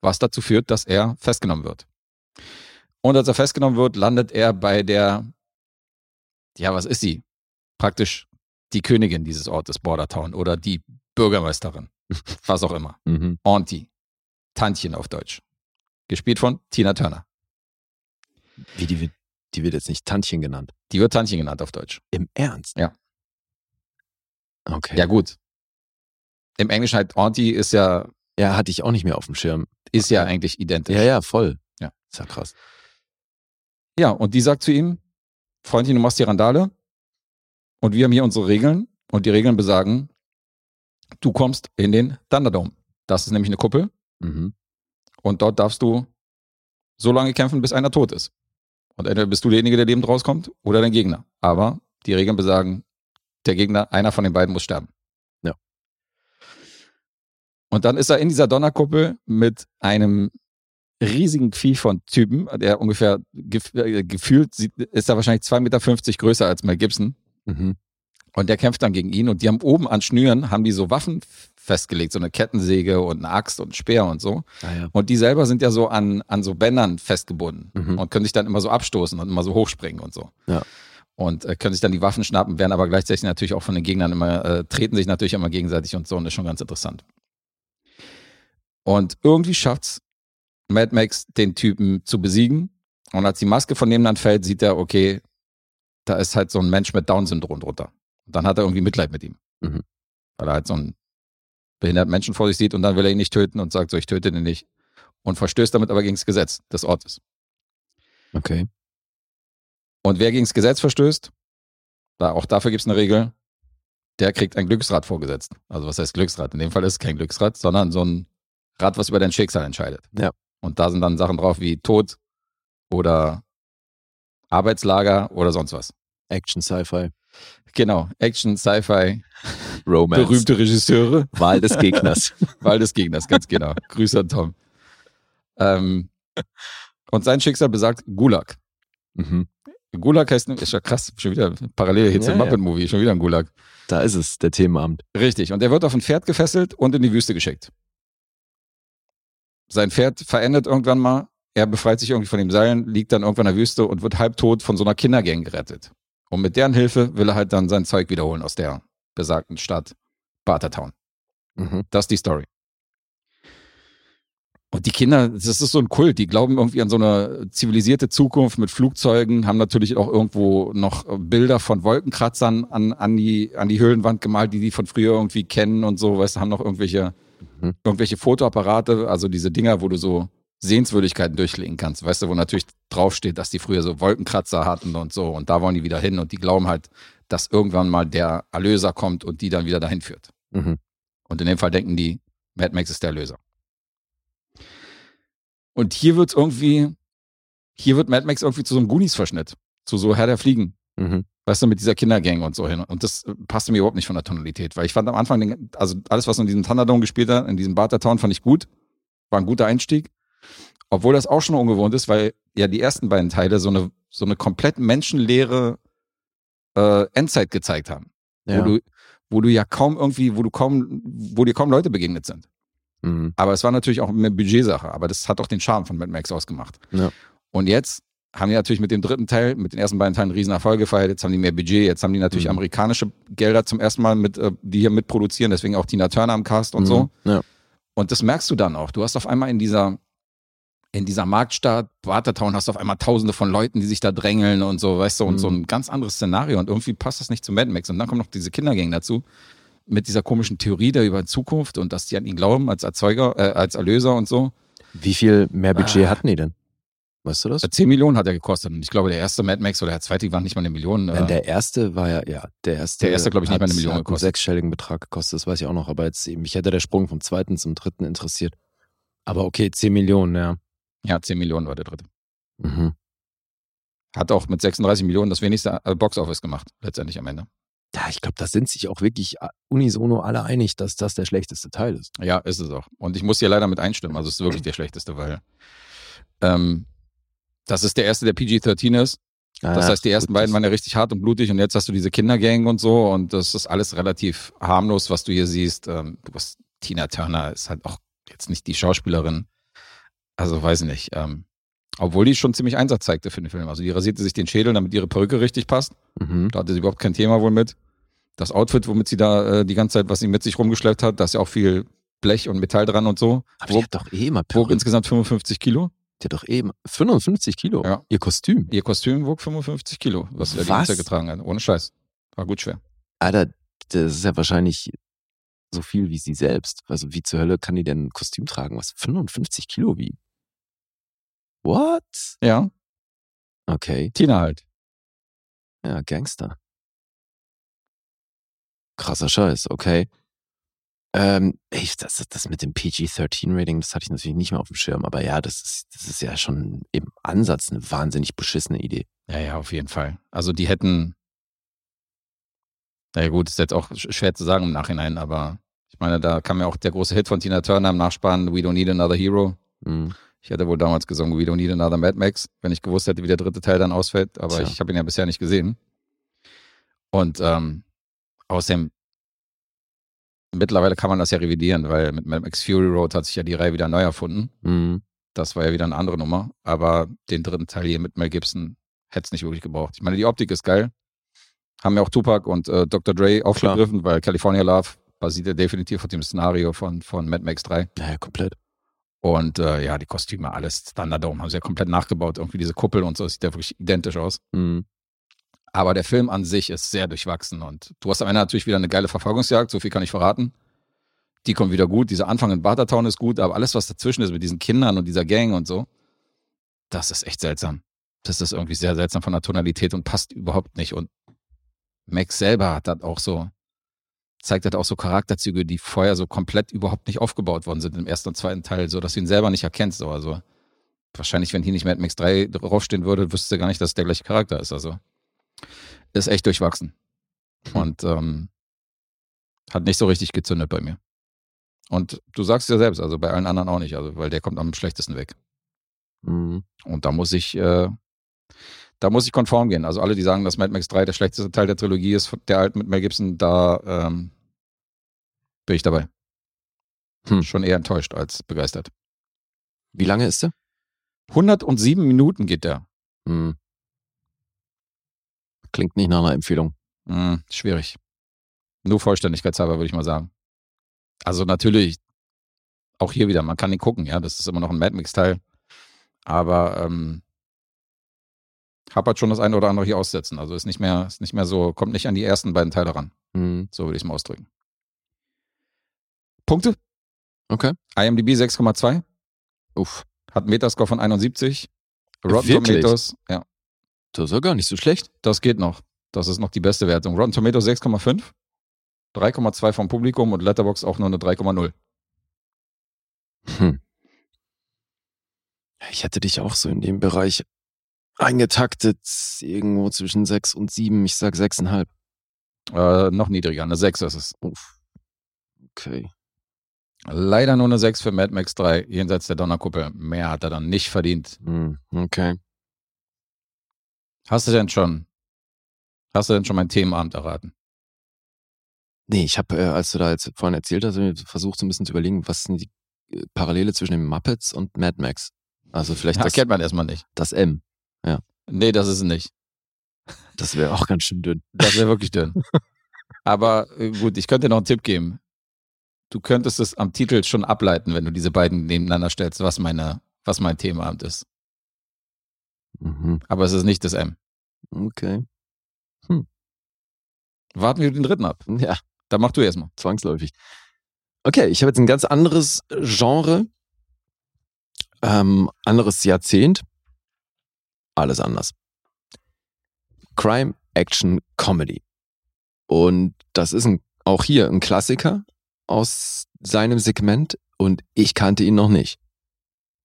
Speaker 2: was dazu führt, dass er festgenommen wird. Und als er festgenommen wird, landet er bei der, ja, was ist sie? Praktisch die Königin dieses Ortes, Bordertown, oder die Bürgermeisterin, was auch immer.
Speaker 3: Mhm.
Speaker 2: Auntie, Tantchen auf Deutsch. Gespielt von Tina Turner.
Speaker 3: Wie die wird, die wird jetzt nicht Tantchen genannt.
Speaker 2: Die wird Tantchen genannt auf Deutsch.
Speaker 3: Im Ernst?
Speaker 2: Ja.
Speaker 3: Okay.
Speaker 2: Ja, gut. Im Englischen halt Auntie ist ja,
Speaker 3: Ja, hatte ich auch nicht mehr auf dem Schirm.
Speaker 2: ist ja eigentlich identisch.
Speaker 3: Ja, ja, voll.
Speaker 2: Ja.
Speaker 3: Ist ja krass.
Speaker 2: Ja, und die sagt zu ihm, Freundchen, du machst die Randale und wir haben hier unsere Regeln und die Regeln besagen, du kommst in den Thunderdome. Das ist nämlich eine Kuppel
Speaker 3: Mhm.
Speaker 2: und dort darfst du so lange kämpfen, bis einer tot ist. Und entweder bist du derjenige, der lebend rauskommt oder dein Gegner. Aber die Regeln besagen, der Gegner, einer von den beiden muss sterben.
Speaker 3: Ja.
Speaker 2: Und dann ist er in dieser Donnerkuppel mit einem riesigen Vieh von Typen, der ungefähr gef äh, gefühlt sieht, ist er wahrscheinlich 2,50 Meter größer als Mel Gibson.
Speaker 3: Mhm.
Speaker 2: Und der kämpft dann gegen ihn und die haben oben an Schnüren, haben die so Waffen festgelegt, so eine Kettensäge und eine Axt und einen Speer und so.
Speaker 3: Ah, ja.
Speaker 2: Und die selber sind ja so an, an so Bändern festgebunden
Speaker 3: Mhm.
Speaker 2: und können sich dann immer so abstoßen und immer so hochspringen und so.
Speaker 3: Ja.
Speaker 2: Und äh, können sich dann die Waffen schnappen, werden aber gleichzeitig natürlich auch von den Gegnern immer, äh, treten sich natürlich immer gegenseitig und so und ist schon ganz interessant. Und irgendwie schafft's Mad Max, den Typen zu besiegen. Und als die Maske von dem dann fällt, sieht er, okay, da ist halt so ein Mensch mit Down-Syndrom drunter. Und dann hat er irgendwie Mitleid mit ihm.
Speaker 3: Mhm.
Speaker 2: Weil er halt so einen behinderten Menschen vor sich sieht und dann will er ihn nicht töten und sagt so, ich töte den nicht. Und verstößt damit aber gegen das Gesetz des Ortes.
Speaker 3: Okay.
Speaker 2: Und wer gegen das Gesetz verstößt, da, auch dafür gibt es eine Regel, der kriegt ein Glücksrad vorgesetzt. Also was heißt Glücksrad? In dem Fall ist es kein Glücksrad, sondern so ein Rad, was über dein Schicksal entscheidet.
Speaker 3: Ja.
Speaker 2: Und da sind dann Sachen drauf wie Tod, oder Arbeitslager oder sonst was.
Speaker 3: Action, Sci-Fi,
Speaker 2: Genau, Action, Sci-Fi,
Speaker 3: Romance.
Speaker 2: berühmte Regisseure,
Speaker 3: Wahl des Gegners.
Speaker 2: Wahl des Gegners, ganz genau. Grüße an Tom. Ähm, und sein Schicksal besagt Gulag.
Speaker 3: mhm.
Speaker 2: Gulag heißt, ist ja krass, schon wieder parallel hier zum
Speaker 3: Ja, ja.
Speaker 2: Muppet-Movie, schon wieder ein Gulag.
Speaker 3: Da ist es, der Themenabend.
Speaker 2: Richtig, und er wird auf ein Pferd gefesselt und in die Wüste geschickt. Sein Pferd verendet irgendwann mal, er befreit sich irgendwie von dem Seilen, liegt dann irgendwann in der Wüste und wird halbtot von so einer Kindergang gerettet. Und mit deren Hilfe will er halt dann sein Zeug wiederholen aus der besagten Stadt Bartertown.
Speaker 3: Mhm.
Speaker 2: Das ist die Story. Und die Kinder, das ist so ein Kult, die glauben irgendwie an so eine zivilisierte Zukunft mit Flugzeugen, haben natürlich auch irgendwo noch Bilder von Wolkenkratzern an, an, die, an die Höhlenwand gemalt, die die von früher irgendwie kennen und so, weißt du, haben noch irgendwelche,
Speaker 3: Mhm.
Speaker 2: irgendwelche Fotoapparate, also diese Dinger, wo du so Sehenswürdigkeiten durchlegen kannst, weißt du, wo natürlich draufsteht, dass die früher so Wolkenkratzer hatten und so und da wollen die wieder hin und die glauben halt, dass irgendwann mal der Erlöser kommt und die dann wieder dahin führt.
Speaker 3: Mhm.
Speaker 2: Und in dem Fall denken die, Mad Max ist der Erlöser. Und hier wird irgendwie, hier wird Mad Max irgendwie zu so einem Goonies-Verschnitt. Zu so Herr der Fliegen.
Speaker 3: Mhm.
Speaker 2: Weißt du, mit dieser Kindergang und so hin. Und das äh, passte mir überhaupt nicht von der Tonalität, weil ich fand am Anfang, den, also alles, was in diesem Thunderdome gespielt hat, in diesem Bartertown, fand ich gut. War ein guter Einstieg. Obwohl das auch schon ungewohnt ist, weil ja die ersten beiden Teile so eine, so eine komplett menschenleere äh, Endzeit gezeigt haben.
Speaker 3: Ja.
Speaker 2: Wo du, wo du ja kaum irgendwie, wo du kaum, wo dir kaum Leute begegnet sind.
Speaker 3: Mhm.
Speaker 2: Aber es war natürlich auch eine Budgetsache, aber das hat auch den Charme von Mad Max ausgemacht.
Speaker 3: Ja.
Speaker 2: Und jetzt haben die natürlich mit dem dritten Teil, mit den ersten beiden Teilen einen riesen Erfolg gefeiert, jetzt haben die mehr Budget, jetzt haben die natürlich
Speaker 3: Mhm.
Speaker 2: amerikanische Gelder zum ersten Mal mit, äh, die hier mitproduzieren, deswegen auch Tina Turner am Cast und so.
Speaker 3: Mhm. Ja.
Speaker 2: Und das merkst du dann auch. Du hast auf einmal in dieser, in dieser Marktstadt, Watertown, hast du auf einmal tausende von Leuten, die sich da drängeln und so, weißt du, und
Speaker 3: Mhm.
Speaker 2: so ein ganz anderes Szenario. Und irgendwie passt das nicht zu Mad Max. Und dann kommt noch diese Kindergang dazu, mit dieser komischen Theorie da über Zukunft und dass die an ihn glauben als Erzeuger, äh, als Erlöser und so.
Speaker 3: Wie viel mehr Budget
Speaker 2: Ah.
Speaker 3: hatten die denn? Weißt du das?
Speaker 2: Äh, 10 Millionen hat er gekostet. Und ich glaube, der erste Mad Max oder der zweite waren nicht mal eine Million.
Speaker 3: Nein,
Speaker 2: Äh,
Speaker 3: der erste war ja, ja, der erste.
Speaker 2: Der erste, glaub ich, nicht
Speaker 3: hat-
Speaker 2: mal eine Million
Speaker 3: hat einen
Speaker 2: gekostet.
Speaker 3: sechsstelligen Betrag gekostet, das weiß ich auch noch, aber jetzt, mich hätte der Sprung vom zweiten zum dritten interessiert. Aber okay, 10 Millionen, ja.
Speaker 2: Ja, 10 Millionen war der dritte.
Speaker 3: Mhm.
Speaker 2: Hat auch mit 36 Millionen das wenigste äh, Boxoffice gemacht, letztendlich am Ende.
Speaker 3: Ja, ich glaube, da sind sich auch wirklich äh, unisono alle einig, dass das der schlechteste Teil ist.
Speaker 2: Ja, ist es auch. Und ich muss hier leider mit einstimmen. Also es ist wirklich der schlechteste, weil ähm, das ist der erste, der PG-13 ist.
Speaker 3: Ah,
Speaker 2: Das heißt, die ersten beiden waren ja richtig hart und blutig und jetzt hast du diese Kindergang und so und das ist alles relativ harmlos, was du hier siehst. Ähm, du hast Tina Turner ist halt auch jetzt nicht die Schauspielerin. Also weiß ich nicht. Ähm, obwohl die schon ziemlich Einsatz zeigte für den Film. Also die rasierte sich den Schädel, damit ihre Perücke richtig passt.
Speaker 3: Mhm.
Speaker 2: Da hatte sie überhaupt kein Thema wohl mit. Das Outfit, womit sie da äh, die ganze Zeit, was sie mit sich rumgeschleppt hat, da ist ja auch viel Blech und Metall dran und so.
Speaker 3: Aber die
Speaker 2: Wog,
Speaker 3: hat doch eh immer
Speaker 2: wog
Speaker 3: Perücke.
Speaker 2: insgesamt 55 Kilo.
Speaker 3: Die hat doch eben 55 Kilo.
Speaker 2: Ja.
Speaker 3: Ihr Kostüm.
Speaker 2: Ihr Kostüm wog 55 Kilo, was sie da die ganze Zeit getragen hat. Ohne Scheiß. War gut schwer.
Speaker 3: Alter, das ist ja wahrscheinlich so viel wie sie selbst. Also wie zur Hölle kann die denn ein Kostüm tragen, was 55 Kilo wiegt? What?
Speaker 2: Ja,
Speaker 3: Okay,
Speaker 2: Tina halt.
Speaker 3: ja, Gangster. Krasser Scheiß, okay. Ähm, ey, das, das mit dem PG-13-Rating, das hatte ich natürlich nicht mehr auf dem Schirm, aber ja, das ist, das ist ja schon im Ansatz eine wahnsinnig beschissene Idee.
Speaker 2: Ja, ja, auf jeden Fall. Also die hätten, naja gut, ist jetzt auch sch- schwer zu sagen im Nachhinein, aber ich meine, da kam ja auch der große Hit von Tina Turner im Nachspann, We Don't Need Another Hero.
Speaker 3: Mhm.
Speaker 2: Ich hätte wohl damals gesungen, We Don't Need Another Mad Max, wenn ich gewusst hätte, wie der dritte Teil dann ausfällt, aber
Speaker 3: Tja.
Speaker 2: ich habe ihn ja bisher nicht gesehen. Und ähm, außerdem, mittlerweile kann man das ja revidieren, weil mit Mad Max Fury Road hat sich ja die Reihe wieder neu erfunden.
Speaker 3: Mhm.
Speaker 2: Das war ja wieder eine andere Nummer. Aber den dritten Teil hier mit Mel Gibson hätte es nicht wirklich gebraucht. Ich meine, die Optik ist geil. Haben ja auch Tupac und äh, Dr. Dre aufgegriffen, weil California Love basiert ja definitiv auf dem Szenario von, von Mad Max 3.
Speaker 3: Ja, ja, komplett.
Speaker 2: Und äh, ja, die Kostüme, alles Thunderdome, haben sie ja komplett nachgebaut. Irgendwie diese Kuppel und so, das sieht ja wirklich identisch aus.
Speaker 3: Mhm.
Speaker 2: Aber der Film an sich ist sehr durchwachsen und du hast am Ende natürlich wieder eine geile Verfolgungsjagd, so viel kann ich verraten. Die kommt wieder gut. Dieser Anfang in Bartertown ist gut, aber alles, was dazwischen ist mit diesen Kindern und dieser Gang und so, das ist echt seltsam. Das ist irgendwie sehr seltsam von der Tonalität und passt überhaupt nicht. Und Max selber hat das auch so, zeigt das auch so Charakterzüge, die vorher so komplett überhaupt nicht aufgebaut worden sind im ersten und zweiten Teil, so dass du ihn selber nicht erkennst. So. Also wahrscheinlich, wenn hier nicht Mad Max 3 draufstehen würde, wüsste gar nicht, dass es der gleiche Charakter ist. Also ist echt durchwachsen. Und ähm, hat nicht so richtig gezündet bei mir. Und du sagst ja selbst, also bei allen anderen auch nicht, also weil der kommt am schlechtesten weg.
Speaker 3: Mhm.
Speaker 2: Und da muss ich, äh, da muss ich konform gehen. Also alle, die sagen, dass Mad Max 3 der schlechteste Teil der Trilogie ist, der alten mit Mel Gibson, da ähm, bin ich dabei.
Speaker 3: Hm.
Speaker 2: Schon eher enttäuscht als begeistert.
Speaker 3: Wie lange ist der?
Speaker 2: 107 Minuten geht der.
Speaker 3: Hm. Klingt nicht nach einer Empfehlung.
Speaker 2: Hm, schwierig. Nur Vollständigkeitshalber, würde ich mal sagen. Also natürlich, auch hier wieder, man kann ihn gucken, ja, das ist immer noch ein Mad Max-Teil. Aber ähm, halt schon das eine oder andere hier aussetzen. Also ist nicht mehr, ist nicht mehr so, kommt nicht an die ersten beiden Teile ran.
Speaker 3: Hm.
Speaker 2: So würde ich es mal ausdrücken. Punkte?
Speaker 3: Okay.
Speaker 2: IMDb 6,2.
Speaker 3: Uff.
Speaker 2: Hat einen Metascore von 71. Rotten
Speaker 3: Wirklich?
Speaker 2: Tomatoes, ja,
Speaker 3: Das ist ja gar nicht so schlecht.
Speaker 2: das geht noch. Das ist noch die beste Wertung. Rotten Tomatoes 6,5. 3,2 vom Publikum und Letterbox auch nur eine 3,0.
Speaker 3: Hm. Ich hätte dich auch so in dem Bereich eingetaktet, irgendwo zwischen sechs und sieben. Ich sag sechseinhalb.
Speaker 2: Äh, noch niedriger, eine 6 ist es.
Speaker 3: Uff. Okay.
Speaker 2: Leider nur eine 6 für Mad Max 3, jenseits der Donnerkuppel. Mehr hat er dann nicht verdient.
Speaker 3: Hm. Okay.
Speaker 2: Hast du denn schon, hast du denn schon mein Themenabend erraten?
Speaker 3: Nee, ich habe, äh, als du da jetzt vorhin erzählt hast, versucht so ein bisschen zu überlegen, was sind die äh, Parallele zwischen den Muppets und Mad Max? Also vielleicht
Speaker 2: Das
Speaker 3: das,
Speaker 2: kennt man erstmal nicht.
Speaker 3: das M.
Speaker 2: Nee, das ist es nicht.
Speaker 3: Das wäre auch ganz schön dünn.
Speaker 2: Das wäre wirklich dünn. Aber äh, gut, ich könnte dir noch einen Tipp geben. Du könntest es am Titel schon ableiten, wenn du diese beiden nebeneinander stellst, was meine, was mein Themenabend ist.
Speaker 3: Mhm.
Speaker 2: Aber es ist nicht das M.
Speaker 3: Okay.
Speaker 2: Warten wir den dritten ab.
Speaker 3: Ja,
Speaker 2: Dann mach du erstmal.
Speaker 3: zwangsläufig. Okay, ich habe jetzt ein ganz anderes Genre, ähm, anderes Jahrzehnt. Alles anders. Crime, Action, Comedy. Und das ist ein, auch hier ein Klassiker aus seinem Segment und ich kannte ihn noch nicht.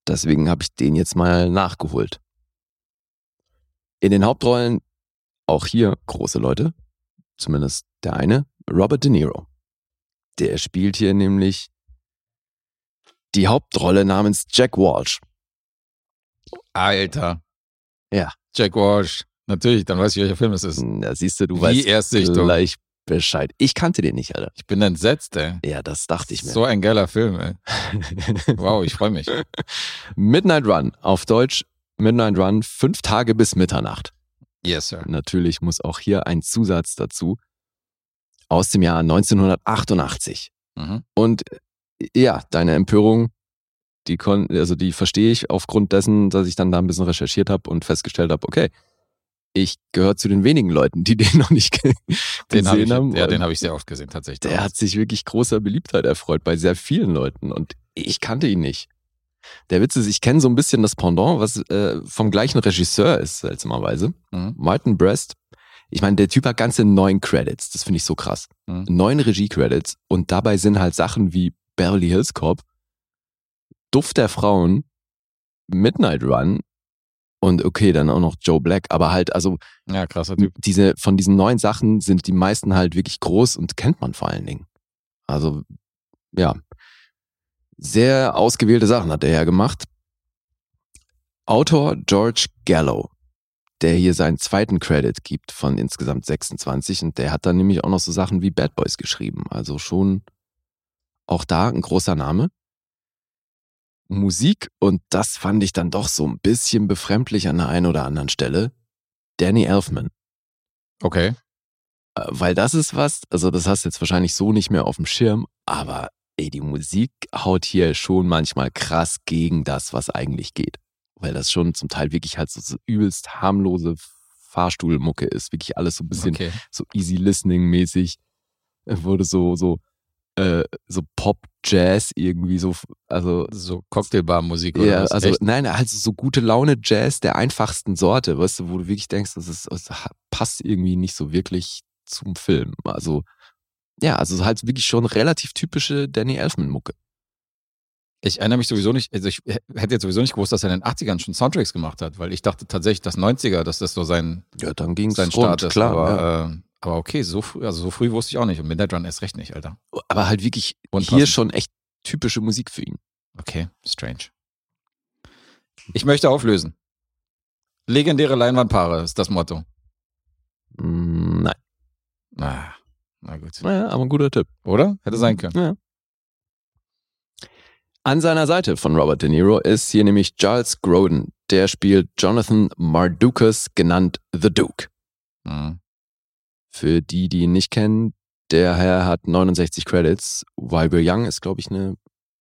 Speaker 3: Deswegen habe ich den jetzt mal nachgeholt. In den Hauptrollen auch hier große Leute, zumindest der eine, Robert De Niro. Der spielt hier nämlich die Hauptrolle namens Jack Walsh.
Speaker 2: Alter.
Speaker 3: Ja.
Speaker 2: Jack Walsh. Natürlich, dann weiß ich, welcher Film es ist.
Speaker 3: Da siehst du, du
Speaker 2: Wie
Speaker 3: weißt
Speaker 2: Erstsichtung.
Speaker 3: gleich Bescheid. Ich kannte den nicht, Alter.
Speaker 2: Ich bin entsetzt, ey.
Speaker 3: Ja, das dachte ich mir.
Speaker 2: So ein geiler Film, ey. Wow, ich freue mich.
Speaker 3: Midnight Run, auf Deutsch Midnight Run, fünf Tage bis Mitternacht.
Speaker 2: Yes, sir.
Speaker 3: Natürlich muss auch hier ein Zusatz dazu. Aus dem Jahr 1988.
Speaker 2: Mhm.
Speaker 3: Und ja, deine Empörung, die kon also die verstehe ich aufgrund dessen, dass ich dann da ein bisschen recherchiert habe und festgestellt habe, okay, ich gehöre zu den wenigen Leuten, die den noch nicht
Speaker 2: Den habe
Speaker 3: gesehen
Speaker 2: ich,
Speaker 3: haben.
Speaker 2: ja, den hab ich sehr oft gesehen, tatsächlich.
Speaker 3: der hat sich wirklich großer Beliebtheit erfreut bei sehr vielen Leuten und ich kannte ihn nicht. Der Witz ist, ich kenne so ein bisschen das Pendant, was äh, vom gleichen Regisseur ist, seltsamerweise.
Speaker 2: Mhm.
Speaker 3: Martin Brest. Ich meine, der Typ hat ganze neun Credits. Das finde ich so krass.
Speaker 2: Mhm.
Speaker 3: Neun Regie-Credits und dabei sind halt Sachen wie Beverly Hills Cop, Duft der Frauen, Midnight Run und okay, dann auch noch Joe Black. Aber halt, also
Speaker 2: Ja, krasser Typ.
Speaker 3: diese, von diesen neun Sachen sind die meisten halt wirklich groß und kennt man vor allen Dingen. Also, ja. Sehr ausgewählte Sachen hat er ja gemacht. Autor George Gallo, der hier seinen zweiten Credit gibt von insgesamt 26 und der hat dann nämlich auch noch so Sachen wie Bad Boys geschrieben. Also schon auch da ein großer Name. Musik und das fand ich dann doch so ein bisschen befremdlich an der einen oder anderen Stelle. Danny Elfman.
Speaker 2: Okay.
Speaker 3: Äh, Weil das ist was, also das hast du jetzt wahrscheinlich so nicht mehr auf dem Schirm, aber ey, die Musik haut hier schon manchmal krass gegen das, was eigentlich geht. Weil das schon zum Teil wirklich halt so, so übelst harmlose Fahrstuhlmucke ist. Wirklich alles so ein bisschen
Speaker 2: Okay.
Speaker 3: so easy listening mäßig. Äh, Wurde so, so, äh, so Pop, Jazz irgendwie so, also
Speaker 2: So Cocktailbar-Musik oder
Speaker 3: ja,
Speaker 2: was?
Speaker 3: also
Speaker 2: Echt?
Speaker 3: nein, also so gute Laune Jazz der einfachsten Sorte, weißt du, wo du wirklich denkst, das, ist, das passt irgendwie nicht so wirklich zum Film. Also ja, also halt wirklich schon relativ typische Danny Elfman Mucke.
Speaker 2: Ich erinnere mich sowieso nicht, also ich hätte jetzt sowieso nicht gewusst, dass er in den 80ern schon Soundtracks gemacht hat, weil ich dachte tatsächlich, dass 90er, dass das so sein,
Speaker 3: Ja, dann ging es
Speaker 2: sein
Speaker 3: rund,
Speaker 2: Start ist.
Speaker 3: klar.
Speaker 2: aber,
Speaker 3: ja.
Speaker 2: äh, aber okay, so früh, also so früh wusste ich auch nicht. Und Midnight Run erst recht nicht, Alter.
Speaker 3: Aber halt wirklich
Speaker 2: Und
Speaker 3: hier schon echt typische Musik für ihn.
Speaker 2: Okay, strange. Ich möchte auflösen. Legendäre Leinwandpaare ist das Motto.
Speaker 3: Mm, Nein.
Speaker 2: Ah, na gut.
Speaker 3: Naja, aber ein guter Tipp.
Speaker 2: Oder? Hätte sein können.
Speaker 3: Ja. An seiner Seite von Robert De Niro ist hier nämlich Giles Grodin. Der spielt Jonathan Mardukas, genannt The Duke.
Speaker 2: Mhm.
Speaker 3: Für die, die ihn nicht kennen, der Herr hat 69 Credits. Wild Bill Young ist, glaube ich, eine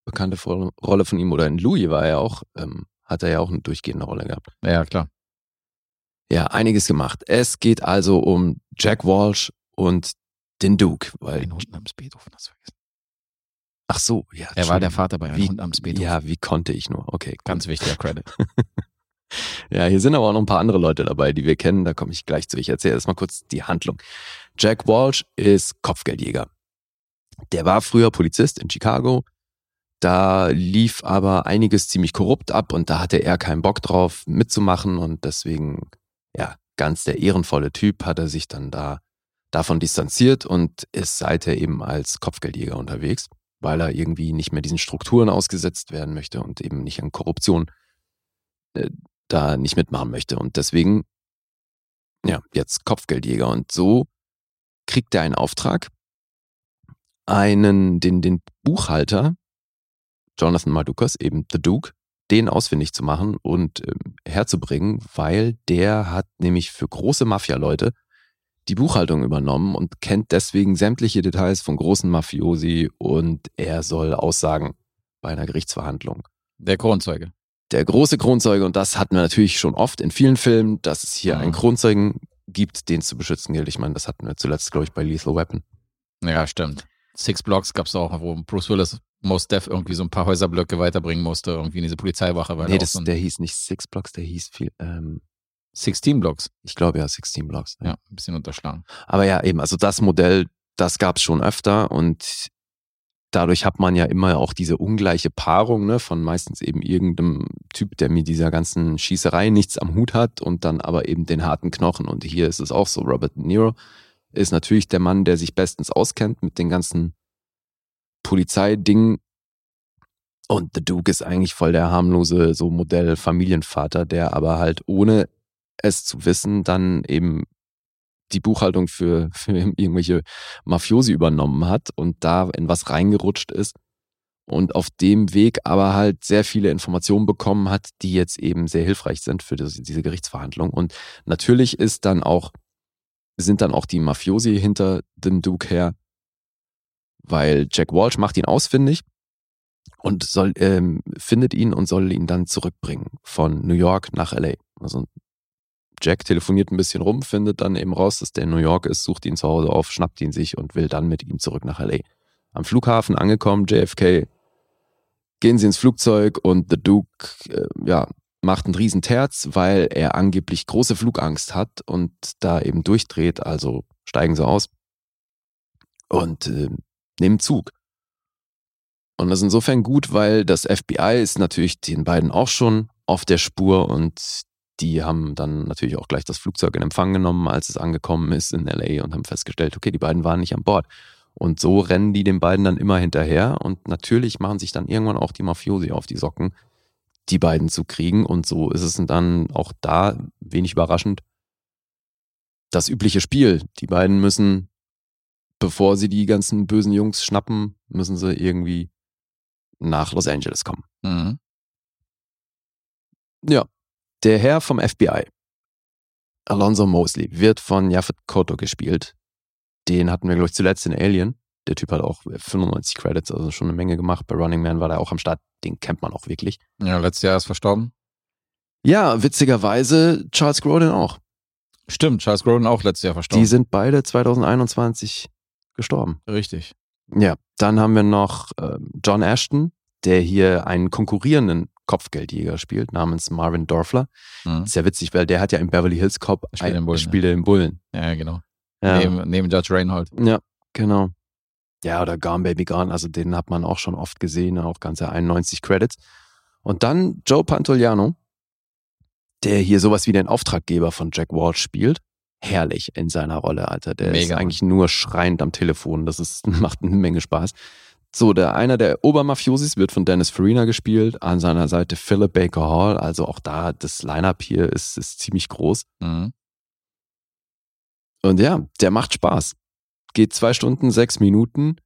Speaker 3: bekannte Rolle von ihm. Oder in Louis war er auch, ähm, hat er ja auch eine durchgehende Rolle gehabt.
Speaker 2: Ja, klar.
Speaker 3: Ja, einiges gemacht. Es geht also um Jack Walsh und den Duke. Weil,
Speaker 2: Ein Hund namens Beethoven, hast du vergessen.
Speaker 3: ach so, ja.
Speaker 2: Er war der. Vater bei einem
Speaker 3: Wie-
Speaker 2: Hund namens Beethoven.
Speaker 3: Ja, wie konnte ich nur? Okay.
Speaker 2: Ganz wichtiger Credit.
Speaker 3: Ja, hier sind aber auch noch ein paar andere Leute dabei, die wir kennen. Da komme ich gleich zu. Ich erzähle erstmal kurz die Handlung. Jack Walsh ist Kopfgeldjäger. Der war früher Polizist in Chicago. Da lief aber einiges ziemlich korrupt ab und da hatte er keinen Bock drauf mitzumachen und deswegen, ja, ganz der ehrenvolle Typ hat er sich dann da davon distanziert und ist seither eben als Kopfgeldjäger unterwegs, weil er irgendwie nicht mehr diesen Strukturen ausgesetzt werden möchte und eben nicht an Korruption äh, da nicht mitmachen möchte. Und deswegen, ja, jetzt Kopfgeldjäger. Und so kriegt er einen Auftrag, einen, den, den Buchhalter, Jonathan Mardukas, eben The Duke, den ausfindig zu machen und ähm, herzubringen, weil der hat nämlich für große Mafia-Leute die Buchhaltung übernommen und kennt deswegen sämtliche Details von großen Mafiosi und er soll aussagen bei einer Gerichtsverhandlung
Speaker 2: Der Kronzeuge.
Speaker 3: Der große Kronzeuge, und das hatten wir natürlich schon oft in vielen Filmen, dass es hier
Speaker 2: Mhm.
Speaker 3: einen Kronzeugen gibt, den es zu beschützen gilt. Ich meine, das hatten wir zuletzt, glaube ich, bei Lethal Weapon.
Speaker 2: Ja, stimmt. Six Blocks gab es auch, wo Bruce Willis Most Def irgendwie so ein paar Häuserblöcke weiterbringen musste, irgendwie in diese Polizeiwache. Weil
Speaker 3: nee, das,
Speaker 2: so
Speaker 3: der hieß nicht Six Blocks, der hieß viel, ähm,
Speaker 2: 16 Blocks.
Speaker 3: ich glaube ja 16 Blocks.
Speaker 2: Ja, ein bisschen unterschlagen.
Speaker 3: Aber ja, eben, also das Modell, das gab es schon öfter und dadurch hat man ja immer auch diese ungleiche Paarung ne, von meistens eben irgendeinem Typ, der mit dieser ganzen Schießerei nichts am Hut hat und dann aber eben den harten Knochen. Und hier ist es auch so, Robert De Niro ist natürlich der Mann, der sich bestens auskennt mit den ganzen Polizeidingen. Und The Duke ist eigentlich voll der harmlose so Modell Familienvater, der aber halt ohne es zu wissen dann eben die Buchhaltung für, für irgendwelche Mafiosi übernommen hat und da in was reingerutscht ist und auf dem Weg aber halt sehr viele Informationen bekommen hat, die jetzt eben sehr hilfreich sind für das, diese Gerichtsverhandlung. Und natürlich ist dann auch, sind dann auch die Mafiosi hinter dem Duke her, weil Jack Walsh macht ihn ausfindig und soll, ähm, findet ihn und soll ihn dann zurückbringen von New York nach LA. Also Jack telefoniert ein bisschen rum, findet dann eben raus, dass der in New York ist, sucht ihn zu Hause auf, schnappt ihn sich und will dann mit ihm zurück nach LA. Am Flughafen angekommen, JFK, gehen sie ins Flugzeug und The Duke, äh, ja, macht einen riesen Terz, weil er angeblich große Flugangst hat und da eben durchdreht, also steigen sie aus und äh, nehmen Zug. Und das ist insofern gut, weil das FBI ist natürlich den beiden auch schon auf der Spur und die haben dann natürlich auch gleich das Flugzeug in Empfang genommen, als es angekommen ist in LA und haben festgestellt, okay, die beiden waren nicht an Bord. Und so rennen die den beiden dann immer hinterher und natürlich machen sich dann irgendwann auch die Mafiosi auf die Socken, die beiden zu kriegen. Und so ist es dann auch da, wenig überraschend, das übliche Spiel. Die beiden müssen, bevor sie die ganzen bösen Jungs schnappen, müssen sie irgendwie nach Los Angeles kommen.
Speaker 2: Mhm.
Speaker 3: Ja, der Herr vom FBI, Alonzo Mosley, wird von Yaphet Koto gespielt. Den hatten wir, glaube ich, zuletzt in Alien. Der Typ hat auch 95 Credits, also schon eine Menge gemacht. Bei Running Man war der auch am Start. Den kennt man auch wirklich.
Speaker 2: Ja, letztes Jahr ist verstorben.
Speaker 3: Ja, witzigerweise Charles Grodin auch.
Speaker 2: Stimmt, Charles Grodin auch letztes Jahr verstorben.
Speaker 3: Die sind beide 2021 gestorben.
Speaker 2: Richtig.
Speaker 3: Ja, dann haben wir noch ähm, John Ashton, der hier einen konkurrierenden Kopfgeldjäger spielt, namens Marvin Dorfler.
Speaker 2: Mhm.
Speaker 3: Sehr witzig, weil der hat ja im Beverly Hills Cop
Speaker 2: Spielt den Bullen,
Speaker 3: spielt den Bullen.
Speaker 2: Ja, genau.
Speaker 3: Ja.
Speaker 2: Neben, neben Judge Reinhold.
Speaker 3: Ja, genau. Ja, oder Gone Baby Gone, also den hat man auch schon oft gesehen, auch ganze 91 Credits. Und dann Joe Pantoliano, der hier sowas wie den Auftraggeber von Jack Walsh spielt. Herrlich in seiner Rolle, Alter. Der ist
Speaker 2: Mega.
Speaker 3: eigentlich nur schreiend am Telefon. Das ist, macht eine Menge Spaß. So, der einer der Obermafiosis wird von Dennis Farina gespielt. An seiner Seite Philip Baker Hall. Also auch da, das Line-Up hier ist, ist ziemlich groß.
Speaker 2: Mhm.
Speaker 3: Und ja, der macht Spaß. Geht zwei Stunden, sechs Minuten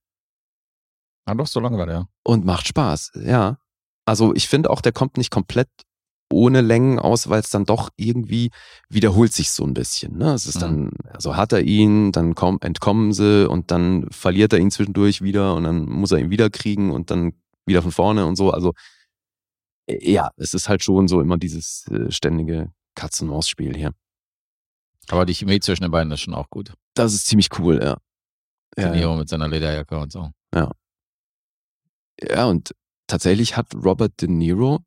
Speaker 2: Ah, doch, so lange war der.
Speaker 3: und macht Spaß. Ja. Also ich finde auch, der kommt nicht komplett ohne Längen aus, weil es dann doch irgendwie wiederholt sich so ein bisschen. Ne? Es ist dann, also hat er ihn, dann komm, entkommen sie und dann verliert er ihn zwischendurch wieder und dann muss er ihn wieder kriegen und dann wieder von vorne und so. Also äh, ja, es ist halt schon so immer dieses äh, ständige Katz-und-Maus-Spiel hier.
Speaker 2: Aber die Chemie zwischen den beiden ist schon auch gut.
Speaker 3: Das ist ziemlich cool, ja.
Speaker 2: Ja,
Speaker 3: Ja, ja.
Speaker 2: Mit seiner Lederjacke und so.
Speaker 3: ja, und tatsächlich hat Robert De Niro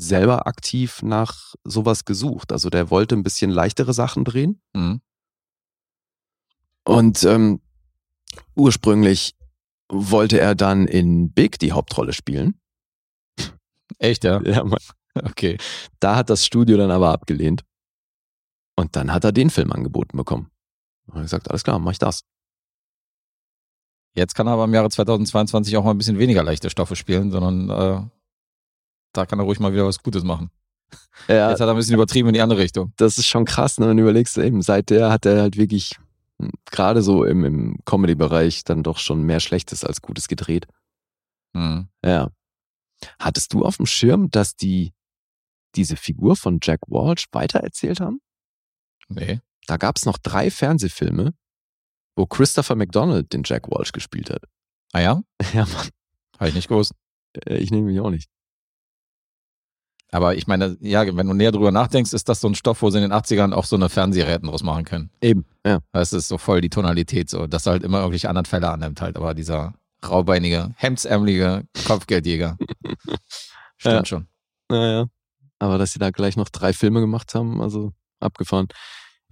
Speaker 3: selber aktiv nach sowas gesucht. Also der wollte ein bisschen leichtere Sachen drehen.
Speaker 2: Mhm.
Speaker 3: Und ähm, ursprünglich wollte er dann in Big die Hauptrolle spielen.
Speaker 2: Echt, ja?
Speaker 3: Ja, Mann.
Speaker 2: Okay.
Speaker 3: Da hat das Studio dann aber abgelehnt. Und dann hat er den Film angeboten bekommen. Und er gesagt, alles klar, mach ich das.
Speaker 2: Jetzt kann er aber im Jahre 2022 auch mal ein bisschen weniger leichte Stoffe spielen, sondern äh, da kann er ruhig mal wieder was Gutes machen.
Speaker 3: Ja,
Speaker 2: Jetzt hat er ein bisschen übertrieben in die andere Richtung.
Speaker 3: das ist schon krass, ne? wenn du überlegst, eben, seit der hat er halt wirklich hm, gerade so im, im Comedy-Bereich dann doch schon mehr Schlechtes als Gutes gedreht.
Speaker 2: Mhm.
Speaker 3: Ja. Hattest du auf dem Schirm, dass die diese Figur von Jack Walsh weitererzählt haben?
Speaker 2: Nee.
Speaker 3: Da gab es noch drei Fernsehfilme, wo Christopher McDonald den Jack Walsh gespielt hat.
Speaker 2: Ah ja?
Speaker 3: Ja, Mann.
Speaker 2: Habe ich nicht gewusst.
Speaker 3: Äh, Ich nehme mich auch nicht.
Speaker 2: Aber ich meine, ja, wenn du näher drüber nachdenkst, ist das so ein Stoff, wo sie in den 80ern auch so eine Fernsehräten draus machen können.
Speaker 3: Eben, ja.
Speaker 2: Das ist so voll die Tonalität, so, dass er halt immer irgendwelche anderen Fälle annimmt halt. Aber dieser raubeinige, hemdsärmelige Kopfgeldjäger. Stimmt
Speaker 3: Ja.
Speaker 2: schon.
Speaker 3: Naja. Aber dass sie da gleich noch drei Filme gemacht haben, also abgefahren.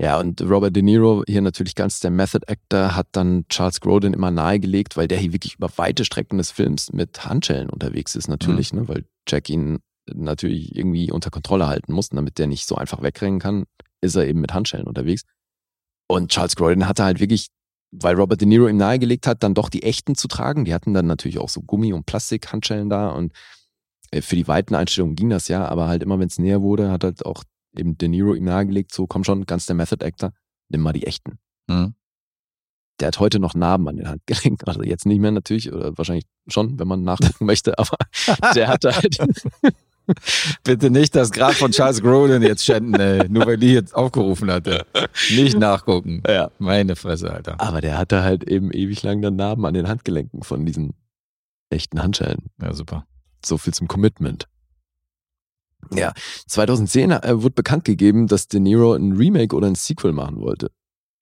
Speaker 3: Ja, und Robert De Niro, hier natürlich ganz der Method Actor, hat dann Charles Grodin immer nahegelegt, weil der hier wirklich über weite Strecken des Films mit Handschellen unterwegs ist, natürlich, ne, weil Jack ihn natürlich irgendwie unter Kontrolle halten muss, und damit der nicht so einfach wegrennen kann, ist er eben mit Handschellen unterwegs. Und Charles Grodin hatte halt wirklich, weil Robert De Niro ihm nahegelegt hat, dann doch die echten zu tragen. Die hatten dann natürlich auch so Gummi- und Plastikhandschellen da und äh, für die weiten Einstellungen ging das ja, aber halt immer, wenn es näher wurde, hat halt auch eben De Niro ihm nahegelegt, so komm schon, ganz der Method Actor, nimm mal die echten.
Speaker 2: Mhm.
Speaker 3: Der hat heute noch Narben an den Handgelenken, also jetzt nicht mehr natürlich, oder wahrscheinlich schon, wenn man nachgucken möchte, aber der hatte halt,
Speaker 2: Bitte nicht das Grab von Charles Grodin jetzt schänden, ey. nur weil die jetzt aufgerufen hatte. Nicht nachgucken.
Speaker 3: ja.
Speaker 2: Meine Fresse, Alter.
Speaker 3: aber der hatte halt eben ewig lang dann Narben an den Handgelenken von diesen echten Handschellen.
Speaker 2: Ja, super.
Speaker 3: So viel zum Commitment. Ja, 2010 äh, wurde bekannt gegeben, dass De Niro ein Remake oder ein Sequel machen wollte.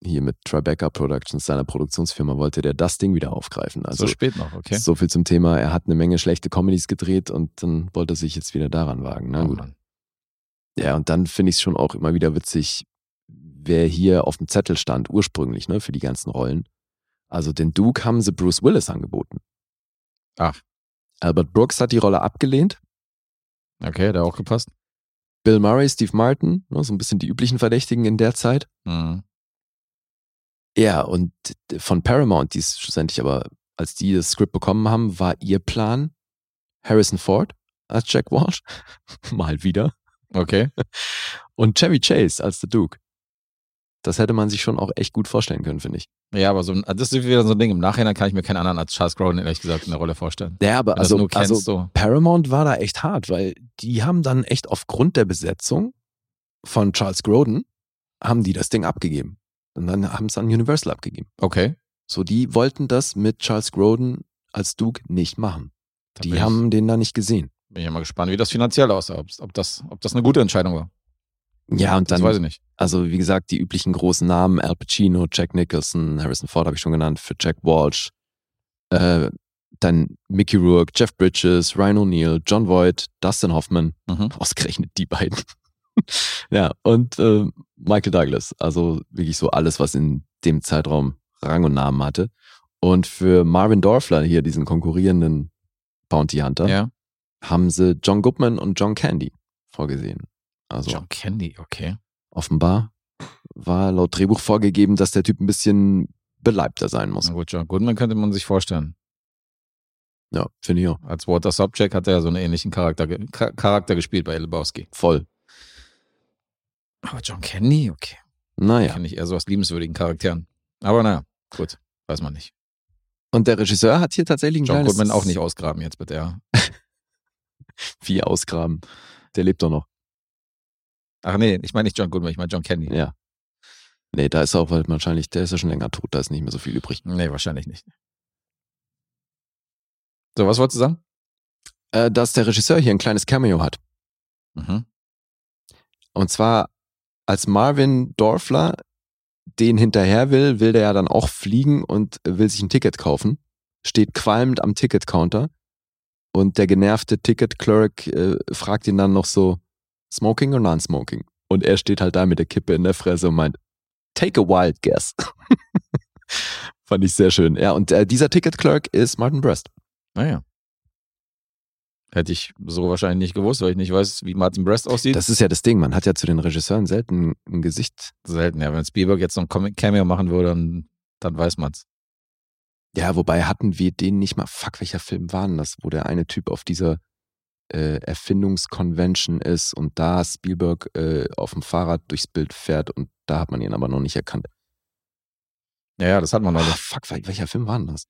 Speaker 3: Hier mit Tribeca Productions, seiner Produktionsfirma, wollte der das Ding wieder aufgreifen. Also
Speaker 2: so spät noch, okay.
Speaker 3: so viel zum Thema, er hat eine Menge schlechte Comedies gedreht und dann wollte er sich jetzt wieder daran wagen. Na
Speaker 2: Oh
Speaker 3: gut. Ja, und dann finde ich es schon auch immer wieder witzig, wer hier auf dem Zettel stand, ursprünglich, ne, für die ganzen Rollen. Also den Duke haben sie Bruce Willis angeboten.
Speaker 2: Ach.
Speaker 3: Albert Brooks hat die Rolle abgelehnt.
Speaker 2: Okay, hat er auch gepasst.
Speaker 3: Bill Murray, Steve Martin, ne, so ein bisschen die üblichen Verdächtigen in der Zeit.
Speaker 2: Mhm.
Speaker 3: Ja, und von Paramount, die es schlussendlich aber, als die das Skript bekommen haben, war ihr Plan Harrison Ford als Jack Walsh. Mal wieder.
Speaker 2: Okay.
Speaker 3: Und Chevy Chase als The Duke. Das hätte man sich schon auch echt gut vorstellen können, finde ich.
Speaker 2: Ja, aber so, ein- das ist wieder so ein Ding. Im Nachhinein kann ich mir keinen anderen als Charles Grodin, ehrlich gesagt, in der Rolle vorstellen.
Speaker 3: Ja, aber also,
Speaker 2: kennst,
Speaker 3: also
Speaker 2: so.
Speaker 3: Paramount war da echt hart, weil die haben dann echt aufgrund der Besetzung von Charles Grodin, haben die das Ding abgegeben. Und dann haben es an Universal abgegeben.
Speaker 2: Okay.
Speaker 3: So, die wollten das mit Charles Grodin als Duke nicht machen.
Speaker 2: Da
Speaker 3: Die haben den da nicht gesehen.
Speaker 2: Ich, bin ich mal gespannt, wie das finanziell aussah. Ob, ob, das, ob das eine gute Entscheidung war.
Speaker 3: Ja, und
Speaker 2: Das
Speaker 3: dann,
Speaker 2: weiß ich nicht.
Speaker 3: also wie gesagt, die üblichen großen Namen, Al Pacino, Jack Nicholson, Harrison Ford habe ich schon genannt, für Jack Walsh, äh, dann Mickey Rourke, Jeff Bridges, Ryan O'Neill, John Voight, Dustin Hoffman,
Speaker 2: Mhm.
Speaker 3: ausgerechnet die beiden. ja, und äh, Michael Douglas, also wirklich so alles, was in dem Zeitraum Rang und Namen hatte. Und für Marvin Dorfler, hier diesen konkurrierenden Bounty Hunter,
Speaker 2: Ja.
Speaker 3: haben sie John Goodman und John Candy vorgesehen. Also
Speaker 2: John Candy, okay.
Speaker 3: offenbar war laut Drehbuch vorgegeben, dass der Typ ein bisschen beleibter sein muss.
Speaker 2: Na gut, John Goodman könnte man sich vorstellen.
Speaker 3: Ja, finde ich auch.
Speaker 2: Als Walter Sobchak hat er ja so einen ähnlichen Charakter, Charakter gespielt bei Lebowski.
Speaker 3: Voll.
Speaker 2: Aber John Candy, okay.
Speaker 3: Naja.
Speaker 2: Kenne ich eher so aus liebenswürdigen Charakteren. Aber naja, gut, weiß man nicht.
Speaker 3: Und der Regisseur hat hier tatsächlich ein
Speaker 2: John
Speaker 3: kleines
Speaker 2: Goodman auch nicht ausgraben jetzt bitte, ja.
Speaker 3: Vieh ausgraben. Der lebt doch noch.
Speaker 2: Ach nee, ich meine nicht John Goodman, ich meine John Candy.
Speaker 3: Ja. Nee, da ist er auch halt wahrscheinlich, der ist ja schon länger tot, da ist nicht mehr so viel übrig.
Speaker 2: Nee, wahrscheinlich nicht. So, was wolltest du sagen?
Speaker 3: Äh, dass der Regisseur hier ein kleines Cameo hat.
Speaker 2: Mhm.
Speaker 3: Und zwar, als Marvin Dorfler den hinterher will, will der ja dann auch fliegen und will sich ein Ticket kaufen. Steht qualmend am Ticketcounter. Und der genervte Ticket-Clerk äh, fragt ihn dann noch so, Smoking or non-smoking? Und er steht halt da mit der Kippe in der Fresse und meint, take a wild guess. Fand ich sehr schön. Ja, und äh, dieser Ticket-Clerk ist Martin Brest.
Speaker 2: Naja. Hätte ich so wahrscheinlich nicht gewusst, weil ich nicht weiß, wie Martin Brest aussieht.
Speaker 3: Das ist ja das Ding, man hat ja zu den Regisseuren selten ein Gesicht.
Speaker 2: selten, ja. Wenn Spielberg jetzt noch ein Cameo machen würde, dann, dann weiß man's.
Speaker 3: Ja, wobei hatten wir den nicht mal, fuck, welcher Film war denn das, wo der eine Typ auf dieser äh, Erfindungskonvention ist und da Spielberg äh, auf dem Fahrrad durchs Bild fährt und da hat man ihn aber noch nicht erkannt.
Speaker 2: Ja, ja, das hatten wir
Speaker 3: Ah,
Speaker 2: neulich.
Speaker 3: fuck, wel- welcher Film war denn das?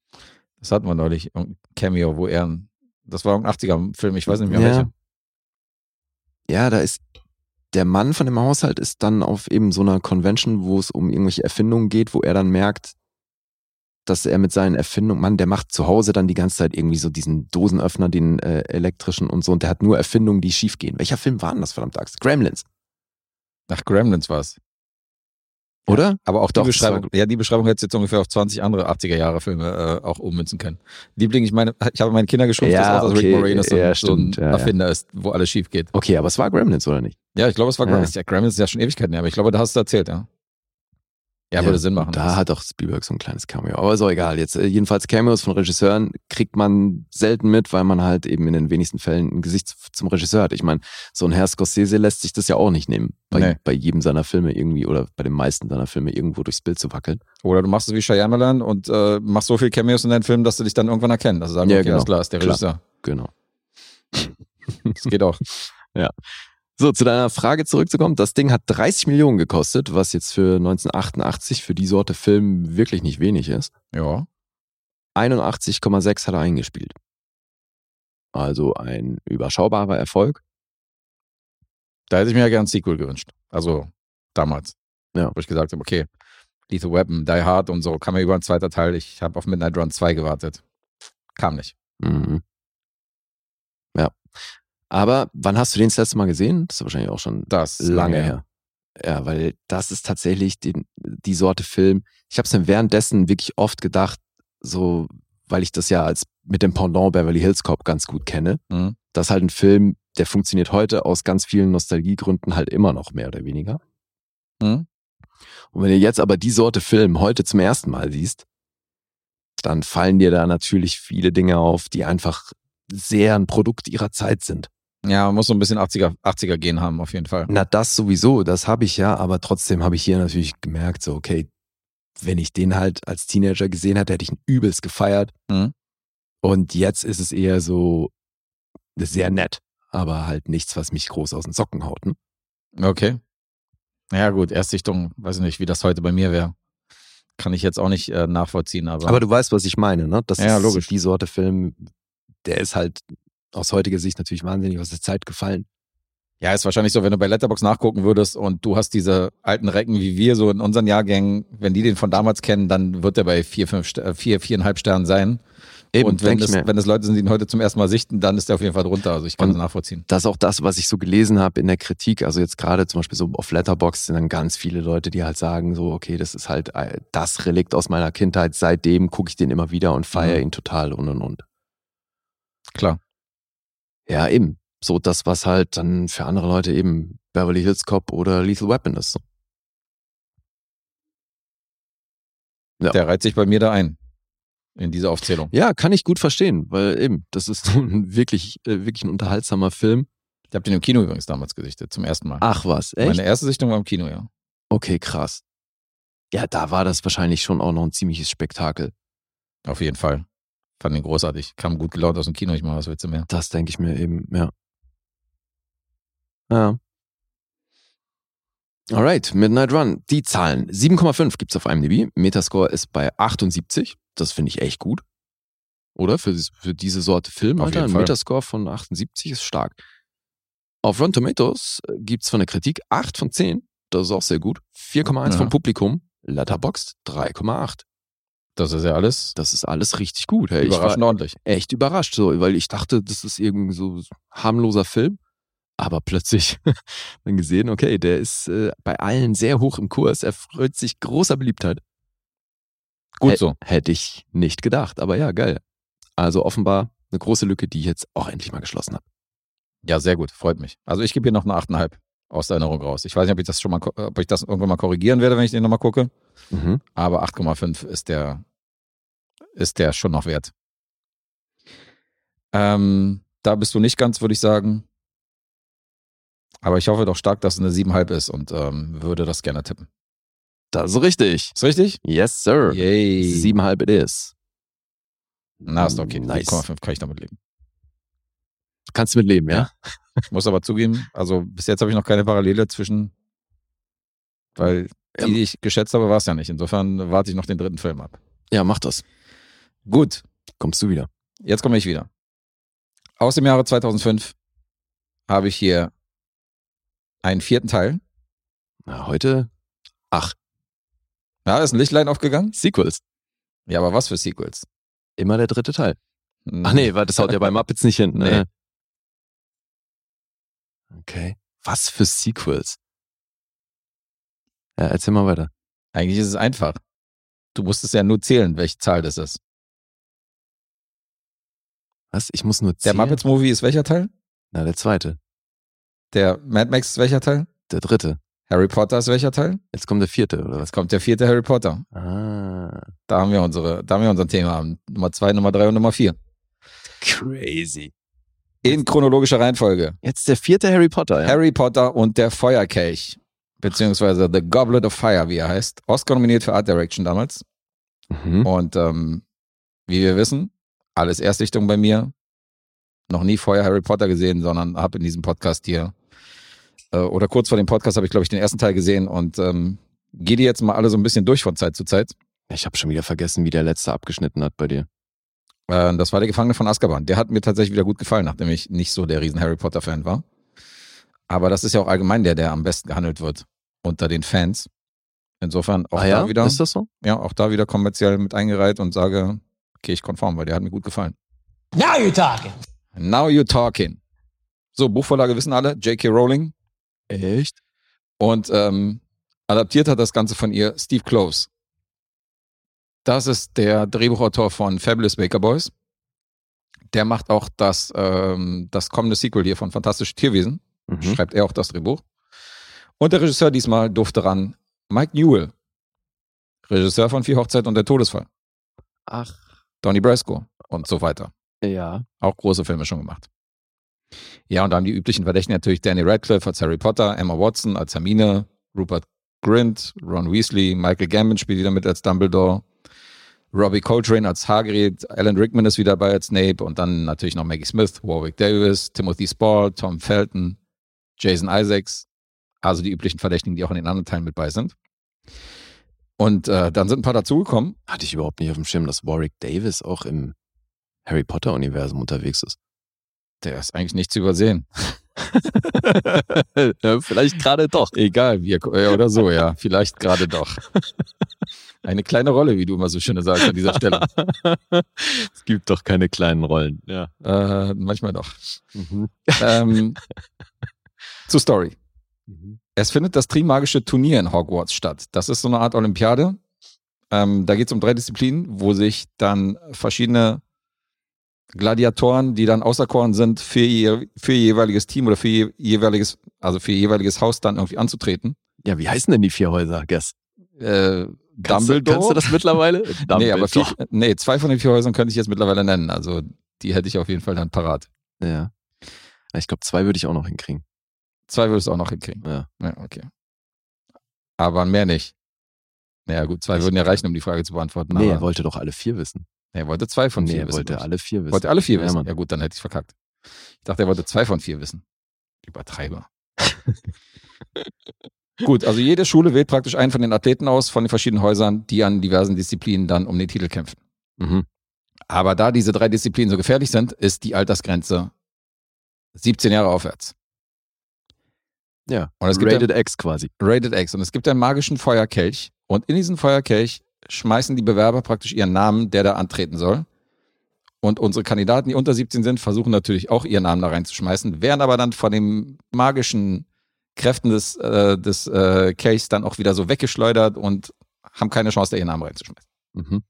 Speaker 2: Das hatten wir neulich. Ein Cameo, wo er, ein- das war ein 80er-Film, ich weiß nicht mehr
Speaker 3: ja.
Speaker 2: welcher.
Speaker 3: Ja, da ist der Mann von dem Haushalt ist dann auf eben so einer Convention, wo es um irgendwelche Erfindungen geht, wo er dann merkt, dass er mit seinen Erfindungen, Mann, der macht zu Hause dann die ganze Zeit irgendwie so diesen Dosenöffner, den äh, elektrischen und so, und der hat nur Erfindungen, die schief gehen. Welcher Film war denn das, verdammt Axt? Gremlins,
Speaker 2: Ach, Gremlins war's.
Speaker 3: Oder?
Speaker 2: Aber auch die
Speaker 3: Doch,
Speaker 2: Beschreibung, ja, die Beschreibung hättest du jetzt ungefähr auf 20 andere 80er-Jahre-Filme äh, auch ummünzen können. Liebling, ich meine, ich habe meine Kinder geschrumpft,
Speaker 3: Ja,
Speaker 2: dass auch,
Speaker 3: okay,
Speaker 2: Rick Moranis so,
Speaker 3: ja,
Speaker 2: ein- so ein. Erfinder ist, wo alles schief geht.
Speaker 3: Okay, aber es war Gremlins, oder nicht?
Speaker 2: Ja, ich glaube, es war. Gremlins. Ja, Gremlins ist ja schon Ewigkeiten her, aber ich glaube, da hast du erzählt, ja. Ja, würde Sinn machen.
Speaker 3: Da hat auch Spielberg so ein kleines Cameo. Aber ist auch egal. Jetzt, äh, jedenfalls Cameos von Regisseuren kriegt man selten mit, weil man halt eben in den wenigsten Fällen ein Gesicht zum Regisseur hat. Ich meine, so ein Herr Scorsese lässt sich das ja auch nicht nehmen, bei,
Speaker 2: Nee.
Speaker 3: bei jedem seiner Filme irgendwie oder bei den meisten seiner Filme irgendwo durchs Bild zu wackeln.
Speaker 2: Oder du machst es wie Shyamalan und äh, machst so viel Cameos in deinen Filmen, dass du dich dann irgendwann erkennen. Also sagen,
Speaker 3: Ja,
Speaker 2: okay,
Speaker 3: genau.
Speaker 2: alles klar, ist der
Speaker 3: Klar.
Speaker 2: Regisseur.
Speaker 3: Genau.
Speaker 2: Das geht auch.
Speaker 3: So, zu deiner Frage zurückzukommen. Das Ding hat 30 Millionen gekostet, was jetzt für 1988 für die Sorte Film wirklich nicht wenig ist.
Speaker 2: Ja.
Speaker 3: 81,6 hat er eingespielt. Also ein überschaubarer Erfolg.
Speaker 2: Da hätte ich mir ja gern ein Sequel gewünscht. Also damals.
Speaker 3: Ja.
Speaker 2: Wo ich gesagt habe, okay, Lethal Weapon, Die Hard und so, kam ja über ein zweiter Teil. Ich habe auf Midnight Run 2 gewartet. Kam nicht.
Speaker 3: Mhm. Ja. Aber wann hast du den das letzte Mal gesehen? Das ist wahrscheinlich auch schon
Speaker 2: Das ist
Speaker 3: lange her. Ja, weil das ist tatsächlich die, die Sorte Film. Ich habe es mir währenddessen wirklich oft gedacht, so, weil ich das ja als mit dem Pendant Beverly Hills Cop ganz gut kenne.
Speaker 2: Mhm.
Speaker 3: Das ist halt ein Film, der funktioniert heute aus ganz vielen Nostalgiegründen halt immer noch mehr oder weniger.
Speaker 2: Mhm.
Speaker 3: Und wenn du jetzt aber die Sorte Film heute zum ersten Mal siehst, dann fallen dir da natürlich viele Dinge auf, die einfach sehr ein Produkt ihrer Zeit sind.
Speaker 2: Ja, man muss so ein bisschen 80er, 80er gehen haben, auf jeden Fall.
Speaker 3: Na, das sowieso, das habe ich ja, aber trotzdem habe ich hier natürlich gemerkt, so, okay, wenn ich den halt als Teenager gesehen hätte, hätte ich ihn übelst gefeiert.
Speaker 2: Mhm.
Speaker 3: Und jetzt ist es eher so sehr nett, aber halt nichts, was mich groß aus den Socken haut. Ne?
Speaker 2: Okay. Ja, gut, Erstsichtung, weiß ich nicht, wie das heute bei mir wäre. Kann ich jetzt auch nicht äh, nachvollziehen, aber.
Speaker 3: Aber du weißt, was ich meine, ne? Das
Speaker 2: Ja,
Speaker 3: ist
Speaker 2: logisch.
Speaker 3: die Sorte Film, der ist halt aus heutiger Sicht natürlich wahnsinnig aus der Zeit gefallen.
Speaker 2: Ja, ist wahrscheinlich so, wenn du bei Letterbox nachgucken würdest und du hast diese alten Recken wie wir so in unseren Jahrgängen, wenn die den von damals kennen, dann wird der bei vier, fünf, äh, vier, viereinhalb Sternen sein. und wenn
Speaker 3: mir.
Speaker 2: wenn das Leute sind, die ihn heute zum ersten Mal sichten, dann ist der auf jeden Fall drunter. Also ich kann das nachvollziehen.
Speaker 3: das ist auch das, was ich so gelesen habe in der Kritik. Also jetzt gerade zum Beispiel so auf Letterbox sind dann ganz viele Leute, die halt sagen so, okay, das ist halt äh, das Relikt aus meiner Kindheit. Seitdem gucke ich den immer wieder und feiere
Speaker 2: Mhm.
Speaker 3: ihn total und und und.
Speaker 2: Klar.
Speaker 3: Ja, eben. So das, was halt dann für andere Leute eben Beverly Hills Cop oder Lethal Weapon ist. So. Ja.
Speaker 2: Der reiht sich bei mir da ein. in diese Aufzählung.
Speaker 3: Ja, kann ich gut verstehen, weil eben, das ist ein wirklich, äh, wirklich ein unterhaltsamer Film.
Speaker 2: Ich habe den im Kino übrigens damals gesichtet, zum ersten Mal.
Speaker 3: Ach was, echt?
Speaker 2: Meine erste Sichtung war im Kino, ja.
Speaker 3: Okay, krass. Ja, da war das wahrscheinlich schon auch noch ein ziemliches Spektakel.
Speaker 2: Auf jeden Fall. Fand den großartig. Kam gut gelaunt aus dem Kino, ich mache was Witze mehr.
Speaker 3: Das denke ich mir eben, ja. Ja. Alright, Midnight Run. Die Zahlen. 7,5 gibt's auf IMDb. Metascore ist bei 78. Das finde ich echt gut. Oder? Für, für diese Sorte Film,
Speaker 2: Auf
Speaker 3: Alter. Ein
Speaker 2: Fall.
Speaker 3: Metascore von 78 ist stark. Auf Rotten Tomatoes äh, gibt's von der Kritik 8 von 10. Das ist auch sehr gut. 4,1
Speaker 2: Ja.
Speaker 3: vom Publikum. Letterboxd 3,8.
Speaker 2: Das ist ja alles
Speaker 3: Das ist alles richtig gut. Hey, ich war
Speaker 2: überraschend ordentlich.
Speaker 3: echt überrascht, so, weil ich dachte, das ist irgendwie so harmloser Film. Aber plötzlich dann gesehen, okay, der ist äh, bei allen sehr hoch im Kurs. Er freut sich großer Beliebtheit.
Speaker 2: Gut
Speaker 3: Hä-
Speaker 2: so.
Speaker 3: Hätte ich nicht gedacht, aber ja, geil. Also offenbar eine große Lücke, die ich jetzt auch endlich mal geschlossen habe.
Speaker 2: Ja, sehr gut. Freut mich. Also ich gebe hier noch eine 8,5 aus der Erinnerung raus. Ich weiß nicht, ob ich das schon mal, ob ich das irgendwann mal korrigieren werde, wenn ich den nochmal gucke.
Speaker 3: Mhm.
Speaker 2: Aber 8,5 ist der, ist der schon noch wert. Ähm, da bist du nicht ganz, würde ich sagen. Aber ich hoffe doch stark, dass es eine 7,5 ist und ähm, würde das gerne tippen.
Speaker 3: Das ist richtig.
Speaker 2: Ist richtig?
Speaker 3: Yes, sir.
Speaker 2: Yay.
Speaker 3: Siebenhalb it is.
Speaker 2: Na, ist okay.
Speaker 3: Nice.
Speaker 2: 7,5 kann ich damit leben.
Speaker 3: Kannst du mit leben, ja?
Speaker 2: Ich muss aber zugeben, also bis jetzt habe ich noch keine Parallele zwischen, weil die, die ich geschätzt habe, war es ja nicht. Insofern warte ich noch den dritten Film ab.
Speaker 3: Ja, mach das.
Speaker 2: Gut,
Speaker 3: Kommst du wieder.
Speaker 2: jetzt komme ich wieder. Aus dem Jahre 2005 habe ich hier einen vierten Teil.
Speaker 3: Na, heute
Speaker 2: Ja, ist ein Lichtlein aufgegangen.
Speaker 3: Sequels.
Speaker 2: Ja, aber was für Sequels?
Speaker 3: Immer der dritte Teil. Ach nee, warte, das haut ja bei Muppets nicht hin. Ne? Okay. Was für Sequels? Ja, erzähl mal weiter.
Speaker 2: Eigentlich ist es einfach. Du musstest ja nur zählen, welche Zahl das ist.
Speaker 3: Was? Ich muss nur
Speaker 2: Der
Speaker 3: zählen?
Speaker 2: Muppets Movie ist welcher Teil?
Speaker 3: Na, der zweite.
Speaker 2: Der Mad Max ist welcher Teil?
Speaker 3: Der dritte.
Speaker 2: Harry Potter ist welcher Teil?
Speaker 3: Jetzt kommt der vierte, oder was?
Speaker 2: Jetzt kommt der vierte Harry Potter.
Speaker 3: Ah.
Speaker 2: Da haben wir unsere, da haben wir unser Thema. Nummer zwei, Nummer drei und Nummer vier.
Speaker 3: Crazy.
Speaker 2: In chronologischer Reihenfolge.
Speaker 3: Jetzt der vierte Harry Potter, ja?
Speaker 2: Harry Potter und der Feuerkelch. Beziehungsweise The Goblet of Fire, wie er heißt. Oscar nominiert für Art Direction damals.
Speaker 3: Mhm.
Speaker 2: Und ähm, wie wir wissen, alles Erstsichtung bei mir. Noch nie vorher Harry Potter gesehen, sondern habe in diesem Podcast hier äh, oder kurz vor dem Podcast habe ich, glaube ich, den ersten Teil gesehen und ähm, gehe die jetzt mal alle so ein bisschen durch von Zeit zu Zeit.
Speaker 3: Ich habe schon wieder vergessen, wie der letzte abgeschnitten hat bei dir.
Speaker 2: Äh, das war der Gefangene von Azkaban. Der hat mir tatsächlich wieder gut gefallen, nachdem ich nicht so der riesen Harry Potter-Fan war. Aber das ist ja auch allgemein der, der am besten gehandelt wird unter den Fans. Insofern auch
Speaker 3: ah ja,
Speaker 2: da wieder,
Speaker 3: ist das so?
Speaker 2: ja, auch da wieder kommerziell mit eingereiht und sage, okay, ich konform, weil der hat mir gut gefallen.
Speaker 7: Now you're talking.
Speaker 2: Now you're talking. So, Buchvorlage wissen alle, J.K. Rowling.
Speaker 3: Echt?
Speaker 2: Und ähm, adaptiert hat das Ganze von ihr Steve Close. Das ist der Drehbuchautor von Fabulous Baker Boys. Der macht auch das, ähm, das kommende Sequel hier von Fantastische Tierwesen.
Speaker 3: Mhm.
Speaker 2: Schreibt er auch das Drehbuch. Und der Regisseur diesmal durfte ran Mike Newell. Regisseur von Vier Hochzeit und der Todesfall.
Speaker 3: Ach,
Speaker 2: Donnie Brasco und so weiter.
Speaker 3: ja.
Speaker 2: Auch große Filme schon gemacht. Ja, und dann die üblichen Verdächtigen natürlich Danny Radcliffe als Harry Potter, Emma Watson als Hermine, Rupert Grint, Ron Weasley, Michael Gambon spielt wieder mit als Dumbledore, Robbie Coltrane als Hagrid, Alan Rickman ist wieder dabei als Snape und dann natürlich noch Maggie Smith, Warwick Davis, Timothy Spall, Tom Felton, Jason Isaacs, also die üblichen Verdächtigen, die auch in den anderen Teilen mit bei sind. Und äh, dann sind ein paar dazugekommen.
Speaker 3: Hatte ich überhaupt nicht auf dem Schirm, dass Warwick Davis auch im Harry Potter-Universum unterwegs ist.
Speaker 2: Der ist eigentlich nicht zu übersehen.
Speaker 3: ja, vielleicht gerade doch.
Speaker 2: Egal, wie ja, oder so, ja. Vielleicht gerade doch. Eine kleine Rolle, wie du immer so schön sagst an dieser Stelle.
Speaker 3: es gibt doch keine kleinen Rollen. Ja.
Speaker 2: Äh, manchmal doch.
Speaker 3: Mhm.
Speaker 2: Ähm, zur Story.
Speaker 3: Mhm.
Speaker 2: Es findet das Trimagische Turnier in Hogwarts statt. Das ist so eine Art Olympiade. Ähm, da geht es um drei Disziplinen, wo sich dann verschiedene Gladiatoren, die dann auserkoren sind, für ihr, für ihr jeweiliges Team oder für ihr jeweiliges, also für ihr jeweiliges Haus dann irgendwie anzutreten.
Speaker 3: Ja, wie heißen denn die vier Häuser, Guess?
Speaker 2: Äh,
Speaker 3: Kannst du,
Speaker 2: Dumbledore.
Speaker 3: kannst du das mittlerweile?
Speaker 2: nee, aber vier, nee, zwei von den vier Häusern könnte ich jetzt mittlerweile nennen. Also die hätte ich auf jeden Fall dann parat.
Speaker 3: Ja. Ja, Ich glaube, zwei würde ich auch noch hinkriegen.
Speaker 2: Zwei würdest du auch noch hinkriegen.
Speaker 3: Ja.
Speaker 2: Ja, okay. Aber mehr nicht. Naja, gut, zwei würden ja reichen, um die Frage zu beantworten.
Speaker 3: Nee, er wollte doch alle vier wissen.
Speaker 2: nee, er wollte zwei von
Speaker 3: nee,
Speaker 2: vier
Speaker 3: er
Speaker 2: wissen.
Speaker 3: wollte alle vier wissen.
Speaker 2: wollte alle vier
Speaker 3: Ja,
Speaker 2: wissen.
Speaker 3: Mann.
Speaker 2: Ja, gut, dann hätte ich verkackt. Ich dachte, er wollte zwei von vier wissen. Übertreiber. gut, also jede Schule wählt praktisch einen von den Athleten aus, von den verschiedenen Häusern, die an diversen Disziplinen dann um den Titel kämpfen.
Speaker 3: Mhm.
Speaker 2: Aber da diese drei Disziplinen so gefährlich sind, ist die Altersgrenze 17 Jahre aufwärts.
Speaker 3: Ja.
Speaker 2: Und es gibt
Speaker 3: Rated X quasi.
Speaker 2: Rated X. Und es gibt einen magischen Feuerkelch. Und in diesen Feuerkelch schmeißen die Bewerber praktisch ihren Namen, der da antreten soll. Und unsere Kandidaten, die unter 17 sind, versuchen natürlich auch ihren Namen da reinzuschmeißen, werden aber dann von den magischen Kräften des, äh, des äh, Kelchs dann auch wieder so weggeschleudert und haben keine Chance, da ihren Namen reinzuschmeißen.
Speaker 3: Mhm.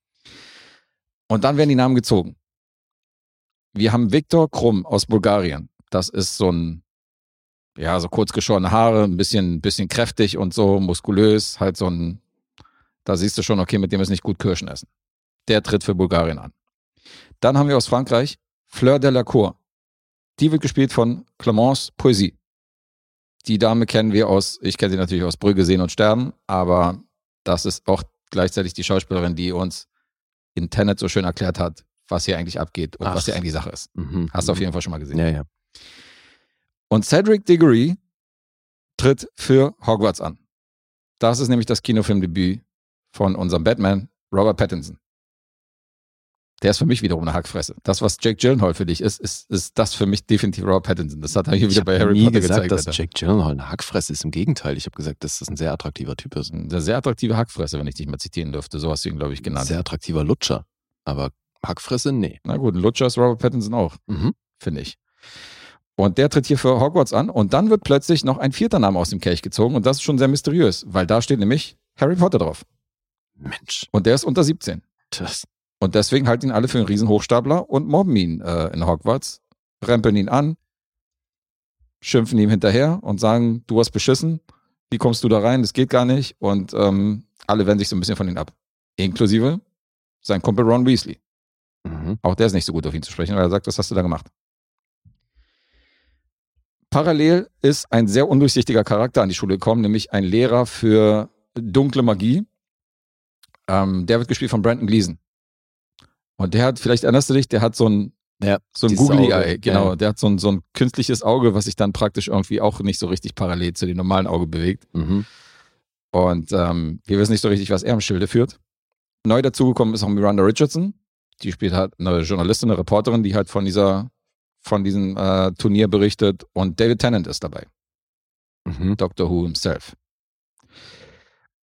Speaker 2: Und dann werden die Namen gezogen. Wir haben Viktor Krumm aus Bulgarien. Das ist so ein, ja, so kurz geschorene Haare, ein bisschen, bisschen kräftig und so, muskulös, halt so ein, da siehst du schon, okay, mit dem ist nicht gut Kirschen essen. Der tritt für Bulgarien an. Dann haben wir aus Frankreich Fleur de la Cour. Die wird gespielt von Clemence Poesie. Die Dame kennen wir aus, ich kenne sie natürlich aus Brügge sehen und sterben, aber das ist auch gleichzeitig die Schauspielerin, die uns in Tenet so schön erklärt hat, was hier eigentlich abgeht und
Speaker 3: Ach.
Speaker 2: was hier eigentlich Sache ist.
Speaker 3: Mhm.
Speaker 2: Hast du auf jeden Fall schon mal gesehen.
Speaker 3: Ja, ja.
Speaker 2: Und Cedric Diggory tritt für Hogwarts an. Das ist nämlich das Kinofilmdebüt von unserem Batman, Robert Pattinson. Der ist für mich wiederum eine Hackfresse. Das, was Jake Gyllenhaal für dich ist, ist, ist das für mich definitiv Robert Pattinson. Das hat er hier
Speaker 3: Ich
Speaker 2: wieder
Speaker 3: habe
Speaker 2: bei Harry
Speaker 3: nie
Speaker 2: Potter
Speaker 3: gesagt,
Speaker 2: gezeigt.
Speaker 3: dass
Speaker 2: Alter.
Speaker 3: Jake Gyllenhaal eine Hackfresse ist. Im Gegenteil, ich habe gesagt, dass das ein sehr attraktiver Typ ist.
Speaker 2: Eine sehr attraktive Hackfresse, wenn ich dich mal zitieren dürfte. So hast du ihn, glaube ich, genannt.
Speaker 3: sehr attraktiver Lutscher. Aber Hackfresse, nee.
Speaker 2: Na gut, ein Lutscher ist Robert Pattinson auch.
Speaker 3: Mhm.
Speaker 2: finde ich. Und der tritt hier für Hogwarts an und dann wird plötzlich noch ein vierter Name aus dem Kelch gezogen und das ist schon sehr mysteriös, weil da steht nämlich Harry Potter drauf.
Speaker 3: Mensch,
Speaker 2: Und der ist unter 17.
Speaker 3: das.
Speaker 2: Und deswegen halten ihn alle für einen Riesenhochstapler und mobben ihn äh, in Hogwarts, rempeln ihn an, schimpfen ihm hinterher und sagen, du hast beschissen, wie kommst du da rein, das geht gar nicht. Und ähm, alle wenden sich so ein bisschen von ihm ab. Inklusive sein Kumpel Ron Weasley.
Speaker 3: Mhm.
Speaker 2: Auch der ist nicht so gut auf ihn zu sprechen, weil er sagt, was hast du da gemacht? Parallel ist ein sehr undurchsichtiger Charakter an die Schule gekommen, nämlich ein Lehrer für dunkle Magie. Ähm, der wird gespielt von Brandon Gleason. Und der hat, vielleicht erinnerst du dich, der hat so ein,
Speaker 3: Ja,
Speaker 2: so ein Googly
Speaker 3: Auge.
Speaker 2: Eye, genau.
Speaker 3: Ja.
Speaker 2: Der hat so ein, so ein künstliches Auge, was sich dann praktisch irgendwie auch nicht so richtig parallel zu dem normalen Auge bewegt.
Speaker 3: Mhm.
Speaker 2: Und ähm, wir wissen nicht so richtig, was er im Schilde führt. Neu dazugekommen ist auch Miranda Richardson. Die spielt halt eine Journalistin, eine Reporterin, die halt von dieser, von diesem äh, Turnier berichtet. Und David Tennant ist dabei.
Speaker 3: Mhm.
Speaker 2: Doctor Who himself.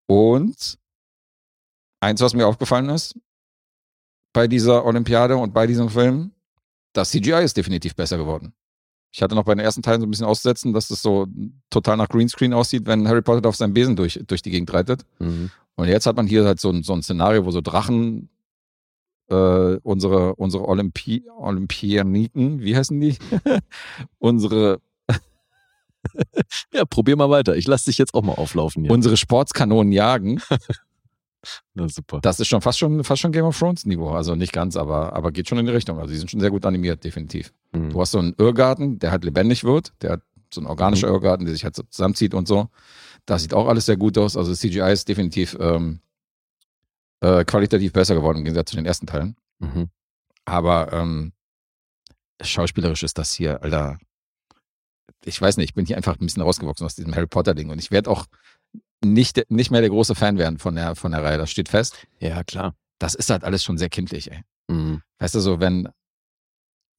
Speaker 2: Und eins, was mir aufgefallen ist, bei dieser Olympiade und bei diesem Film, das CGI ist definitiv besser geworden. Ich hatte noch bei den ersten Teilen so ein bisschen auszusetzen, dass das so total nach Greenscreen aussieht, wenn Harry Potter auf seinem Besen durch, durch die Gegend reitet.
Speaker 3: Mhm.
Speaker 2: Und jetzt hat man hier halt so ein, so ein Szenario, wo so Drachen äh, unsere, unsere Olympi Olympianiken, wie heißen die? unsere,
Speaker 3: Ja, probier mal weiter. Ich lasse dich jetzt auch mal auflaufen hier.
Speaker 2: unsere Sportskanonen jagen.
Speaker 3: Na, super.
Speaker 2: Das ist schon fast schon, fast schon Game of Thrones Niveau. Also nicht ganz, aber, aber geht schon in die Richtung. Also die sind schon sehr gut animiert, definitiv.
Speaker 3: Mhm.
Speaker 2: Du hast so einen Irrgarten, der halt lebendig wird. Der hat so ein organischer
Speaker 3: Mhm.
Speaker 2: Irrgarten, der sich halt so zusammenzieht und so. Das sieht auch alles sehr gut aus. Also CGI ist definitiv ähm, äh, qualitativ besser geworden im Gegensatz zu den ersten Teilen.
Speaker 3: Mhm.
Speaker 2: Aber ähm, schauspielerisch ist das hier, Alter. Ich weiß nicht, ich bin hier einfach ein bisschen rausgewachsen aus diesem Harry Potter-Ding. Und ich werde auch nicht, nicht mehr der große Fan werden von der, von der Reihe. Das steht fest.
Speaker 3: Ja, klar.
Speaker 2: Das ist halt alles schon sehr kindlich, ey.
Speaker 3: Mhm.
Speaker 2: Weißt du, so, wenn,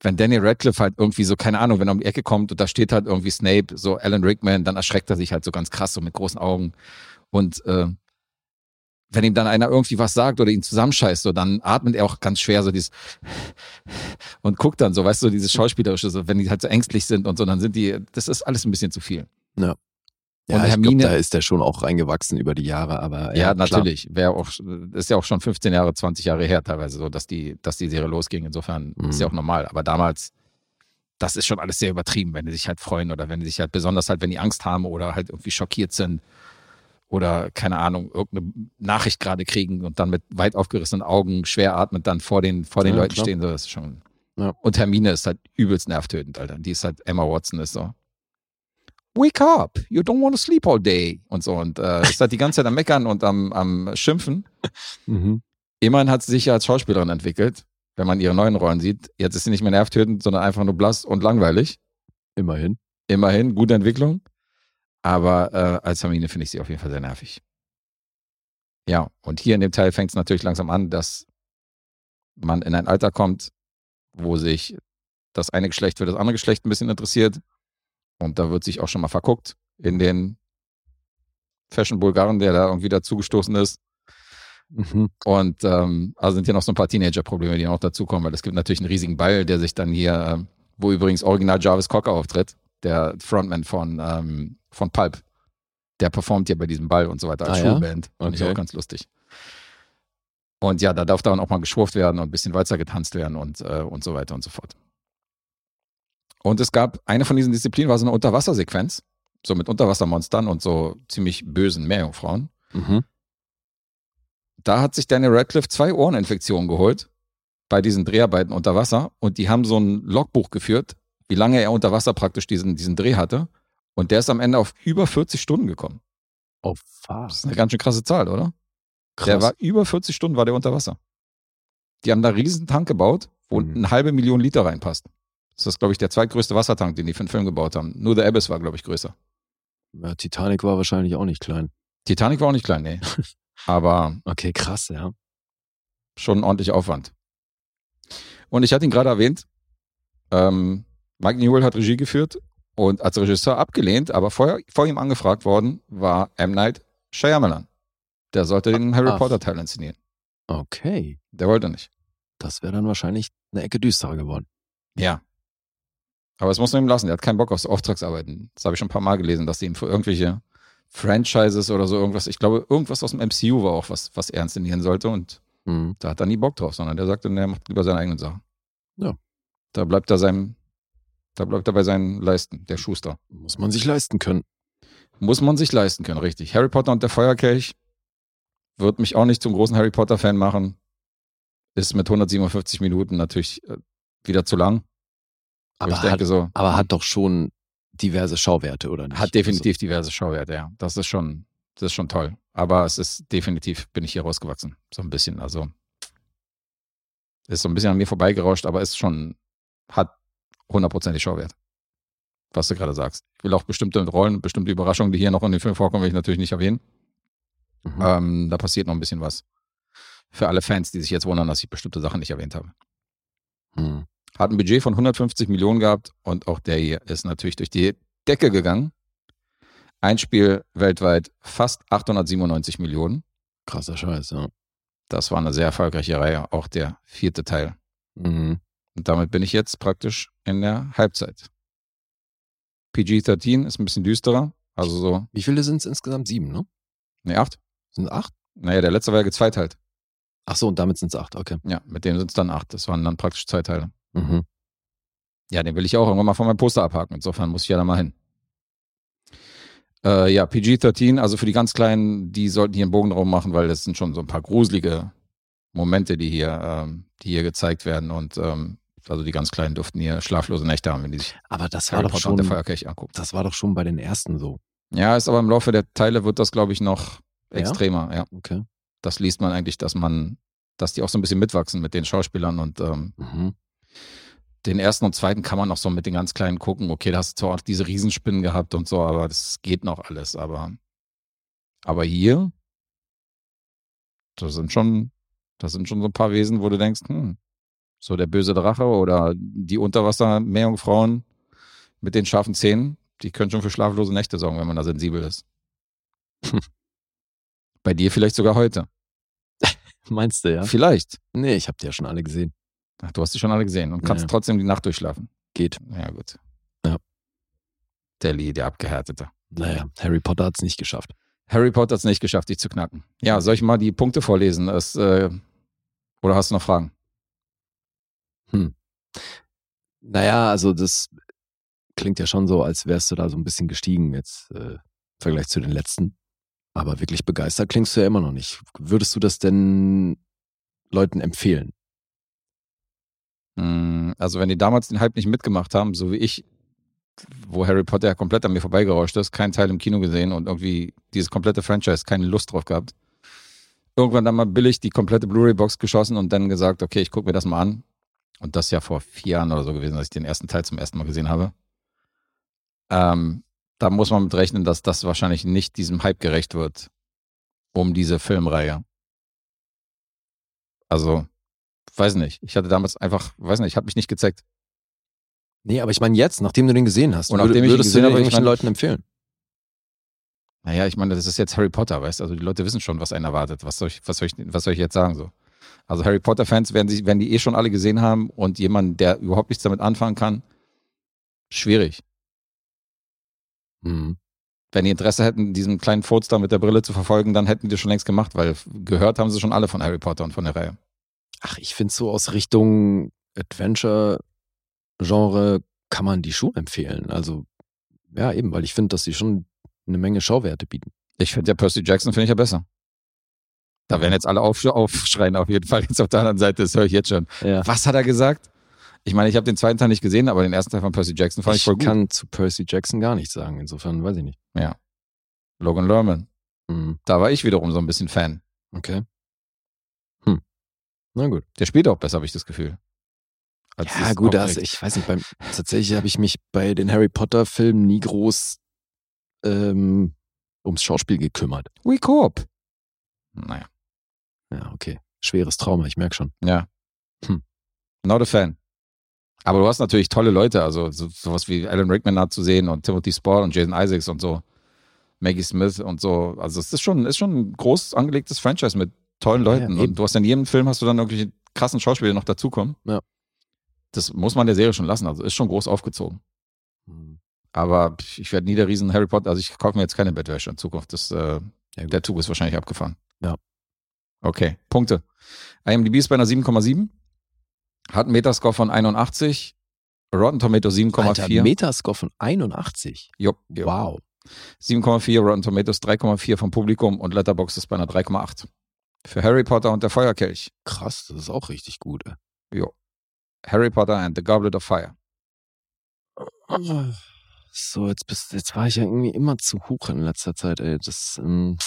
Speaker 2: wenn Daniel Radcliffe halt irgendwie so, keine Ahnung, wenn er um die Ecke kommt und da steht halt irgendwie Snape, so Alan Rickman, dann erschreckt er sich halt so ganz krass, so mit großen Augen. Und äh, wenn ihm dann einer irgendwie was sagt oder ihn zusammenscheißt, so, dann atmet er auch ganz schwer so dieses und guckt dann so, weißt du, dieses Schauspielerische, so, wenn die halt so ängstlich sind und so, dann sind die, das ist alles ein bisschen zu viel.
Speaker 3: Ja,
Speaker 2: Und
Speaker 3: ich glaube,
Speaker 2: Hermine-
Speaker 3: da ist der schon auch reingewachsen über die Jahre, aber
Speaker 2: Ja,
Speaker 3: ja,
Speaker 2: natürlich. Wäre auch, ist ja auch schon 15 Jahre, 20 Jahre her teilweise so, dass die, dass die Serie losging. Insofern
Speaker 3: Mhm.
Speaker 2: ist ja auch normal. Aber damals, das ist schon alles sehr übertrieben, wenn die sich halt freuen oder wenn die sich halt besonders halt, wenn die Angst haben oder halt irgendwie schockiert sind oder keine Ahnung, irgendeine Nachricht gerade kriegen und dann mit weit aufgerissenen Augen schwer atmend dann vor den, vor den
Speaker 3: Ja,
Speaker 2: Leuten
Speaker 3: klar.
Speaker 2: stehen. So, das ist schon.
Speaker 3: Ja.
Speaker 2: Und Hermine ist halt übelst nervtötend, Alter. Die ist halt, Emma Watson ist so. Wake up, you don't want to sleep all day. Und so. Und äh, ist halt die ganze Zeit am Meckern und am, am Schimpfen.
Speaker 3: Mhm.
Speaker 2: Immerhin hat sie sich ja als Schauspielerin entwickelt, wenn man ihre neuen Rollen sieht. Jetzt ist sie nicht mehr nervtötend, sondern einfach nur blass und langweilig.
Speaker 3: Immerhin.
Speaker 2: Immerhin, gute Entwicklung. Aber äh, als Hermine finde ich sie auf jeden Fall sehr nervig. Ja, und hier in dem Teil fängt es natürlich langsam an, dass man in ein Alter kommt, wo sich das eine Geschlecht für das andere Geschlecht ein bisschen interessiert. Und da wird sich auch schon mal verguckt in den Fashion-Bulgaren, der da irgendwie dazugestoßen ist.
Speaker 3: Mhm.
Speaker 2: Und ähm, also sind hier noch so ein paar Teenager-Probleme, die noch dazukommen, weil es gibt natürlich einen riesigen Ball, der sich dann hier, ähm, wo übrigens original Jarvis Cocker auftritt, der Frontman von, ähm, von Pulp. Der performt hier bei diesem Ball und so weiter als
Speaker 3: Ah, ja?
Speaker 2: Schulband. Fand ich
Speaker 3: Okay.
Speaker 2: auch ganz lustig. Und ja, da darf dann auch mal geschwurft werden und ein bisschen Walzer getanzt werden und, äh, und so weiter und so fort. Und es gab, eine von diesen Disziplinen war so eine Unterwassersequenz, so mit Unterwassermonstern und so ziemlich bösen Meerjungfrauen.
Speaker 3: Mhm.
Speaker 2: Da hat sich Daniel Radcliffe zwei Ohreninfektionen geholt bei diesen Dreharbeiten unter Wasser und die haben so ein Logbuch geführt, wie lange er unter Wasser praktisch diesen, diesen Dreh hatte. Und der ist am Ende auf über 40 Stunden gekommen.
Speaker 3: Oh,
Speaker 2: Das
Speaker 3: fuck.
Speaker 2: ist eine ganz schön krasse Zahl, oder?
Speaker 3: Krass.
Speaker 2: Der war über 40 Stunden war der unter Wasser. Die haben da einen riesen Tank gebaut, wo
Speaker 3: Mhm.
Speaker 2: eine halbe Million Liter reinpasst. Das ist, glaube ich, der zweitgrößte Wassertank, den die für den Film gebaut haben. Nur der Abyss war, glaube ich, größer.
Speaker 3: ja, Titanic war wahrscheinlich auch nicht klein.
Speaker 2: Titanic war auch nicht klein, nee. Aber
Speaker 3: Okay, krass, ja.
Speaker 2: schon ein ordentlicher Aufwand. Und ich hatte ihn gerade erwähnt, ähm, Mike Newell hat Regie geführt und als Regisseur abgelehnt, aber vor, vor ihm angefragt worden war M. Night Shyamalan. Der sollte den Harry
Speaker 3: Ach.
Speaker 2: Potter Teil inszenieren.
Speaker 3: Okay.
Speaker 2: Der wollte nicht.
Speaker 3: Das wäre dann wahrscheinlich eine Ecke düsterer geworden.
Speaker 2: Ja. Aber das muss man ihm lassen. Der hat keinen Bock auf so Auftragsarbeiten. Das habe ich schon ein paar Mal gelesen, dass die ihm für irgendwelche Franchises oder so irgendwas, ich glaube, irgendwas aus dem MCU war auch was, was er inszenieren sollte und
Speaker 3: Mhm.
Speaker 2: da hat er nie Bock drauf, sondern der sagte, er macht lieber seine eigenen Sachen.
Speaker 3: Ja.
Speaker 2: Da bleibt er seinem, da bleibt er bei seinen Leisten, der Schuster.
Speaker 3: Muss man sich leisten können.
Speaker 2: Muss man sich leisten können, richtig. Harry Potter und der Feuerkelch wird mich auch nicht zum großen Harry Potter-Fan machen. Ist mit 157 Minuten natürlich äh, wieder zu lang. Aber denke
Speaker 3: hat,
Speaker 2: so,
Speaker 3: aber hat doch schon diverse Schauwerte, oder nicht?
Speaker 2: hat definitiv diverse Schauwerte, ja. Das ist schon, das ist schon toll. Aber es ist definitiv, bin ich hier rausgewachsen. So ein bisschen. Also ist so ein bisschen an mir vorbeigerauscht, aber ist schon, hat hundertprozentig Schauwert. Was du gerade sagst. Ich will auch bestimmte Rollen, bestimmte Überraschungen, die hier noch in dem Film vorkommen, will ich natürlich nicht erwähnen.
Speaker 3: Also, mhm.
Speaker 2: Ähm, da passiert noch ein bisschen was. Für alle Fans, die sich jetzt wundern, dass ich bestimmte Sachen nicht erwähnt habe.
Speaker 3: Mhm.
Speaker 2: Hat ein Budget von 150 Millionen gehabt und auch der hier ist natürlich durch die Decke gegangen. Ein Spiel weltweit fast 897 Millionen.
Speaker 3: Krasser Scheiß, ja.
Speaker 2: Das war eine sehr erfolgreiche Reihe, auch der vierte Teil.
Speaker 3: Mhm.
Speaker 2: Und damit bin ich jetzt praktisch in der Halbzeit. PG-13 ist ein bisschen düsterer, also so,
Speaker 3: Wie viele sind es insgesamt? Sieben, ne?
Speaker 2: ne, acht.
Speaker 3: Sind acht?
Speaker 2: Naja, der letzte war ja gezweiteilt.
Speaker 3: Ach so, und damit sind es acht, okay.
Speaker 2: Ja, mit dem sind es dann acht. Das waren dann praktisch zwei Teile.
Speaker 3: Mhm.
Speaker 2: Ja, den will ich auch irgendwann mal von meinem Poster abhaken. Insofern muss ich ja da mal hin. Äh, ja, PG-13, also für die ganz Kleinen, die sollten hier einen Bogen drauf machen, weil das sind schon so ein paar gruselige Momente, die hier, ähm, die hier gezeigt werden. Und ähm, also die ganz Kleinen durften hier schlaflose Nächte haben, wenn die sich
Speaker 3: Aber das war doch
Speaker 2: Potter und der
Speaker 3: schon,
Speaker 2: Feuerkelch angucken.
Speaker 3: das war doch schon bei den ersten so.
Speaker 2: Ja, ist aber im Laufe der Teile wird das, glaube ich, noch
Speaker 3: Ja?
Speaker 2: extremer. Ja,
Speaker 3: Okay.
Speaker 2: das liest man eigentlich, dass man, dass die auch so ein bisschen mitwachsen mit den Schauspielern und ähm,
Speaker 3: Mhm.
Speaker 2: Den ersten und zweiten kann man noch so mit den ganz kleinen gucken. Okay, da hast du zwar auch diese Riesenspinnen gehabt und so, aber das geht noch alles. Aber, aber hier, das sind schon, das sind schon so ein paar Wesen, wo du denkst, hm, so der böse Drache oder die Unterwasser-Meerjungfrauen mit den scharfen Zähnen, die können schon für schlaflose Nächte sorgen, wenn man da sensibel ist. Bei dir vielleicht sogar heute.
Speaker 3: Meinst du, ja?
Speaker 2: Vielleicht.
Speaker 3: Nee, ich habe die ja schon alle gesehen.
Speaker 2: Ach, du hast die schon alle gesehen und kannst
Speaker 3: Ja.
Speaker 2: trotzdem die Nacht durchschlafen.
Speaker 3: Geht.
Speaker 2: Ja, gut.
Speaker 3: Ja.
Speaker 2: Der Lee, der Abgehärtete.
Speaker 3: Naja, Harry Potter hat es nicht geschafft.
Speaker 2: Harry Potter hat es nicht geschafft, dich zu knacken. Ja, soll ich mal die Punkte vorlesen? Es, äh, oder hast du noch Fragen?
Speaker 3: Naja, also das klingt ja schon so, als wärst du da so ein bisschen gestiegen jetzt äh, im Vergleich zu den letzten. Aber wirklich begeistert klingst du ja immer noch nicht. Würdest du das denn Leuten empfehlen?
Speaker 2: Mm, Also wenn die damals den Hype nicht mitgemacht haben, so wie ich, wo Harry Potter ja komplett an mir vorbeigerauscht ist, keinen Teil im Kino gesehen und irgendwie dieses komplette Franchise keine Lust drauf gehabt. Irgendwann dann mal billig die komplette Blu-ray-Box geschossen und dann gesagt, okay, ich gucke mir das mal an. Und das ist ja vor vier Jahren oder so gewesen, als ich den ersten Teil zum ersten Mal gesehen habe. Ähm, da muss man mit rechnen, dass das wahrscheinlich nicht diesem Hype gerecht wird um diese Filmreihe. Also, weiß nicht. Ich hatte damals einfach, weiß nicht, ich habe mich nicht gezeigt.
Speaker 3: Nee, aber ich meine jetzt, nachdem du den gesehen hast,
Speaker 2: Und
Speaker 3: würd-
Speaker 2: nachdem ich ihn
Speaker 3: würdest
Speaker 2: gesehen
Speaker 3: du den
Speaker 2: habe, ich
Speaker 3: irgendwelchen
Speaker 2: meine-
Speaker 3: Leuten empfehlen?
Speaker 2: Naja, ich meine, das ist jetzt Harry Potter, weißt du? Also die Leute wissen schon, was einen erwartet. Was soll ich, was soll ich, was soll ich jetzt sagen so? Also Harry Potter-Fans werden, sich, werden die eh schon alle gesehen haben und jemand, der überhaupt nichts damit anfangen kann, schwierig.
Speaker 3: Mhm.
Speaker 2: Wenn die Interesse hätten, diesen kleinen Furz da mit der Brille zu verfolgen, dann hätten die das schon längst gemacht, weil gehört haben sie schon alle von Harry Potter und von der Reihe.
Speaker 3: Ach, ich finde so aus Richtung Adventure-Genre kann man die schon empfehlen. Also, ja, eben, weil ich finde, dass sie schon eine Menge Schauwerte bieten.
Speaker 2: Ich finde ja Percy Jackson finde ich ja besser. Da werden jetzt alle auf, aufschreien auf jeden Fall jetzt auf der anderen Seite, das höre ich jetzt schon.
Speaker 3: Ja.
Speaker 2: Was hat er gesagt? Ich meine, ich habe den zweiten Teil nicht gesehen, aber den ersten Teil von Percy Jackson fand ich,
Speaker 3: Ich
Speaker 2: voll gut.
Speaker 3: kann zu Percy Jackson gar nichts sagen. Insofern weiß ich nicht.
Speaker 2: Logan Lerman.
Speaker 3: Mhm.
Speaker 2: Da war ich wiederum so ein bisschen Fan.
Speaker 3: Okay. Na gut.
Speaker 2: Der spielt auch besser, habe ich das Gefühl.
Speaker 3: Ja, gut, also ich weiß nicht, beim, tatsächlich habe ich mich bei den Harry Potter-Filmen nie groß ähm, ums Schauspiel gekümmert.
Speaker 2: We Coop. Naja,
Speaker 3: Ja, okay. Schweres Trauma, ich merke schon.
Speaker 2: ja.
Speaker 3: Hm.
Speaker 2: Not a fan. Aber du hast natürlich tolle Leute, also so, sowas wie Alan Rickman da zu sehen und Timothy Spall und Jason Isaacs und so. Maggie Smith und so. Also es ist schon, ist schon ein groß angelegtes Franchise mit tollen Leuten.
Speaker 3: eben.
Speaker 2: und du hast in jedem Film hast du dann irgendwelche krassen Schauspieler die noch dazukommen.
Speaker 3: Ja.
Speaker 2: Das muss man der Serie schon lassen. Also ist schon groß aufgezogen.
Speaker 3: Hm.
Speaker 2: Aber ich werde nie der riesen Harry Potter, also ich kaufe mir jetzt keine Bettwäsche in Zukunft. Das, äh,
Speaker 3: Ja,
Speaker 2: der Zug ist wahrscheinlich abgefahren.
Speaker 3: Ja.
Speaker 2: Okay, Punkte. IMDb ist bei einer 7,7. Hat einen Metascore von 81. Rotten Tomato
Speaker 3: Alter,
Speaker 2: 7,4.
Speaker 3: Metascore von 81.
Speaker 2: Jupp, jupp.
Speaker 3: Wow.
Speaker 2: 7,4, Rotten Tomatoes 3,4 vom Publikum und Letterboxd ist bei einer 3,8. Für Harry Potter und der Feuerkelch.
Speaker 3: Krass, das ist auch richtig gut. ey.
Speaker 2: Jo. Harry Potter and the Goblet of Fire.
Speaker 3: So, jetzt bist jetzt war ich ja irgendwie immer zu hoch in letzter Zeit, ey. Das ähm,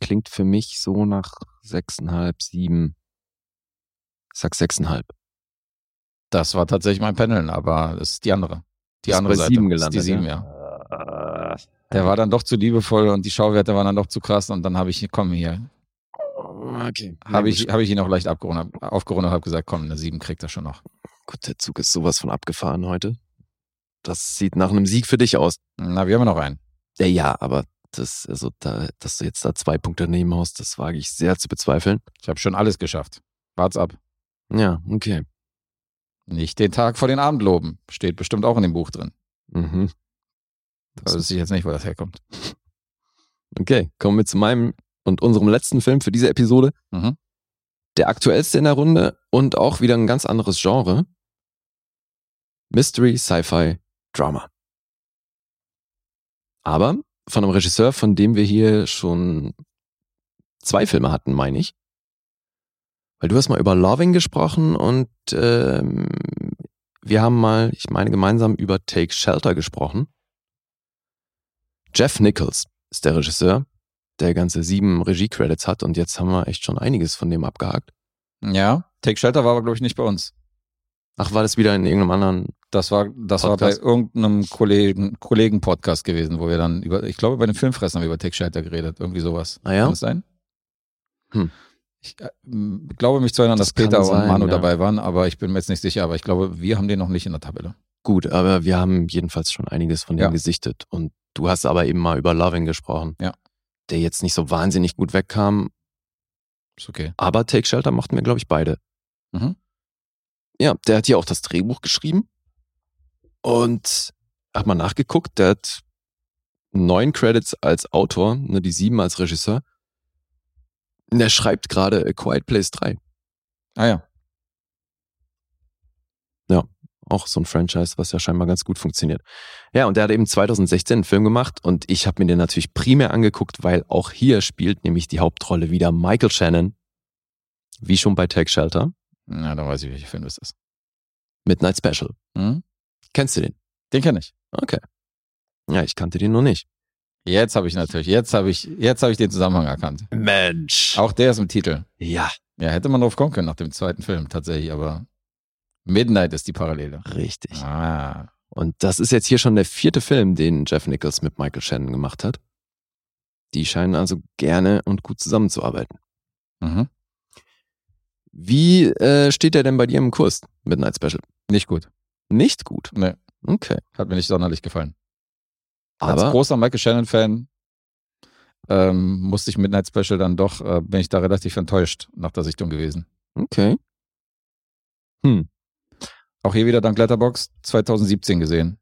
Speaker 3: klingt für mich so nach sechseinhalb, sieben. Ich sag sechseinhalb.
Speaker 2: Das war tatsächlich mein Panel, aber das ist die andere. Die andere Seite.
Speaker 3: sieben gelandet,
Speaker 2: Die sieben,
Speaker 3: ja?
Speaker 2: ja. Der war dann doch zu liebevoll und die Schauwerte waren dann doch zu krass und dann habe ich, komm hier,
Speaker 3: Okay.
Speaker 2: habe ich, habe ich ihn auch leicht abgerundet, aufgerundet und habe gesagt, komm, eine sieben kriegt er schon noch.
Speaker 3: Gut, der Zug ist sowas von abgefahren heute. Das sieht nach einem Sieg für dich aus.
Speaker 2: Na, wir haben noch einen.
Speaker 3: Ja, ja, aber das, also da, dass du jetzt da zwei Punkte nehmen musst, das wage ich sehr zu bezweifeln.
Speaker 2: Ich habe schon alles geschafft. Wart's ab.
Speaker 3: Ja, okay.
Speaker 2: Nicht den Tag vor den Abend loben. Steht bestimmt auch in dem Buch drin.
Speaker 3: Mhm.
Speaker 2: Da wüsste ich jetzt nicht, wo das herkommt.
Speaker 3: Okay, kommen wir zu meinem und unserem letzten Film für diese Episode.
Speaker 2: Mhm.
Speaker 3: Der aktuellste in der Runde und auch wieder ein ganz anderes Genre. Mystery, Sci-Fi, Drama. Aber von einem Regisseur, von dem wir hier schon zwei Filme hatten, meine ich. Weil du hast mal über Loving gesprochen und ähm, wir haben mal, ich meine, gemeinsam über Take Shelter gesprochen. Jeff Nichols ist der Regisseur, der ganze sieben Regie-Credits hat und jetzt haben wir echt schon einiges von dem abgehakt.
Speaker 2: Ja, Take Shelter war aber, glaube ich, nicht bei uns.
Speaker 3: Ach, war das wieder in irgendeinem anderen?
Speaker 2: Das war, das war bei
Speaker 3: Podcast?
Speaker 2: irgendeinem Kollegen, Kollegen-Podcast gewesen, wo wir dann über, ich glaube, bei den Filmfressern haben wir über Take Shelter geredet. Irgendwie sowas.
Speaker 3: Ah ja?
Speaker 2: Kann das sein?
Speaker 3: Hm.
Speaker 2: Ich äh, glaube mich zu erinnern,
Speaker 3: Das
Speaker 2: dass Peter
Speaker 3: sein,
Speaker 2: und Manu
Speaker 3: ja.
Speaker 2: dabei waren, aber ich bin mir jetzt nicht sicher. Aber ich glaube, wir haben den noch nicht in der Tabelle.
Speaker 3: Gut, aber wir haben jedenfalls schon einiges von dem
Speaker 2: Ja.
Speaker 3: gesichtet. Und du hast aber eben mal über Loving gesprochen.
Speaker 2: Ja.
Speaker 3: Der jetzt nicht so wahnsinnig gut wegkam,
Speaker 2: Ist okay.
Speaker 3: aber Take Shelter machten wir, glaube ich, beide.
Speaker 2: Mhm.
Speaker 3: Ja, der hat hier auch das Drehbuch geschrieben. Und hat mal nachgeguckt, der hat neun Credits als Autor, ne, die sieben als Regisseur. Und der schreibt gerade A Quiet Place 3.
Speaker 2: Ah ja.
Speaker 3: Auch so ein Franchise, was ja scheinbar ganz gut funktioniert. Ja, und der hat eben 2016 einen Film gemacht und ich habe mir den natürlich primär angeguckt, weil auch hier spielt nämlich die Hauptrolle wieder Michael Shannon, wie schon bei Tag Shelter,
Speaker 2: Na, dann weiß ich, welcher Film das ist.
Speaker 3: Midnight Special.
Speaker 2: Hm?
Speaker 3: Kennst du den?
Speaker 2: Den kenne ich.
Speaker 3: Okay. Ja, ich kannte den noch nicht.
Speaker 2: Jetzt habe ich natürlich, jetzt habe ich, jetzt habe ich den Zusammenhang erkannt.
Speaker 3: Mensch.
Speaker 2: Auch der ist im Titel.
Speaker 3: Ja,
Speaker 2: Ja, hätte man drauf kommen können nach dem zweiten Film tatsächlich, aber Midnight ist die Parallele.
Speaker 3: richtig.
Speaker 2: Ah,
Speaker 3: Und das ist jetzt hier schon der vierte Film, den Jeff Nichols mit Michael Shannon gemacht hat. Die scheinen also gerne und gut zusammenzuarbeiten.
Speaker 2: mhm.
Speaker 3: Wie äh, steht der denn bei dir im Kurs, Midnight Special?
Speaker 2: nicht gut.
Speaker 3: Nicht gut.
Speaker 2: Nee,
Speaker 3: Okay.
Speaker 2: hat mir nicht sonderlich gefallen. Als
Speaker 3: Aber
Speaker 2: großer Michael Shannon-Fan ähm, musste ich Midnight Special dann doch, äh, bin ich da relativ enttäuscht nach der Sichtung gewesen.
Speaker 3: okay. Hm.
Speaker 2: Auch hier wieder dank Letterbox 2017 gesehen.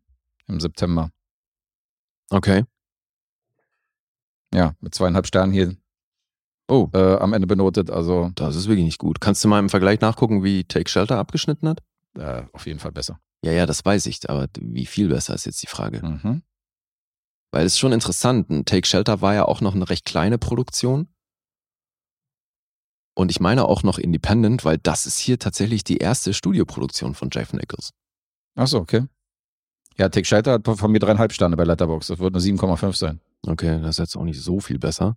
Speaker 2: Im September.
Speaker 3: Okay.
Speaker 2: Ja, mit zweieinhalb Sternen hier
Speaker 3: Oh,
Speaker 2: äh, am Ende benotet. Also
Speaker 3: das ist wirklich nicht gut. Kannst du mal im Vergleich nachgucken, wie Take Shelter abgeschnitten hat?
Speaker 2: äh, auf jeden Fall besser.
Speaker 3: Ja, ja, das weiß ich, aber wie viel besser ist jetzt die Frage?
Speaker 2: Mhm.
Speaker 3: Weil es ist schon interessant. Ein Take Shelter war ja auch noch eine recht kleine Produktion. Und ich meine auch noch independent, weil das ist hier tatsächlich die erste Studioproduktion von Jeff Nichols.
Speaker 2: Achso, okay. Ja, Tick Scheiter hat von mir dreieinhalb Sterne bei Letterbox. Das wird nur 7,5 sein.
Speaker 3: Okay, das ist jetzt auch nicht so viel besser.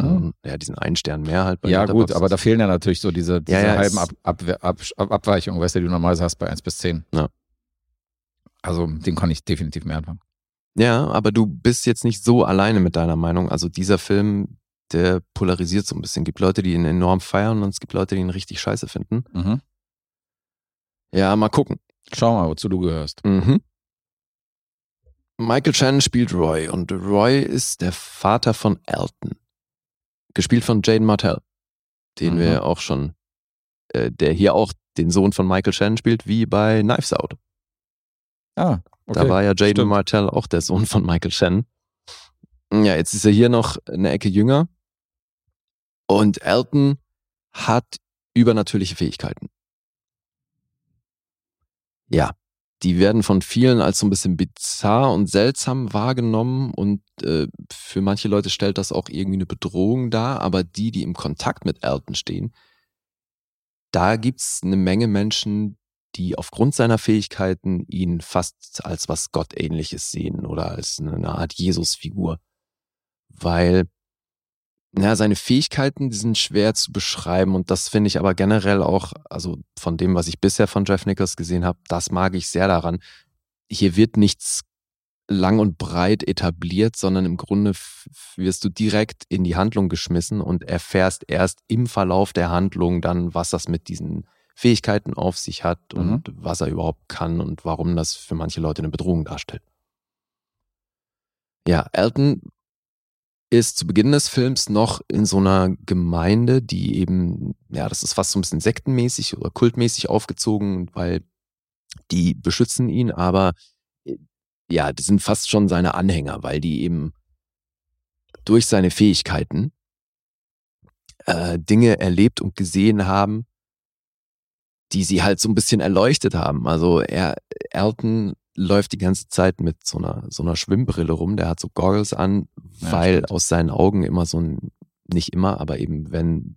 Speaker 2: Ja.
Speaker 3: Ähm, Ja, diesen einen Stern mehr halt bei
Speaker 2: Ja,
Speaker 3: Letterboxd.
Speaker 2: gut, aber da fehlen ja natürlich so diese, diese
Speaker 3: Ja, ja,
Speaker 2: halben Ab Ab Ab Abweichungen, weißt du, die du normalerweise hast bei 1 bis 10.
Speaker 3: Ja.
Speaker 2: Also, den kann ich definitiv mehr anfangen.
Speaker 3: Ja, aber du bist jetzt nicht so alleine mit deiner Meinung. Also dieser Film, der polarisiert so ein bisschen. Es gibt Leute, die ihn enorm feiern und es gibt Leute, die ihn richtig scheiße finden.
Speaker 2: Mhm.
Speaker 3: Ja, mal gucken.
Speaker 2: Schau mal, wozu du gehörst.
Speaker 3: Mhm. Michael Shannon spielt Roy und Roy ist der Vater von Elton. Gespielt von Jaden Martell, den
Speaker 2: Mhm.
Speaker 3: wir auch schon, äh, der hier auch den Sohn von Michael Shannon spielt, wie bei Knives Out.
Speaker 2: Ah, okay.
Speaker 3: Da war ja Jaden. Martell auch der Sohn von Michael Shannon. Ja, jetzt ist er hier noch eine Ecke jünger. Und Elton hat übernatürliche Fähigkeiten. Ja, die werden von vielen als so ein bisschen bizarr und seltsam wahrgenommen und äh, für manche Leute stellt das auch irgendwie eine Bedrohung dar, aber die, die im Kontakt mit Elton stehen, da gibt's eine Menge Menschen, die aufgrund seiner Fähigkeiten ihn fast als was Gottähnliches sehen oder als eine Art Jesus-Figur. Weil, na, seine Fähigkeiten, die sind schwer zu beschreiben und das finde ich aber generell auch, also von dem, was ich bisher von Jeff Nichols gesehen habe, das mag ich sehr daran. Hier wird nichts lang und breit etabliert, sondern im Grunde wirst du direkt in die Handlung geschmissen und erfährst erst im Verlauf der Handlung dann, was das mit diesen Fähigkeiten auf sich hat und was er überhaupt kann und warum das für manche Leute eine Bedrohung darstellt. Ja, Elton ist zu Beginn des Films noch in so einer Gemeinde, die eben, ja, das ist fast so ein bisschen sektenmäßig oder kultmäßig aufgezogen, weil die beschützen ihn, aber äh, ja, das sind fast schon seine Anhänger, weil die eben durch seine Fähigkeiten äh, Dinge erlebt und gesehen haben, die sie halt so ein bisschen erleuchtet haben. Also er, Elton läuft die ganze Zeit mit so einer, so einer Schwimmbrille rum, der hat so Goggles an,
Speaker 2: Ja,
Speaker 3: weil
Speaker 2: stimmt.
Speaker 3: aus seinen Augen immer so ein, nicht immer, aber eben wenn,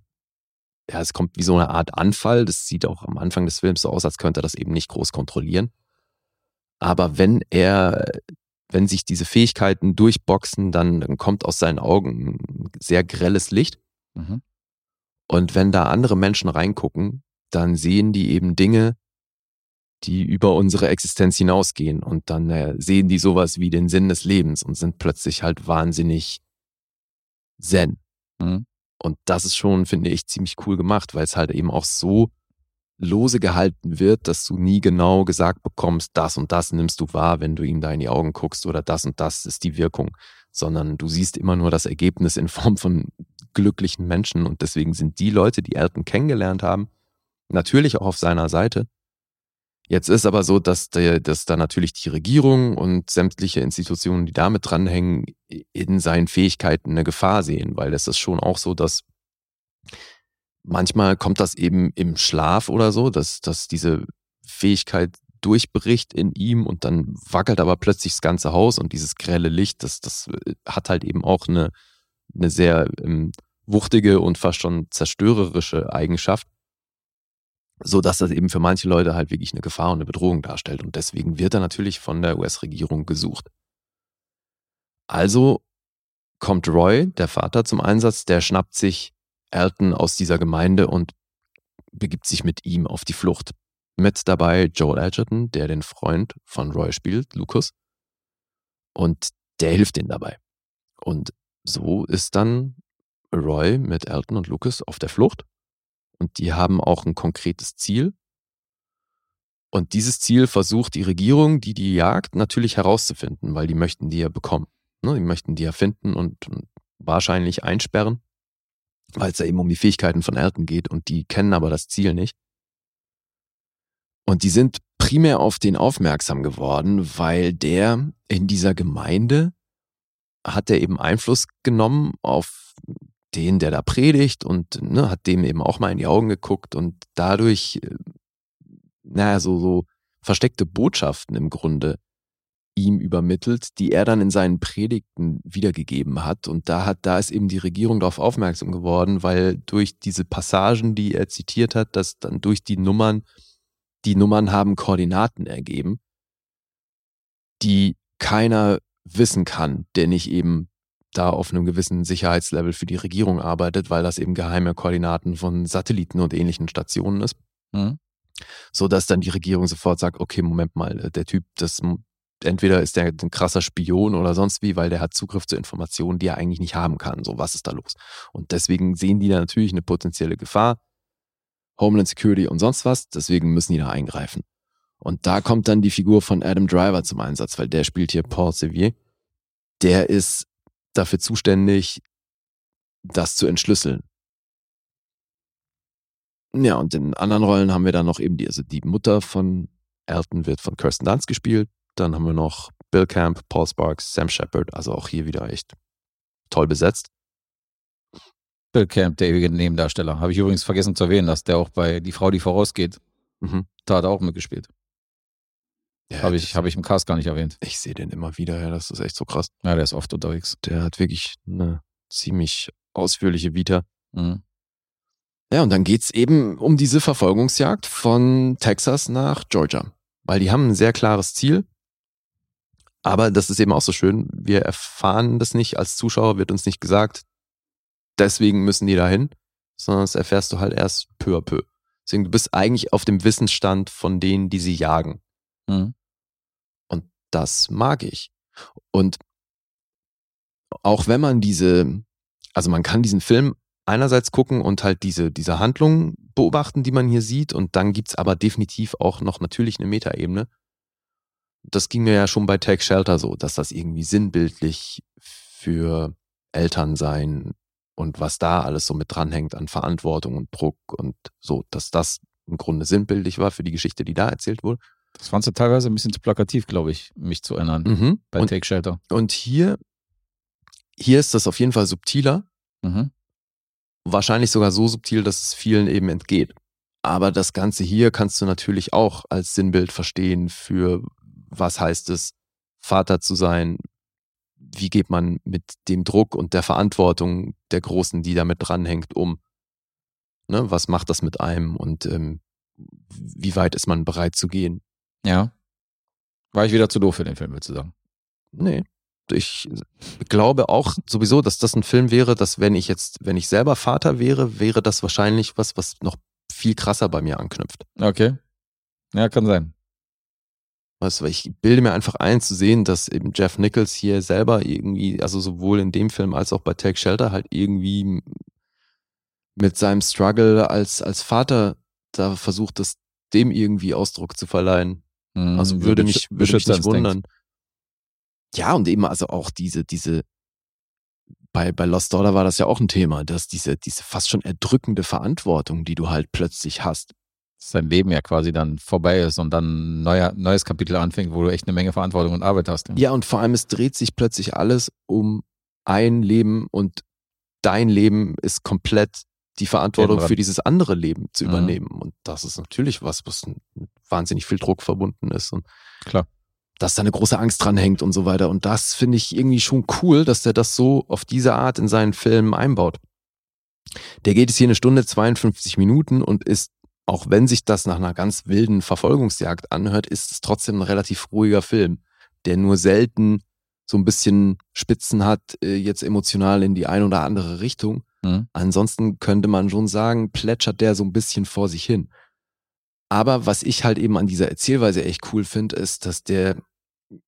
Speaker 3: ja, es kommt wie so eine Art Anfall, das sieht auch am Anfang des Films so aus, als könnte er das eben nicht groß kontrollieren. Aber wenn er, wenn sich diese Fähigkeiten durchboxen, dann, dann kommt aus seinen Augen ein sehr grelles Licht.
Speaker 2: Mhm.
Speaker 3: Und wenn da andere Menschen reingucken, dann sehen die eben Dinge, die über unsere Existenz hinausgehen. Und dann äh, sehen die sowas wie den Sinn des Lebens und sind plötzlich halt wahnsinnig zen.
Speaker 2: Mhm.
Speaker 3: Und das ist schon, finde ich, ziemlich cool gemacht, weil es halt eben auch so lose gehalten wird, dass du nie genau gesagt bekommst, das und das nimmst du wahr, wenn du ihm da in die Augen guckst oder das und das ist die Wirkung, sondern du siehst immer nur das Ergebnis in Form von glücklichen Menschen und deswegen sind die Leute, die Elton kennengelernt haben, natürlich auch auf seiner Seite. Jetzt ist aber so, dass, der, dass da natürlich die Regierung und sämtliche Institutionen, die damit dranhängen, in seinen Fähigkeiten eine Gefahr sehen, weil es ist schon auch so, dass manchmal kommt das eben im Schlaf oder so, dass, dass diese Fähigkeit durchbricht in ihm und dann wackelt aber plötzlich das ganze Haus und dieses grelle Licht, das, das äh, hat halt eben auch eine, eine sehr ähm, wuchtige und fast schon zerstörerische Eigenschaft, so dass das eben für manche Leute halt wirklich eine Gefahr und eine Bedrohung darstellt und deswegen wird er natürlich von der US-Regierung gesucht. Also kommt Roy, der Vater, zum Einsatz, der schnappt sich Elton aus dieser Gemeinde und begibt sich mit ihm auf die Flucht. Mit dabei Joel Edgerton, der den Freund von Roy spielt, Lucas. Und der hilft ihnen dabei. Und so ist dann Roy mit Elton und Lucas auf der Flucht. Und die haben auch ein konkretes Ziel. Und dieses Ziel versucht die Regierung, die die jagt, natürlich herauszufinden, weil die möchten die ja bekommen. Ne? Die möchten die ja finden und, wahrscheinlich einsperren, weil es ja eben um die Fähigkeiten von Elton geht und die kennen aber das Ziel nicht. Und die sind primär auf den aufmerksam geworden, weil der in dieser Gemeinde hat er eben Einfluss genommen auf den, der da predigt und ne, hat dem eben auch mal in die Augen geguckt und dadurch, äh, naja, so, so versteckte Botschaften im Grunde ihm übermittelt, die er dann in seinen Predigten wiedergegeben hat. Und da hat, da ist eben die Regierung darauf aufmerksam geworden, weil durch diese Passagen, die er zitiert hat, dass dann durch die Nummern, die Nummern haben Koordinaten ergeben, die keiner wissen kann, der nicht eben da auf einem gewissen Sicherheitslevel für die Regierung arbeitet, weil das eben geheime Koordinaten von Satelliten und ähnlichen Stationen ist. Mhm. So dass dann die Regierung sofort sagt, okay, Moment mal, der Typ, das entweder ist der ein krasser Spion oder sonst wie, weil der hat Zugriff zu Informationen, die er eigentlich nicht haben kann. So, was ist da los? Und deswegen sehen die da natürlich eine potenzielle Gefahr. Homeland Security und sonst was, deswegen müssen die da eingreifen. Und da kommt dann die Figur von Adam Driver zum Einsatz, weil der spielt hier Paul Sevier. Der ist dafür zuständig, das zu entschlüsseln. Ja, und in anderen Rollen haben wir dann noch eben die, also die Mutter von Elton wird von Kirsten Dunst gespielt. Dann haben wir noch Bill Camp, Paul Sparks, Sam Shepard, also auch hier wieder echt toll besetzt.
Speaker 2: Bill Camp, der ewige Nebendarsteller. Habe ich übrigens vergessen zu erwähnen, dass der auch bei Die Frau, die vorausgeht, mhm. da hat er auch mitgespielt. Ja, Habe ich, hab ich im Cast gar nicht erwähnt.
Speaker 3: Ich sehe den immer wieder, ja, das ist echt so krass.
Speaker 2: Ja, der ist oft unterwegs.
Speaker 3: Der hat wirklich eine ziemlich ausführliche Vita. Mhm. Ja, und dann geht's eben um diese Verfolgungsjagd von Texas nach Georgia. Weil die haben ein sehr klares Ziel. Aber das ist eben auch so schön. Wir erfahren das nicht als Zuschauer, wird uns nicht gesagt, deswegen müssen die dahin, sondern das erfährst du halt erst peu à peu. Deswegen, du bist eigentlich auf dem Wissensstand von denen, die sie jagen. Mhm. Das mag ich. Und auch wenn man diese, also man kann diesen Film einerseits gucken und halt diese, diese Handlung beobachten, die man hier sieht, und dann gibt's aber definitiv auch noch natürlich eine Metaebene. Das ging mir ja schon bei Take Shelter so, dass das irgendwie sinnbildlich für Eltern sein und was da alles so mit dranhängt an Verantwortung und Druck und so, dass das im Grunde sinnbildlich war für die Geschichte, die da erzählt wurde.
Speaker 2: Das fandst du teilweise ein bisschen zu plakativ, glaube ich, mich zu erinnern, mhm. bei
Speaker 3: und,
Speaker 2: Take Shelter.
Speaker 3: Und hier, hier ist das auf jeden Fall subtiler. Mhm. Wahrscheinlich sogar so subtil, dass es vielen eben entgeht. Aber das Ganze hier kannst du natürlich auch als Sinnbild verstehen für was heißt es, Vater zu sein, wie geht man mit dem Druck und der Verantwortung der Großen, die damit dranhängt, um? Ne, was macht das mit einem und ähm, wie weit ist man bereit zu gehen?
Speaker 2: Ja. War ich wieder zu doof für den Film, würdest du sagen?
Speaker 3: Nee. Ich glaube auch sowieso, dass das ein Film wäre, dass wenn ich jetzt, wenn ich selber Vater wäre, wäre das wahrscheinlich was, was noch viel krasser bei mir anknüpft.
Speaker 2: Okay. Ja, kann sein.
Speaker 3: Weißt du, ich bilde mir einfach ein zu sehen, dass eben Jeff Nichols hier selber irgendwie, also sowohl in dem Film als auch bei Take Shelter halt irgendwie mit seinem Struggle als, als Vater da versucht, das dem irgendwie Ausdruck zu verleihen. Mhm, also würde mich, würde mich nicht wundern. Ja, und eben also auch diese, diese, bei, bei Lost Daughter war das ja auch ein Thema, dass diese, diese fast schon erdrückende Verantwortung, die du halt plötzlich hast,
Speaker 2: sein Leben ja quasi dann vorbei ist und dann ein neuer, neues Kapitel anfängt, wo du echt eine Menge Verantwortung und Arbeit hast.
Speaker 3: Ja, und vor allem, es dreht sich plötzlich alles um ein Leben und dein Leben ist komplett die Verantwortung für dieses andere Leben zu mhm. übernehmen. Mhm. Und das ist natürlich was, was wahnsinnig viel Druck verbunden ist und
Speaker 2: Klar.
Speaker 3: dass da eine große Angst dran hängt und so weiter. Und das finde ich irgendwie schon cool, dass der das so auf diese Art in seinen Filmen einbaut. Der geht es hier eine Stunde 52 Minuten und ist, auch wenn sich das nach einer ganz wilden Verfolgungsjagd anhört, ist es trotzdem ein relativ ruhiger Film, der nur selten so ein bisschen Spitzen hat, äh, jetzt emotional in die eine oder andere Richtung.
Speaker 2: Mhm.
Speaker 3: Ansonsten könnte man schon sagen, plätschert der so ein bisschen vor sich hin. Aber was ich halt eben an dieser Erzählweise echt cool finde, ist, dass der,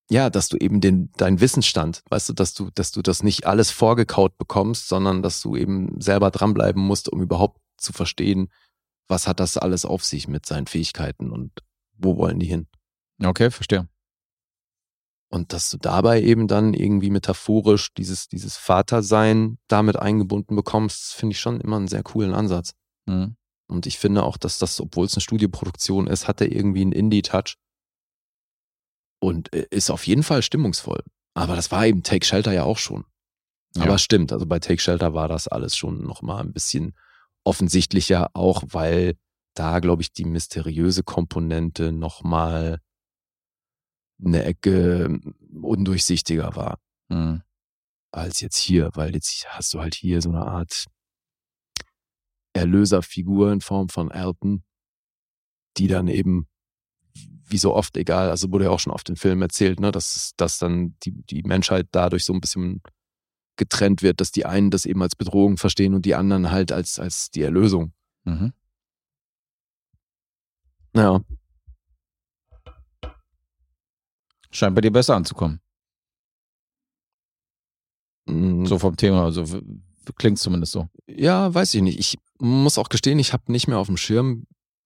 Speaker 3: ja, dass du eben den, deinen Wissensstand, weißt du, dass du, dass du das nicht alles vorgekaut bekommst, sondern dass du eben selber dranbleiben musst, um überhaupt zu verstehen, was hat das alles auf sich mit seinen Fähigkeiten und wo wollen die hin.
Speaker 2: Okay, verstehe.
Speaker 3: Und dass du dabei eben dann irgendwie metaphorisch dieses, dieses Vatersein damit eingebunden bekommst, finde ich schon immer einen sehr coolen Ansatz.
Speaker 2: Mhm.
Speaker 3: Und ich finde auch, dass das, obwohl es eine Studioproduktion ist, hat er irgendwie einen Indie-Touch. Und äh, ist auf jeden Fall stimmungsvoll. Aber das war eben Take Shelter ja auch schon.
Speaker 2: Ja.
Speaker 3: Aber stimmt, also bei Take Shelter war das alles schon nochmal ein bisschen offensichtlicher, auch weil da, glaube ich, die mysteriöse Komponente nochmal eine Ecke ähm, undurchsichtiger war
Speaker 2: Mhm.
Speaker 3: als jetzt hier, weil jetzt hast du halt hier so eine Art Erlöserfigur in Form von Elton, die dann eben, wie so oft, egal, also wurde ja auch schon oft in Filmen erzählt, ne, dass, dass dann die, die Menschheit dadurch so ein bisschen getrennt wird, dass die einen das eben als Bedrohung verstehen und die anderen halt als, als die Erlösung.
Speaker 2: Mhm.
Speaker 3: Ja,
Speaker 2: Scheint bei dir besser anzukommen.
Speaker 3: mm,
Speaker 2: So vom Thema, also klingt zumindest so.
Speaker 3: Ja, weiß ich nicht. Ich muss auch gestehen, ich habe nicht mehr auf dem Schirm,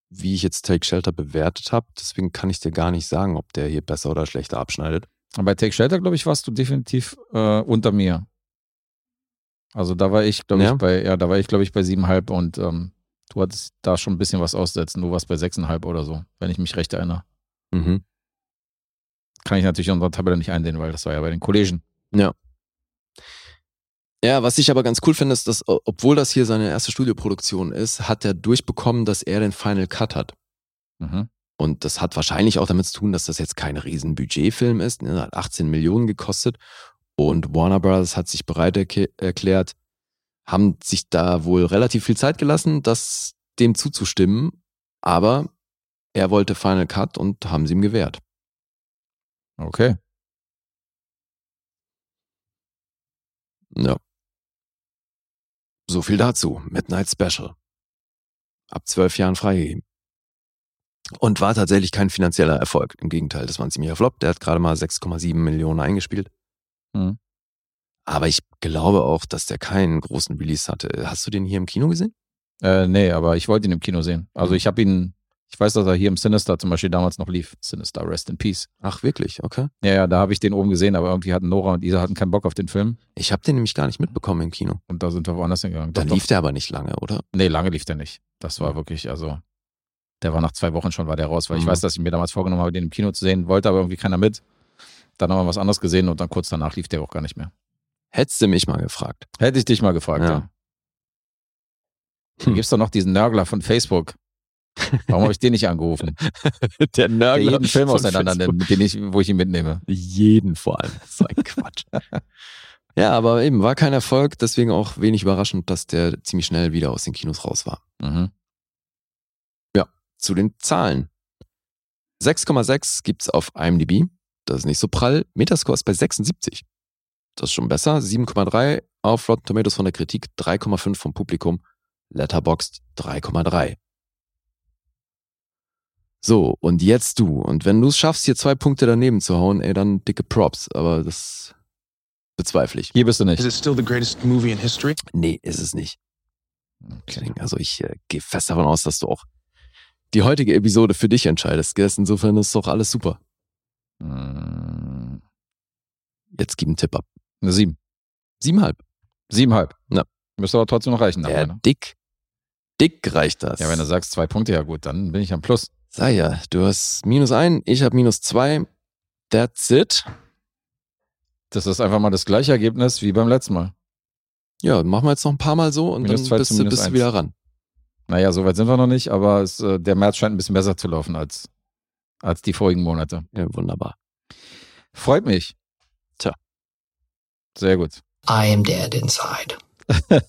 Speaker 3: wie ich jetzt Take Shelter bewertet habe. Deswegen kann ich dir gar nicht sagen, ob der hier besser oder schlechter abschneidet.
Speaker 2: Aber bei Take Shelter, glaube ich, warst du definitiv äh, unter mir. Also da war ich, glaube
Speaker 3: Ja?
Speaker 2: ich, bei, ja, da war ich, glaube ich, bei siebeneinhalb und ähm, du hattest da schon ein bisschen was aussetzen. Du warst bei sechseinhalb oder so, wenn ich mich recht erinnere.
Speaker 3: Mhm.
Speaker 2: Kann ich natürlich in unserer Tabelle nicht einsehen, weil das war ja bei den Kollegen.
Speaker 3: Ja. Ja, was ich aber ganz cool finde, ist, dass, obwohl das hier seine erste Studioproduktion ist, hat er durchbekommen, dass er den Final Cut hat.
Speaker 2: Mhm.
Speaker 3: Und das hat wahrscheinlich auch damit zu tun, dass das jetzt kein riesen Budgetfilm ist. Ne? Hat 18 Millionen gekostet. Und Warner Brothers hat sich bereit erklärt, haben sich da wohl relativ viel Zeit gelassen, das dem zuzustimmen. Aber er wollte Final Cut und haben sie ihm gewährt.
Speaker 2: Okay.
Speaker 3: Ja. So viel dazu. Midnight Special. Ab zwölf Jahren freigegeben. Und war tatsächlich kein finanzieller Erfolg. Im Gegenteil, das war ein ziemlicher Flop. Der hat gerade mal 6,7 Millionen eingespielt.
Speaker 2: Mhm.
Speaker 3: Aber ich glaube auch, dass der keinen großen Release hatte. Hast du den hier im Kino gesehen?
Speaker 2: Äh, nee, aber ich wollte ihn im Kino sehen. Also
Speaker 3: Mhm.
Speaker 2: ich habe ihn, ich weiß, dass er hier im Sinister zum Beispiel damals noch lief. Sinister, Rest in Peace.
Speaker 3: Ach, wirklich? Okay.
Speaker 2: Ja, ja, da habe ich den oben gesehen, aber irgendwie hatten Nora und Isa hatten keinen Bock auf den Film.
Speaker 3: Ich habe den nämlich gar nicht mitbekommen im Kino.
Speaker 2: Und da sind wir woanders hingegangen.
Speaker 3: Dann
Speaker 2: Doch,
Speaker 3: lief
Speaker 2: doch.
Speaker 3: der aber nicht lange, oder?
Speaker 2: Nee, lange lief der nicht. Das war wirklich, also, der war nach zwei Wochen schon, war der raus, weil ich
Speaker 3: Mhm.
Speaker 2: weiß, dass ich mir damals vorgenommen habe, den im Kino zu sehen, wollte aber irgendwie keiner mit. Dann haben wir was anderes gesehen und dann kurz danach lief der auch gar nicht mehr.
Speaker 3: Hättest du mich mal gefragt.
Speaker 2: Hätte ich dich mal gefragt,
Speaker 3: Ja.
Speaker 2: ja. Hm. Gibt's doch noch diesen Nörgler von Facebook. Warum habe ich den nicht angerufen?
Speaker 3: der
Speaker 2: Der
Speaker 3: Nörgler.
Speaker 2: jeden Film auseinander nimmt, den ich, wo ich ihn mitnehme.
Speaker 3: Jeden vor allem. So ein Quatsch. ja, aber eben war kein Erfolg, deswegen auch wenig überraschend, dass der ziemlich schnell wieder aus den Kinos raus war.
Speaker 2: Mhm.
Speaker 3: Zu den Zahlen. 6,6 gibt's auf IMDb. Das ist nicht so prall. Metascore ist bei 76. Das ist schon besser. 7,3 auf Rotten Tomatoes von der Kritik, 3,5 vom Publikum. Letterboxd 3,3. So, und jetzt du. Und wenn du es schaffst, hier zwei Punkte daneben zu hauen, ey, dann dicke Props. Aber das bezweifle ich.
Speaker 2: Hier bist du nicht.
Speaker 8: Is it still the greatest movie in history?
Speaker 3: Nee, ist es nicht.
Speaker 2: Okay.
Speaker 3: Also ich äh, gehe fest davon aus, dass du auch die heutige Episode für dich entscheidest. Gell? Insofern ist doch alles super.
Speaker 2: Mm,
Speaker 3: Jetzt gib einen Tipp ab.
Speaker 2: Eine sieben.
Speaker 3: Siebenhalb.
Speaker 2: Siebenhalb.
Speaker 3: Ja.
Speaker 2: Müsste aber trotzdem noch reichen.
Speaker 3: Ja,
Speaker 2: ne?
Speaker 3: dick. Dick reicht das.
Speaker 2: ja, wenn du sagst zwei Punkte, ja gut, dann bin ich am Plus.
Speaker 3: Sei ja, du hast minus ein, ich habe minus zwei. That's it.
Speaker 2: Das ist einfach mal das gleiche Ergebnis wie beim letzten Mal.
Speaker 3: Ja, machen wir jetzt noch ein paar Mal so und
Speaker 2: Minus
Speaker 3: dann bist du, bist du wieder ran.
Speaker 2: Naja, so weit sind wir noch nicht, aber es, äh, der März scheint ein bisschen besser zu laufen als als die vorigen Monate.
Speaker 3: Ja, wunderbar.
Speaker 2: Freut mich.
Speaker 3: Tja.
Speaker 2: Sehr gut.
Speaker 9: I am dead inside.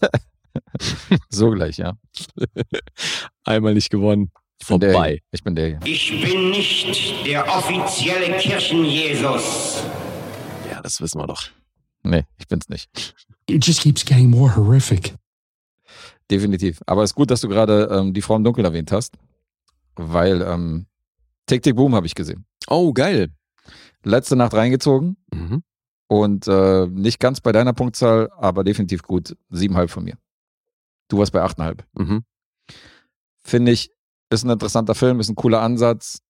Speaker 2: So gleich, ja.
Speaker 3: Einmal nicht gewonnen.
Speaker 2: Ich bin der
Speaker 3: Vorbei.
Speaker 2: hier. Ich bin der hier.
Speaker 10: Ich bin nicht der offizielle Kirchenjesus.
Speaker 3: Ja, das wissen wir doch.
Speaker 2: Nee, ich bin's nicht.
Speaker 4: It just keeps getting more horrific.
Speaker 2: Definitiv. Aber es ist gut, dass du gerade ähm, die Frau im Dunkeln erwähnt hast, weil ähm, Tick Tick Boom habe ich gesehen.
Speaker 3: Oh, geil.
Speaker 2: Letzte Nacht reingezogen
Speaker 3: Mhm.
Speaker 2: und äh, nicht ganz bei deiner Punktzahl, aber definitiv gut. Siebenhalb von mir. Du warst bei achteinhalb.
Speaker 3: Mhm.
Speaker 2: Finde ich, ist ein interessanter Film, ist ein cooler Ansatz.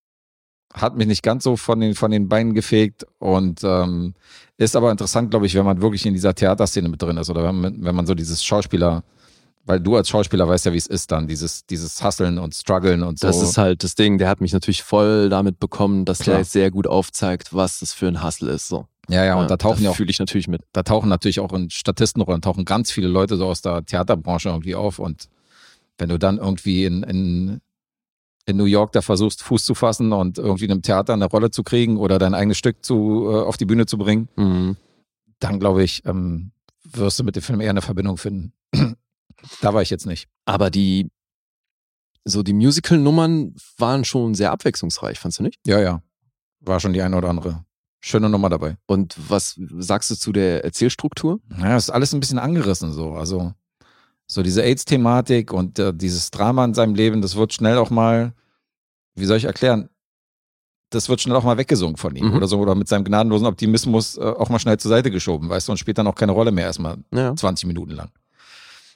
Speaker 2: Hat mich nicht ganz so von den, von den Beinen gefegt und ähm, ist aber interessant, glaube ich, wenn man wirklich in dieser Theaterszene mit drin ist oder wenn man, wenn man so dieses Schauspieler, weil du als Schauspieler weißt ja, wie es ist dann, dieses, dieses Hustlen und Struggeln und so.
Speaker 3: Das ist halt das Ding, der hat mich natürlich voll damit bekommen, dass
Speaker 2: Klar.
Speaker 3: der sehr gut aufzeigt, was das für ein Hustle ist. So.
Speaker 2: ja, ja, und da tauchen ja auch
Speaker 3: fühle ich natürlich mit.
Speaker 2: da tauchen natürlich auch in Statistenrollen tauchen ganz viele Leute so aus der Theaterbranche irgendwie auf und wenn du dann irgendwie in, in, in New York da versuchst, Fuß zu fassen und irgendwie in einem Theater eine Rolle zu kriegen oder dein eigenes Stück zu, äh, auf die Bühne zu bringen,
Speaker 3: Mhm.
Speaker 2: dann glaube ich, ähm, wirst du mit dem Film eher eine Verbindung finden. da war ich jetzt nicht.
Speaker 3: Aber die, so die Musical-Nummern waren schon sehr abwechslungsreich, fandst du nicht?
Speaker 2: Ja, ja. War schon die eine oder andere schöne Nummer dabei.
Speaker 3: Und was sagst du zu der Erzählstruktur?
Speaker 2: Ja, ist alles ein bisschen angerissen so. Also so diese AIDS-Thematik und äh, dieses Drama in seinem Leben, das wird schnell auch mal, wie soll ich erklären, das wird schnell auch mal weggesungen von ihm
Speaker 3: Mhm.
Speaker 2: oder so oder mit seinem gnadenlosen Optimismus äh, auch mal schnell zur Seite geschoben, weißt du, und spielt dann auch keine Rolle mehr erstmal
Speaker 3: Ja.
Speaker 2: 20 Minuten lang.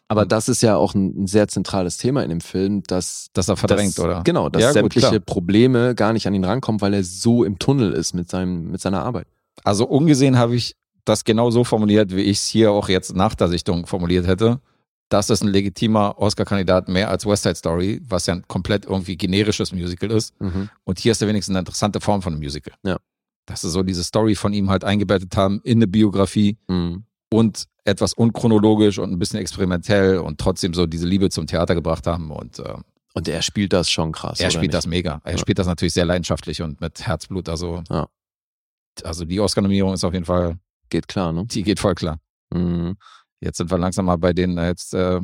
Speaker 3: Aber das ist ja auch ein, ein sehr zentrales Thema in dem Film, dass
Speaker 2: Dass er verdrängt,
Speaker 3: dass,
Speaker 2: oder?
Speaker 3: Genau, dass
Speaker 2: Ja, gut,
Speaker 3: sämtliche
Speaker 2: klar.
Speaker 3: Probleme gar nicht an ihn rankommen, weil er so im Tunnel ist mit, seinem, mit seiner Arbeit.
Speaker 2: Also ungesehen habe ich das genau so formuliert, wie ich es hier auch jetzt nach der Sichtung formuliert hätte. Das ist ein legitimer Oscar-Kandidat mehr als West Side Story, was ja ein komplett irgendwie generisches Musical ist. Und hier ist ja wenigstens eine interessante Form von einem Musical.
Speaker 3: Ja.
Speaker 2: Dass sie so diese Story von ihm halt eingebettet haben in eine Biografie
Speaker 3: Mhm.
Speaker 2: und etwas unchronologisch und ein bisschen experimentell und trotzdem so diese Liebe zum Theater gebracht haben. Und äh,
Speaker 3: Und er spielt das schon krass.
Speaker 2: er spielt
Speaker 3: nicht?
Speaker 2: das mega. Er
Speaker 3: Ja.
Speaker 2: spielt das natürlich sehr leidenschaftlich und mit Herzblut. Also,
Speaker 3: Ja.
Speaker 2: also die Oscar-Nominierung ist auf jeden Fall,
Speaker 3: Geht klar, ne?
Speaker 2: die geht voll klar.
Speaker 3: Mhm.
Speaker 2: Jetzt sind wir langsam mal bei den, äh, jetzt, äh,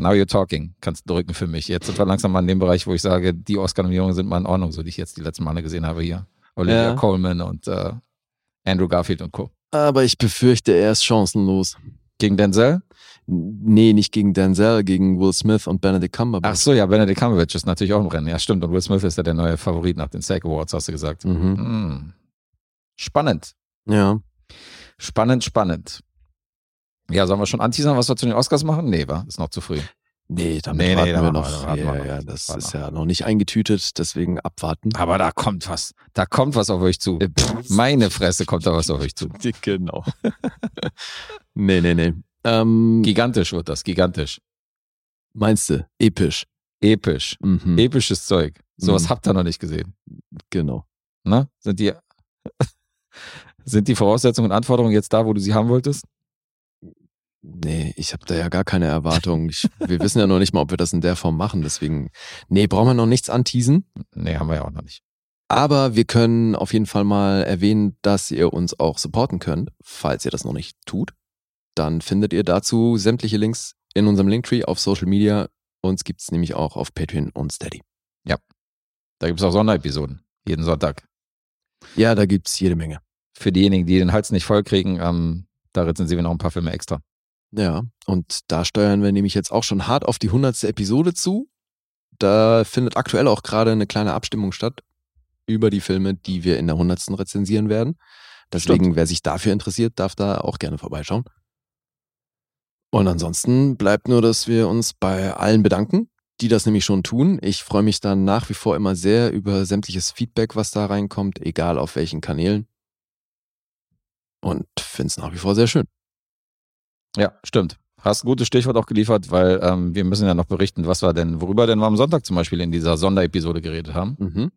Speaker 2: now you're talking, kannst du drücken für mich. Jetzt sind wir langsam mal in dem Bereich, wo ich sage, die Oscar-Nominierungen sind mal in Ordnung, so die ich jetzt die letzten Male gesehen habe hier. Olivia
Speaker 3: Ja.
Speaker 2: Coleman und äh, Andrew Garfield und Co.
Speaker 3: Aber ich befürchte, er ist chancenlos.
Speaker 2: Gegen Denzel?
Speaker 3: Nee, nicht gegen Denzel, gegen Will Smith und Benedict Cumberbatch.
Speaker 2: Ach so, ja, Benedict Cumberbatch ist natürlich auch im Rennen. Ja, stimmt. Und Will Smith ist ja der neue Favorit nach den SAG Awards, hast du gesagt.
Speaker 3: Mhm.
Speaker 2: Hm. Spannend.
Speaker 3: Ja.
Speaker 2: Spannend, spannend. Ja, sollen wir schon anteasern, was wir zu den Oscars machen? Nee, war ist noch zu früh.
Speaker 3: Nee, damit
Speaker 2: Nee, nee,
Speaker 3: warten
Speaker 2: da
Speaker 3: wir noch.
Speaker 2: warten
Speaker 3: ja,
Speaker 2: wir noch.
Speaker 3: ja, das
Speaker 2: Warten
Speaker 3: ist
Speaker 2: wir.
Speaker 3: ja noch nicht eingetütet, deswegen abwarten.
Speaker 2: Aber da kommt was. Da kommt was auf euch zu.
Speaker 3: Äh.
Speaker 2: Meine Fresse kommt da was auf euch zu.
Speaker 3: Genau. nee, nee, nee. Ähm,
Speaker 2: Gigantisch wird das, gigantisch.
Speaker 3: meinst du? Episch.
Speaker 2: Episch.
Speaker 3: Mhm.
Speaker 2: Episches Zeug. Sowas
Speaker 3: Mhm.
Speaker 2: habt ihr noch nicht gesehen.
Speaker 3: Genau.
Speaker 2: Ne? Sind die, sind die Voraussetzungen und Anforderungen jetzt da, wo du sie haben wolltest?
Speaker 3: Nee, ich habe da ja gar keine Erwartung. Ich, wir wissen ja noch nicht mal, ob wir das in der Form machen. Deswegen, nee, brauchen wir noch nichts anteasen.
Speaker 2: Nee, haben wir ja auch noch nicht.
Speaker 3: Aber wir können auf jeden Fall mal erwähnen, dass ihr uns auch supporten könnt, falls ihr das noch nicht tut. Dann findet ihr dazu sämtliche Links in unserem Linktree auf Social Media. Uns gibt's nämlich auch auf Patreon und Steady.
Speaker 2: Da gibt es auch Sonderepisoden. Jeden Sonntag.
Speaker 3: Ja, da gibt's jede Menge.
Speaker 2: Für diejenigen, die den Hals nicht voll kriegen, ähm, da rezensieren wir noch ein paar Filme extra.
Speaker 3: Ja, und da steuern wir nämlich jetzt auch schon hart auf die hundertste Episode zu. Da findet aktuell auch gerade eine kleine Abstimmung statt über die Filme, die wir in der hundertsten rezensieren werden. Deswegen,
Speaker 2: Stimmt.
Speaker 3: wer sich dafür interessiert, darf da auch gerne vorbeischauen. Und ansonsten bleibt nur, dass wir uns bei allen bedanken, die das nämlich schon tun. Ich freue mich dann nach wie vor immer sehr über sämtliches Feedback, was da reinkommt, egal auf welchen Kanälen. Und finde es nach wie vor sehr schön.
Speaker 2: Ja, stimmt. Hast ein gutes Stichwort auch geliefert, weil ähm, wir müssen ja noch berichten, was wir denn, worüber denn wir am Sonntag zum Beispiel in dieser Sonderepisode geredet haben.
Speaker 3: Mhm.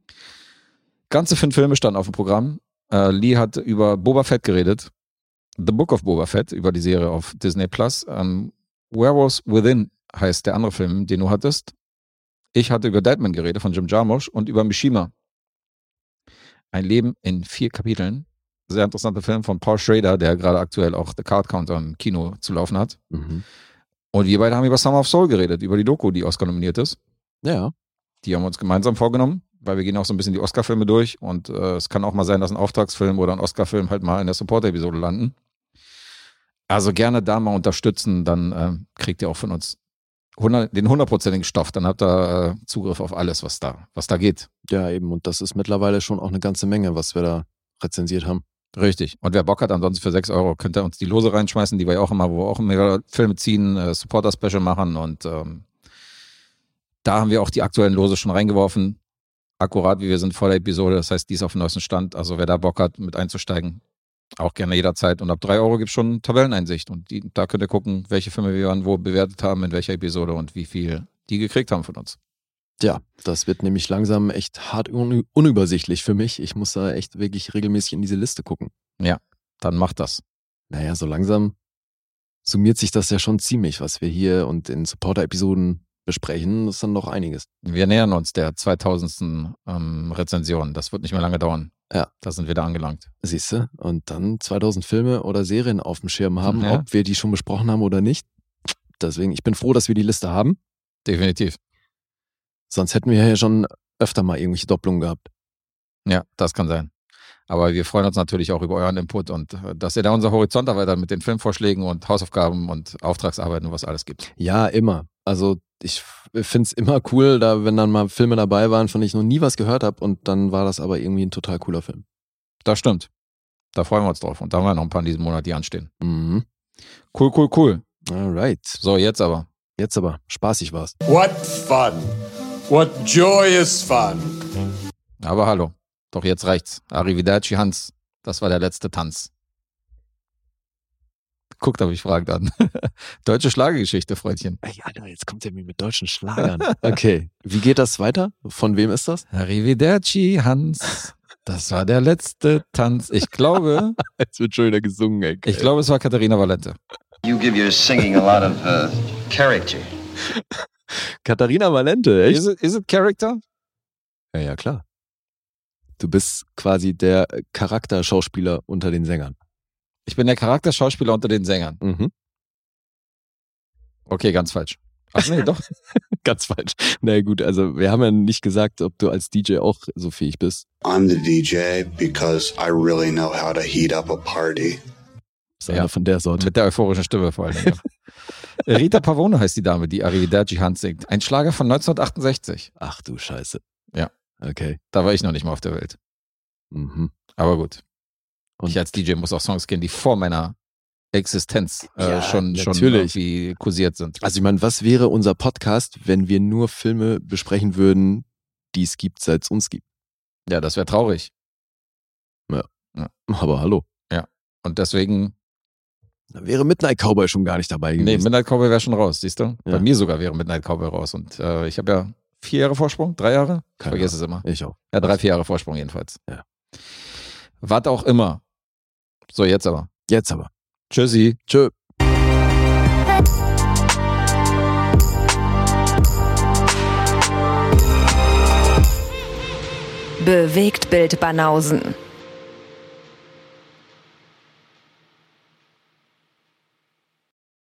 Speaker 2: Ganze fünf Filme standen auf dem Programm. Äh, Lee hat über Boba Fett geredet. The Book of Boba Fett, über die Serie auf Disney Plus. Ähm, Werewolves Within heißt der andere Film, den du hattest. Ich hatte über Deadman geredet von Jim Jarmusch und über Mishima. Ein Leben in vier Kapiteln. Sehr interessanter Film von Paul Schrader, der gerade aktuell auch The Card Counter im Kino zu laufen hat.
Speaker 3: Mhm.
Speaker 2: Und wir beide haben über Summer of Soul geredet, über die Doku, die Oscar nominiert ist.
Speaker 3: Ja.
Speaker 2: Die haben wir uns gemeinsam vorgenommen, weil wir gehen auch so ein bisschen die Oscar-Filme durch. Und äh, es kann auch mal sein, dass ein Auftragsfilm oder ein Oscar-Film halt mal in der Support-Episode landen. Also gerne da mal unterstützen, dann äh, kriegt ihr auch von uns 100, den hundertprozentigen Stoff. Dann habt ihr äh, Zugriff auf alles, was da, was da geht.
Speaker 3: Ja, eben. Und das ist mittlerweile schon auch eine ganze Menge, was wir da rezensiert haben.
Speaker 2: Richtig. Und wer Bock hat, ansonsten für 6 Euro könnt ihr uns die Lose reinschmeißen, die wir ja auch immer, wo wir auch immer Filme ziehen, äh, Supporter-Special machen und ähm, da haben wir auch die aktuellen Lose schon reingeworfen. Akkurat, wie wir sind vor der Episode. Das heißt, die ist auf dem neuesten Stand. Also wer da Bock hat, mit einzusteigen, auch gerne jederzeit. Und ab 3 Euro gibt es schon Tabelleneinsicht. Und die, da könnt ihr gucken, welche Filme wir wann wo bewertet haben, in welcher Episode und wie viel die gekriegt haben von uns.
Speaker 3: Ja, das wird nämlich langsam echt hart un unübersichtlich für mich. Ich muss da echt wirklich regelmäßig in diese Liste gucken.
Speaker 2: Ja, dann macht das.
Speaker 3: Naja, so langsam summiert sich das ja schon ziemlich, was wir hier und in Supporter-Episoden besprechen. Das ist dann noch einiges.
Speaker 2: Wir nähern uns der 2000. Ähm, Rezension. Das wird nicht mehr lange dauern.
Speaker 3: Ja.
Speaker 2: Da sind wir da angelangt.
Speaker 3: Siehst du? Und dann 2000 Filme oder Serien auf dem Schirm haben,
Speaker 2: Ja.
Speaker 3: ob wir die schon besprochen haben oder nicht. Deswegen, ich bin froh, dass wir die Liste haben.
Speaker 2: Definitiv.
Speaker 3: Sonst hätten wir ja schon öfter mal irgendwelche Doppelungen gehabt.
Speaker 2: Ja, das kann sein. Aber wir freuen uns natürlich auch über euren Input und äh, dass ihr da unser Horizont erweitert mit den Filmvorschlägen und Hausaufgaben und Auftragsarbeiten und was alles gibt.
Speaker 3: Ja, immer. Also ich finde es immer cool, da wenn dann mal Filme dabei waren, von denen ich noch nie was gehört habe und dann war das aber irgendwie ein total cooler Film.
Speaker 2: Das stimmt. Da freuen wir uns drauf. Und da haben wir noch ein paar in diesem Monat, die anstehen.
Speaker 3: Mhm.
Speaker 2: Cool, cool, cool.
Speaker 3: Alright.
Speaker 2: So, jetzt aber.
Speaker 3: Jetzt aber, spaßig war's.
Speaker 11: What fun! What joyous fun!
Speaker 2: Aber hallo. Doch jetzt reicht's. Arrivederci Hans. Das war der letzte Tanz. Guckt, ob ich fragt an. Deutsche Schlagergeschichte, Freundchen.
Speaker 3: Ey, Alter, jetzt kommt er mir mit deutschen Schlagern. Okay, wie geht das weiter? Von wem ist das?
Speaker 2: Arrivederci Hans. Das war der letzte Tanz. Ich glaube,
Speaker 3: Jetzt wird schon wieder gesungen, ey.
Speaker 2: ich glaube, es war Katharina Valente.
Speaker 12: You give your singing a lot of uh, character.
Speaker 3: Katharina Valente, echt?
Speaker 2: Is it, is it Character?
Speaker 3: Ja, ja, klar. Du bist quasi der Charakterschauspieler unter den Sängern.
Speaker 2: Ich bin der Charakterschauspieler unter den Sängern.
Speaker 3: Mhm.
Speaker 2: Okay, ganz falsch. Ach nee, doch.
Speaker 3: Ganz falsch. Na naja, gut, also wir haben ja nicht gesagt, ob du als DJ auch so fähig bist.
Speaker 13: I'm the DJ because I really know how to heat up a party.
Speaker 3: Ist einer von der Sorte.
Speaker 2: Mit der euphorischen Stimme vor allem. Ja. Rita Pavone heißt die Dame, die Arrivederci Hans singt. Ein Schlager von 1968.
Speaker 3: Ach du Scheiße.
Speaker 2: Ja.
Speaker 3: Okay.
Speaker 2: Da war ich noch nicht mal auf der Welt.
Speaker 3: Mhm.
Speaker 2: Aber gut.
Speaker 3: Und
Speaker 2: ich als DJ muss auch Songs kennen, die vor meiner Existenz äh,
Speaker 3: Ja,
Speaker 2: schon, schon irgendwie kursiert sind.
Speaker 3: Also ich meine, was wäre unser Podcast, wenn wir nur Filme besprechen würden, die es gibt, seit es uns gibt?
Speaker 2: Ja, das wäre traurig.
Speaker 3: Ja.
Speaker 2: Ja.
Speaker 3: Aber hallo.
Speaker 2: Ja. Und deswegen,
Speaker 3: Da wäre Midnight Cowboy schon gar nicht dabei
Speaker 2: nee,
Speaker 3: gewesen.
Speaker 2: Midnight Cowboy wäre schon raus, siehst du? Bei
Speaker 3: Ja.
Speaker 2: mir sogar wäre Midnight Cowboy raus. Und äh, ich habe ja vier Jahre Vorsprung, drei Jahre? Ich vergesse es immer.
Speaker 3: ich auch.
Speaker 2: Ja, drei, vier Jahre Vorsprung jedenfalls.
Speaker 3: Ja.
Speaker 2: Was auch immer. So, jetzt aber.
Speaker 3: Jetzt aber.
Speaker 2: Tschüssi.
Speaker 3: Tschö.
Speaker 1: Bewegt Bild Banausen.